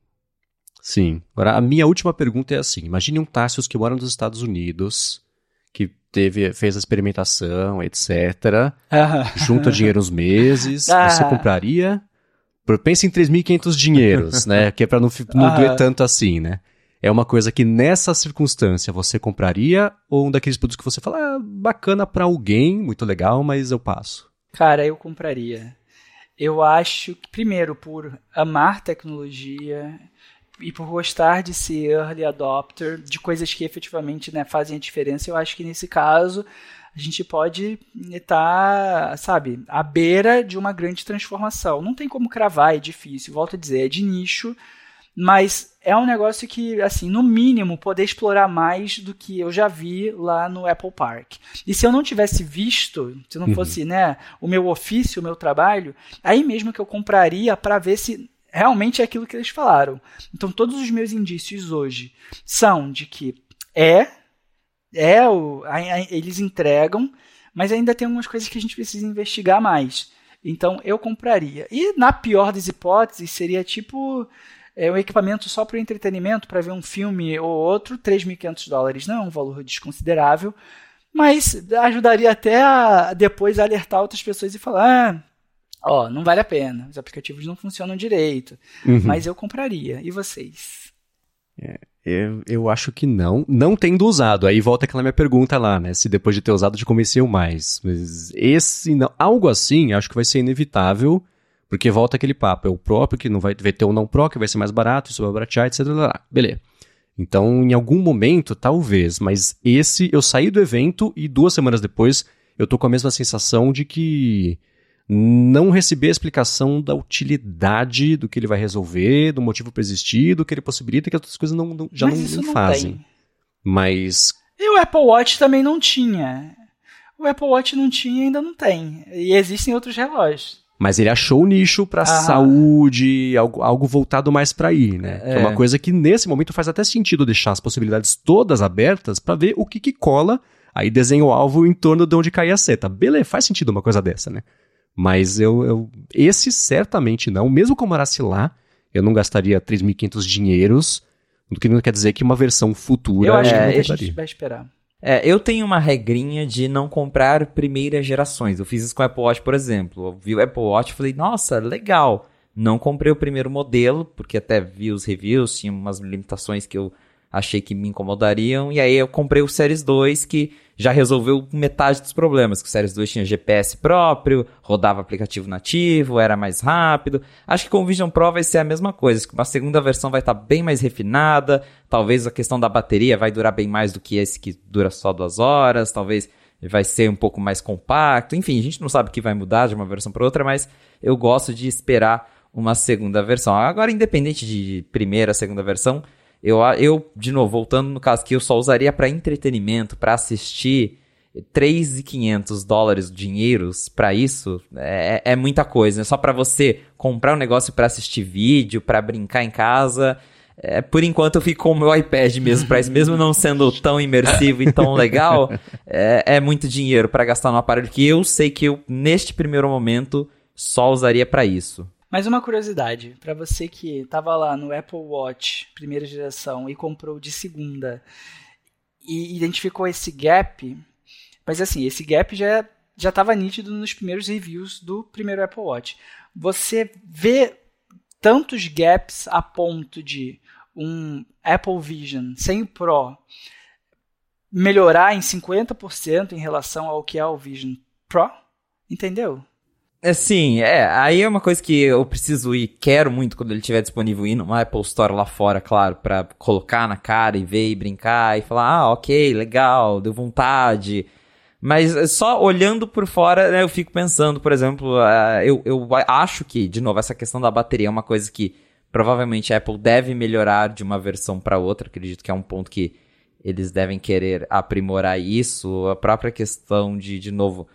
Sim. Agora, a minha última pergunta é assim: imagine um Tassius que mora nos Estados Unidos, que teve, fez a experimentação, etc. Junta dinheiro uns meses. Ah. Você compraria? Pense em 3.500 dinheiros, né? Que é para não, não doer tanto assim, né? é uma coisa que nessa circunstância você compraria ou um daqueles produtos que você fala, ah, bacana para alguém, muito legal, mas eu passo? Cara, eu compraria. Eu acho que, primeiro, por amar tecnologia e por gostar de ser early adopter de coisas que efetivamente né, fazem a diferença, eu acho que nesse caso a gente pode estar, tá, sabe, à beira de uma grande transformação. Não tem como cravar, é difícil. Volto a dizer, é de nicho mas é um negócio que, assim, no mínimo, poder explorar mais do que eu já vi lá no Apple Park. E se eu não tivesse visto, se não uhum. fosse, né, o meu ofício, o meu trabalho, aí mesmo que eu compraria para ver se realmente é aquilo que eles falaram. Então, todos os meus indícios hoje são de que é, é o, a, a, eles entregam, mas ainda tem algumas coisas que a gente precisa investigar mais. Então, eu compraria. E na pior das hipóteses, seria tipo é um equipamento só para entretenimento, para ver um filme ou outro, 3.500 dólares não é um valor desconsiderável, mas ajudaria até a depois alertar outras pessoas e falar: ah, ó, não vale a pena, os aplicativos não funcionam direito, uhum. mas eu compraria. E vocês? É, eu, eu acho que não, não tendo usado. Aí volta aquela minha pergunta lá, né? Se depois de ter usado te convenceu mais. Mas esse, não, algo assim, acho que vai ser inevitável porque volta aquele papo, é o próprio que não vai, vai ter o não pro, que vai ser mais barato, isso vai baratear, etc. Beleza. Então, em algum momento, talvez, mas esse, eu saí do evento e duas semanas depois eu tô com a mesma sensação de que não recebi a explicação da utilidade do que ele vai resolver, do motivo para existir, do que ele possibilita, que outras coisas não, não, já não, não, não, fazem. Tem. Mas. E o Apple Watch também não tinha. O Apple Watch não tinha e ainda não tem. E existem outros relógios. Mas ele achou o nicho para saúde, algo, algo voltado mais para aí, né? É. é. uma coisa que nesse momento faz até sentido deixar as possibilidades todas abertas para ver o que, que cola. Aí desenha o alvo em torno de onde cair a seta. Beleza, faz sentido uma coisa dessa, né? Mas eu, eu esse certamente não. Mesmo que eu morasse lá, eu não gastaria 3.500 dinheiros, o que não quer dizer que uma versão futura eu acho que não a gente vai esperar. É, eu tenho uma regrinha de não comprar primeiras gerações. Eu fiz isso com o Apple Watch, por exemplo. Eu vi o Apple Watch e falei, nossa, legal. Não comprei o primeiro modelo, porque até vi os reviews, tinha umas limitações que eu achei que me incomodariam. E aí eu comprei o Series 2, que já resolveu metade dos problemas. Que o Series 2 tinha GPS próprio, rodava aplicativo nativo, era mais rápido. Acho que com o Vision Pro vai ser a mesma coisa. Uma segunda versão vai estar tá bem mais refinada. Talvez a questão da bateria vai durar bem mais do que esse que dura só duas horas. Talvez vai ser um pouco mais compacto. Enfim, a gente não sabe o que vai mudar de uma versão para outra, mas eu gosto de esperar uma segunda versão. Agora, independente de primeira, segunda versão, eu, eu, de novo, voltando no caso que eu só usaria para entretenimento, para assistir 3.500 dólares dinheiros para isso é, é, muita coisa. É só para você comprar um negócio para assistir vídeo, para brincar em casa. É, por enquanto eu fico com o meu iPad mesmo para isso, mesmo não sendo tão imersivo e tão legal. É, é muito dinheiro para gastar no aparelho que eu sei que eu neste primeiro momento só usaria para isso. Mas uma curiosidade, para você que estava lá no Apple Watch primeira geração e comprou de segunda e identificou esse gap, mas assim, esse gap já já estava nítido nos primeiros reviews do primeiro Apple Watch. Você vê tantos gaps a ponto de um Apple Vision sem o Pro melhorar em 50% em relação ao que é o Vision Pro? Entendeu? É, sim, é. Aí é uma coisa que eu preciso ir, quero muito quando ele estiver disponível ir numa Apple Store lá fora, claro, para colocar na cara e ver e brincar e falar, ah, ok, legal, deu vontade. Mas só olhando por fora, né, eu fico pensando, por exemplo, uh, eu, eu acho que, de novo, essa questão da bateria é uma coisa que provavelmente a Apple deve melhorar de uma versão para outra. Acredito que é um ponto que eles devem querer aprimorar isso. A própria questão de, de novo,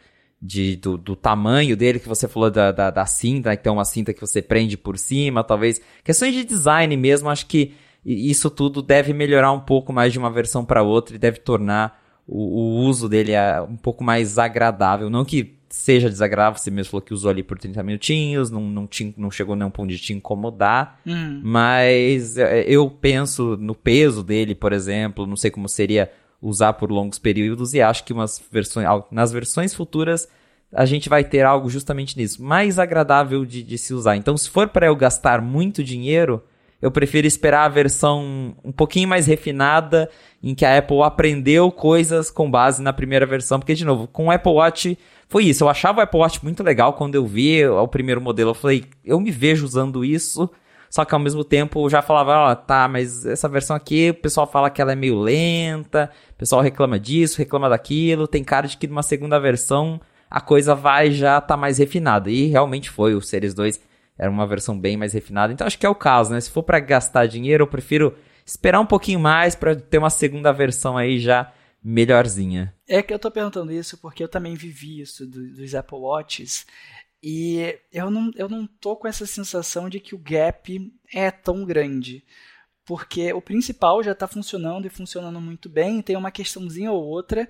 de, do, do, tamanho dele, que você falou da, da, da cinta, né, que tem uma cinta que você prende por cima, talvez. Questões de design mesmo, acho que isso tudo deve melhorar um pouco mais de uma versão para outra e deve tornar o, o, uso dele é um pouco mais agradável. Não que seja desagradável, você mesmo falou que usou ali por 30 minutinhos, não, não, te, não chegou nenhum ponto de te incomodar, hum. mas é, eu penso no peso dele, por exemplo, não sei como seria usar por longos períodos e acho que umas versões, nas versões futuras a gente vai ter algo justamente nisso, mais agradável de, de se usar. Então, se for para eu gastar muito dinheiro, eu prefiro esperar a versão um pouquinho mais refinada, em que a Apple aprendeu coisas com base na primeira versão, porque, de novo, com o Apple Watch foi isso. Eu achava o Apple Watch muito legal quando eu vi o primeiro modelo. Eu falei, eu me vejo usando isso só que ao mesmo tempo já falava, ó, oh, tá, mas essa versão aqui, o pessoal fala que ela é meio lenta, o pessoal reclama disso, reclama daquilo, tem cara de que numa segunda versão a coisa vai já tá mais refinada. E realmente foi, o Series 2 era uma versão bem mais refinada. Então acho que é o caso, né? Se for para gastar dinheiro, eu prefiro esperar um pouquinho mais para ter uma segunda versão aí já melhorzinha. É que eu tô perguntando isso porque eu também vivi isso do, dos Apple Watches e eu não, eu não tô com essa sensação de que o gap é tão grande. Porque o principal já está funcionando e funcionando muito bem, tem uma questãozinha ou outra,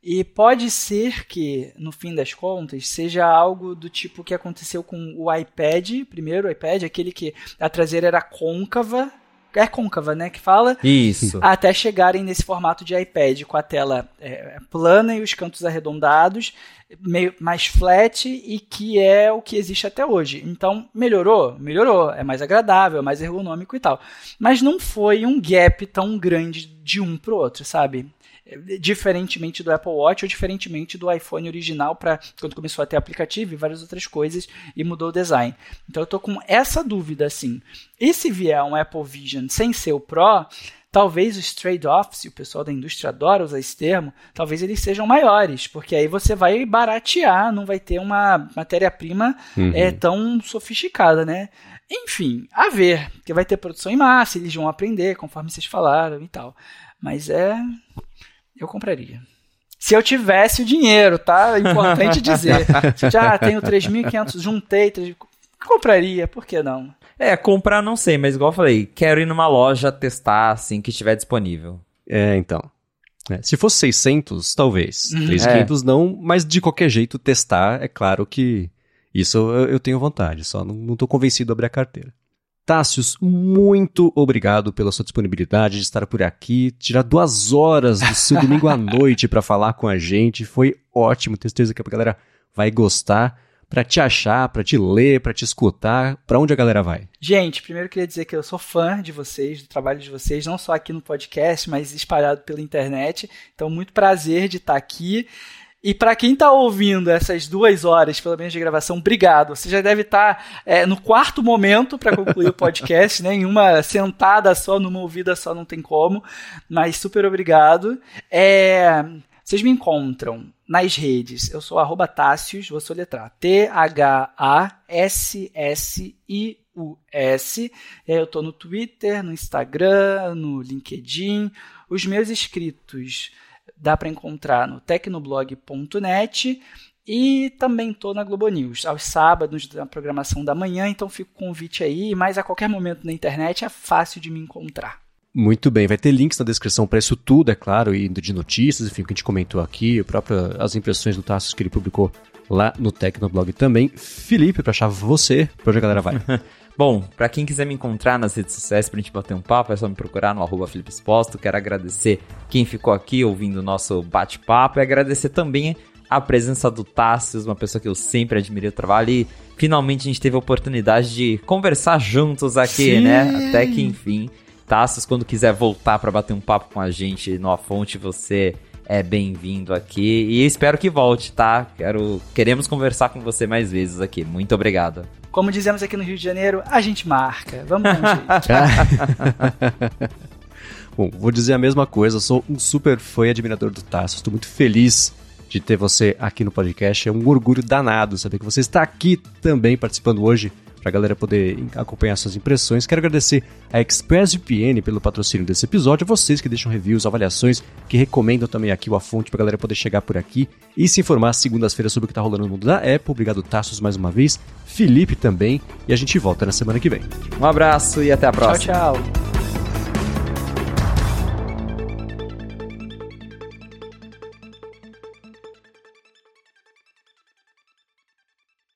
e pode ser que, no fim das contas, seja algo do tipo que aconteceu com o iPad, primeiro o iPad, aquele que a traseira era côncava, é côncava, né, que fala. Isso. Até chegarem nesse formato de iPad com a tela é, plana e os cantos arredondados meio mais flat e que é o que existe até hoje. Então, melhorou? Melhorou. É mais agradável, é mais ergonômico e tal. Mas não foi um gap tão grande de um pro outro, sabe? Diferentemente do Apple Watch ou diferentemente do iPhone original para quando começou a ter aplicativo e várias outras coisas e mudou o design. Então eu tô com essa dúvida assim. E se vier um Apple Vision sem ser o Pro, talvez os trade-offs, e o pessoal da indústria adora usar esse termo, talvez eles sejam maiores, porque aí você vai baratear, não vai ter uma matéria-prima uhum. é, tão sofisticada, né? Enfim, a ver, que vai ter produção em massa, eles vão aprender, conforme vocês falaram e tal. Mas é. Eu compraria. Se eu tivesse o dinheiro, tá? Importante dizer. Se já tenho 3.500, juntei, 3... compraria, por que não? É, comprar não sei, mas igual eu falei, quero ir numa loja testar assim que estiver disponível. É, então. É, se fosse 600, talvez. Uhum. 3.500 é. não, mas de qualquer jeito testar, é claro que isso eu, eu tenho vontade, só não, não tô convencido de abrir a carteira. Tássios, muito obrigado pela sua disponibilidade de estar por aqui, tirar duas horas do seu domingo à noite para falar com a gente. Foi ótimo, tenho certeza que a galera vai gostar para te achar, para te ler, para te escutar? Para onde a galera vai? Gente, primeiro eu queria dizer que eu sou fã de vocês, do trabalho de vocês, não só aqui no podcast, mas espalhado pela internet. Então, muito prazer de estar aqui. E para quem está ouvindo essas duas horas, pelo menos de gravação, obrigado. Você já deve estar tá, é, no quarto momento para concluir o podcast, né? Em uma sentada só, numa ouvida só, não tem como. Mas super obrigado. É, vocês me encontram nas redes. Eu sou arroba Tássius, vou soletrar. T-H-A-S-S-I-U-S. Eu estou no Twitter, no Instagram, no LinkedIn. Os meus inscritos dá para encontrar no tecnoblog.net e também estou na Globo News, aos sábados, na programação da manhã, então fica o convite aí, mas a qualquer momento na internet é fácil de me encontrar. Muito bem, vai ter links na descrição para isso tudo, é claro, e de notícias, enfim, o que a gente comentou aqui, próprio, as impressões do Tassos que ele publicou lá no Tecnoblog também. Felipe, para achar você, para onde a galera vai? Bom, para quem quiser me encontrar nas redes sociais pra gente bater um papo, é só me procurar no arroba Felipe Exposto. Quero agradecer quem ficou aqui ouvindo o nosso bate-papo e agradecer também a presença do Tassius, uma pessoa que eu sempre admirei o trabalho e finalmente a gente teve a oportunidade de conversar juntos aqui, né? Sim. né? Até que enfim. Taças, quando quiser voltar para bater um papo com a gente no A Fonte, você é bem-vindo aqui e espero que volte, tá? Quero, queremos conversar com você mais vezes aqui. Muito obrigado. Como dizemos aqui no Rio de Janeiro, a gente marca. Vamos dar. Bom, vou dizer a mesma coisa, sou um super fã e admirador do Tasso, estou muito feliz de ter você aqui no podcast, é um orgulho danado saber que você está aqui também participando hoje para a galera poder acompanhar suas impressões. Quero agradecer a ExpressVPN pelo patrocínio desse episódio, a vocês que deixam reviews, avaliações, que recomendam também aqui o A Fonte para a galera poder chegar por aqui e se informar segundas-feiras sobre o que está rolando no mundo da Apple. Obrigado, Tassos, mais uma vez. Felipe também. E a gente volta na semana que vem. Um abraço e até a próxima. Tchau, tchau.